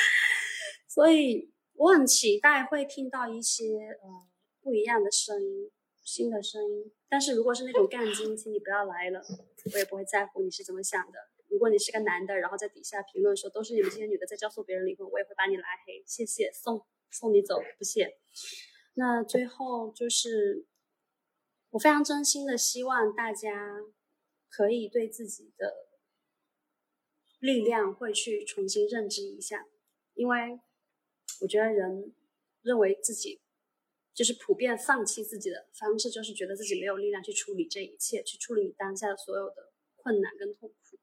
所以我很期待会听到一些呃不一样的声音，新的声音。但是如果是那种杠精，请你不要来了，我也不会在乎你是怎么想的。如果你是个男的，然后在底下评论说都是你们这些女的在教唆别人离婚，我也会把你拉黑。谢谢，送送你走，不谢。那最后就是，我非常真心的希望大家可以对自己的力量会去重新认知一下，因为我觉得人认为自己就是普遍放弃自己的方式，就是觉得自己没有力量去处理这一切，去处理你当下的所有的困难跟痛苦。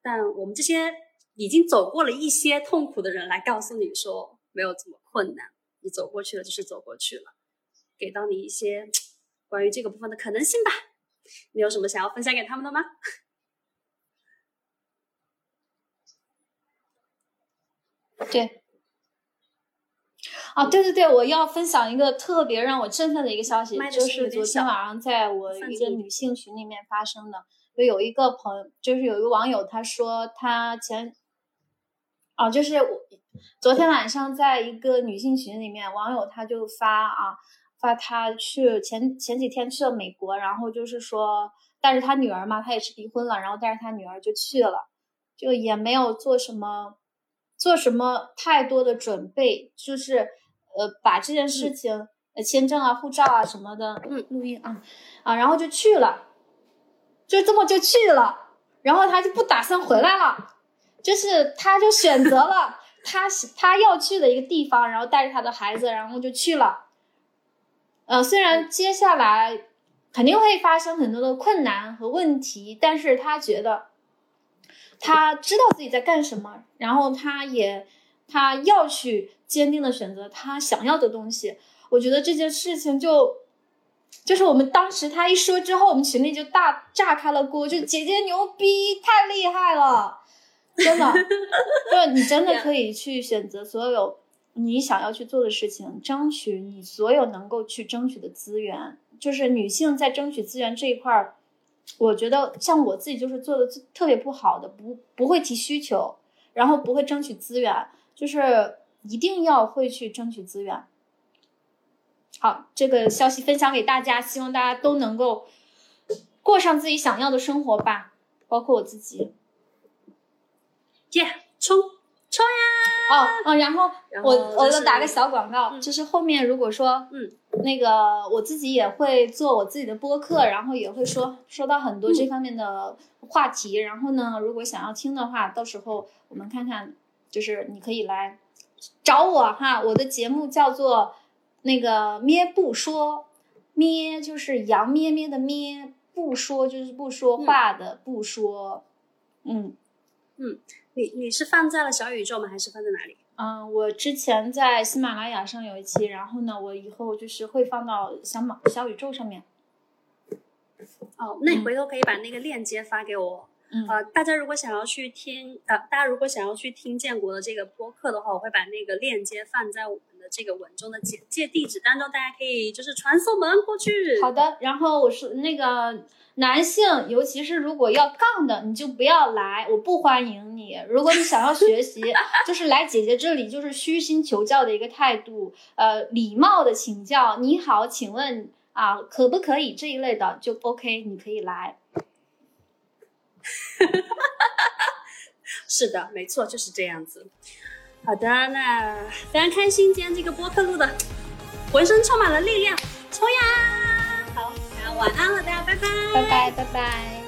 但我们这些已经走过了一些痛苦的人来告诉你说，没有这么困难，你走过去了就是走过去了，给到你一些关于这个部分的可能性吧。你有什么想要分享给他们的吗？对，啊，对对对，我要分享一个特别让我振奋的一个消息，就是昨天晚上在我一个女性群里面发生的。就有一个朋友，就是有一个网友，他说他前，哦，就是我昨天晚上在一个女性群里面，网友他就发啊，发他去前前几天去了美国，然后就是说带着他女儿嘛，他也是离婚了，然后带着他女儿就去了，就也没有做什么做什么太多的准备，就是呃把这件事情呃签证啊、护照啊什么的，嗯，录音啊啊，然后就去了。就这么就去了，然后他就不打算回来了，就是他就选择了 他他要去的一个地方，然后带着他的孩子，然后就去了。呃，虽然接下来肯定会发生很多的困难和问题，但是他觉得他知道自己在干什么，然后他也他要去坚定的选择他想要的东西。我觉得这件事情就。就是我们当时他一说之后，我们群里就大炸开了锅，就姐姐牛逼，太厉害了，真的，就你真的可以去选择所有你想要去做的事情，争取你所有能够去争取的资源。就是女性在争取资源这一块儿，我觉得像我自己就是做的特别不好的，不不会提需求，然后不会争取资源，就是一定要会去争取资源。好，这个消息分享给大家，希望大家都能够过上自己想要的生活吧，包括我自己。耶，冲冲呀！哦哦，然后我我就打个小广告，就是后面如果说嗯。那个我自己也会做我自己的播客，然后也会说说到很多这方面的话题，然后呢，如果想要听的话，到时候我们看看，就是你可以来找我哈，我的节目叫做。那个咩不说，咩就是羊咩咩的咩，不说就是不说话的不说，嗯。嗯，你你是放在了小宇宙吗？还是放在哪里？嗯，我之前在喜马拉雅上有一期，然后呢，我以后就是会放到小马小宇宙上面。哦，那你回头可以把那个链接发给我。嗯，呃，大家如果想要去听，呃，大家如果想要去听建国的这个播客的话，我会把那个链接放在我。这个文中的简介地址当中，大家可以就是传送门过去。好的，然后我是那个男性，尤其是如果要杠的，你就不要来，我不欢迎你。如果你想要学习，就是来姐姐这里，就是虚心求教的一个态度，呃，礼貌的请教。你好，请问啊，可不可以这一类的就 OK，你可以来。是的，没错，就是这样子。好的，那非常开心，今天这个播客录的，浑身充满了力量，冲呀！好，那晚安了，大家拜拜，拜拜，拜拜。